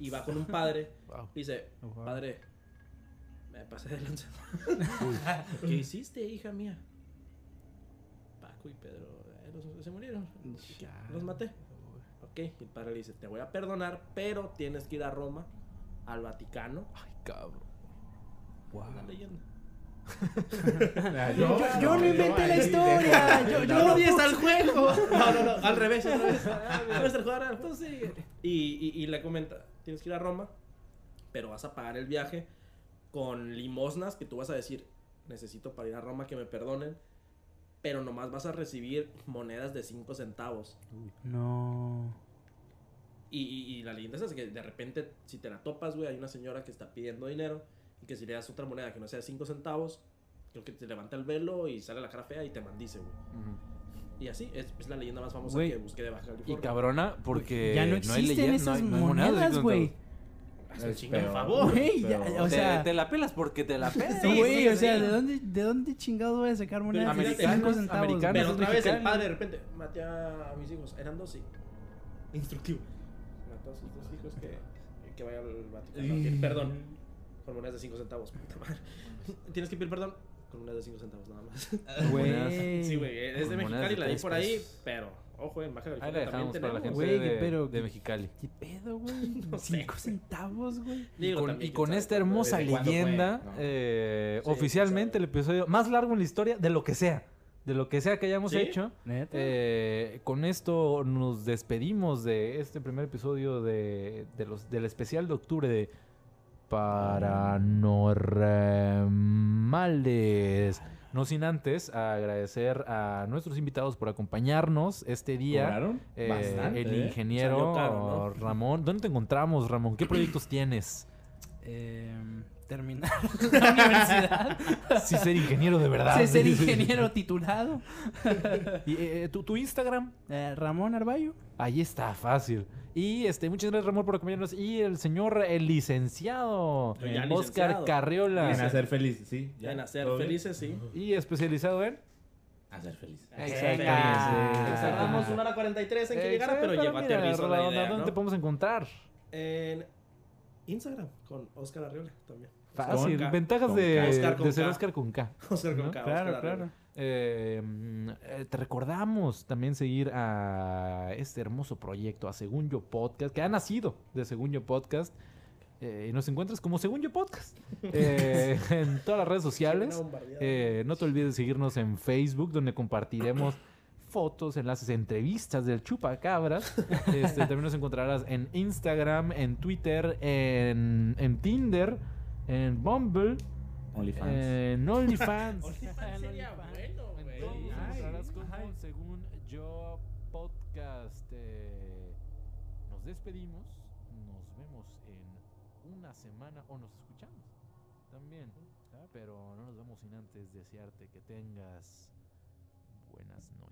Y va con un padre. Wow. Dice, Wow. padre, me pasé de lanza. ¿Qué hiciste, hija mía? Paco y Pedro eh, los- se murieron. Los maté. Ok, y el padre le dice, te voy a perdonar, pero tienes que ir a Roma, al Vaticano. Ay, cabrón. Una leyenda. Yo, yo no inventé la historia. Yo, yo no vi puse- al juego. No, no, no, al revés, al revés. Al juego, sí. Y, y, y le comenta, tienes que ir a Roma, pero vas a pagar el viaje con limosnas que tú vas a decir, necesito para ir a Roma que me perdonen, pero nomás vas a recibir monedas de 5 centavos. No. Y, y, y la leyenda es que de repente, si te la topas, güey, hay una señora que está pidiendo dinero y que si le das otra moneda que no sea de 5 centavos, creo que te levanta el velo y sale la cara fea y te maldice, güey. Y así, es, es la leyenda más famosa que busqué de Baja Y California. cabrona, porque Ya no hay existen leyenda, esas no hay- no hay monedas güey. peor. favor. Ya, Pero- o Te- sea, te, la pelas porque te la pelas. Sí, güey, sí, o sea. ¿de dónde, ¿de dónde chingados voy a sacar monedas 5 centavos? americanas. Pero otra vez el padre de repente maté a mis hijos. Eran dos, sí. Instructivo. Mató a sus dos hijos que, que vaya al Vaticano. perdón. Con monedas de 5 centavos. Puta madre. Tienes que pedir perdón con monedas de 5 centavos nada más. Güey. Sí, güey. Es de Mexicali, de la di por ahí. Pero, ojo, en Baja Ahí la California dejamos también para la gente tenemos. Güey, de, pero- de Mexicali. ¿Qué pedo, güey? No sé. 5 centavos, güey. Y Digo, con, también, y con quién esta hermosa desde cuándo fue, leyenda, ¿no? eh, Sí, oficialmente el episodio más largo en la historia de lo que sea. De lo que sea que hayamos ¿Sí? hecho. ¿Neta? Eh, con esto nos despedimos de este primer episodio de, de los, del especial de octubre de Paranormales. No sin antes agradecer a nuestros invitados por acompañarnos este día. Eh, Bastante, el ¿eh? ingeniero Salió caro, ¿no? Ramón. ¿Dónde te encontramos, Ramón? ¿Qué proyectos tienes? Eh, terminar la universidad. Sí, ser ingeniero de verdad. Sé ser ingeniero titulado. ¿Y, eh, ¿tu, tu Instagram? Eh, Ramón Arballo. Ahí está, fácil. Y este, muchas gracias, Ramón, por acompañarnos. Y el señor, el licenciado, Oscar licenciado. Carriola. En hacer feliz, sí. ya, En hacer felices, sí. Y especializado en. Hacer feliz. Exactamente. Venga. Tardamos una hora 43 en que llegara, pero Exacto, a mira, la idea, ¿Dónde ¿no? te podemos encontrar? En Instagram, con Oscar Arriola también. Fácil. Con. Ventajas Con de, K. Oscar con de ser K. Oscar con K. Oscar con ¿no? K, Claro, Oscar claro. Eh, eh, te recordamos también seguir a este hermoso proyecto, a Según Yo Podcast, que ha nacido de Según Yo Podcast. eh, y nos encuentras como Según Yo Podcast eh, en todas las redes sociales. Eh, no te olvides de seguirnos en Facebook, donde compartiremos fotos, enlaces, entrevistas del chupacabras. Este, también nos encontrarás en Instagram, en Twitter, en, en Tinder, en Bumble, OnlyFans. en OnlyFans. OnlyFans sería bueno, güey. Según yo podcast. eh, nos despedimos. Nos vemos en una semana o nos escuchamos también. Pero no nos vemos sin antes desearte que tengas buenas noches.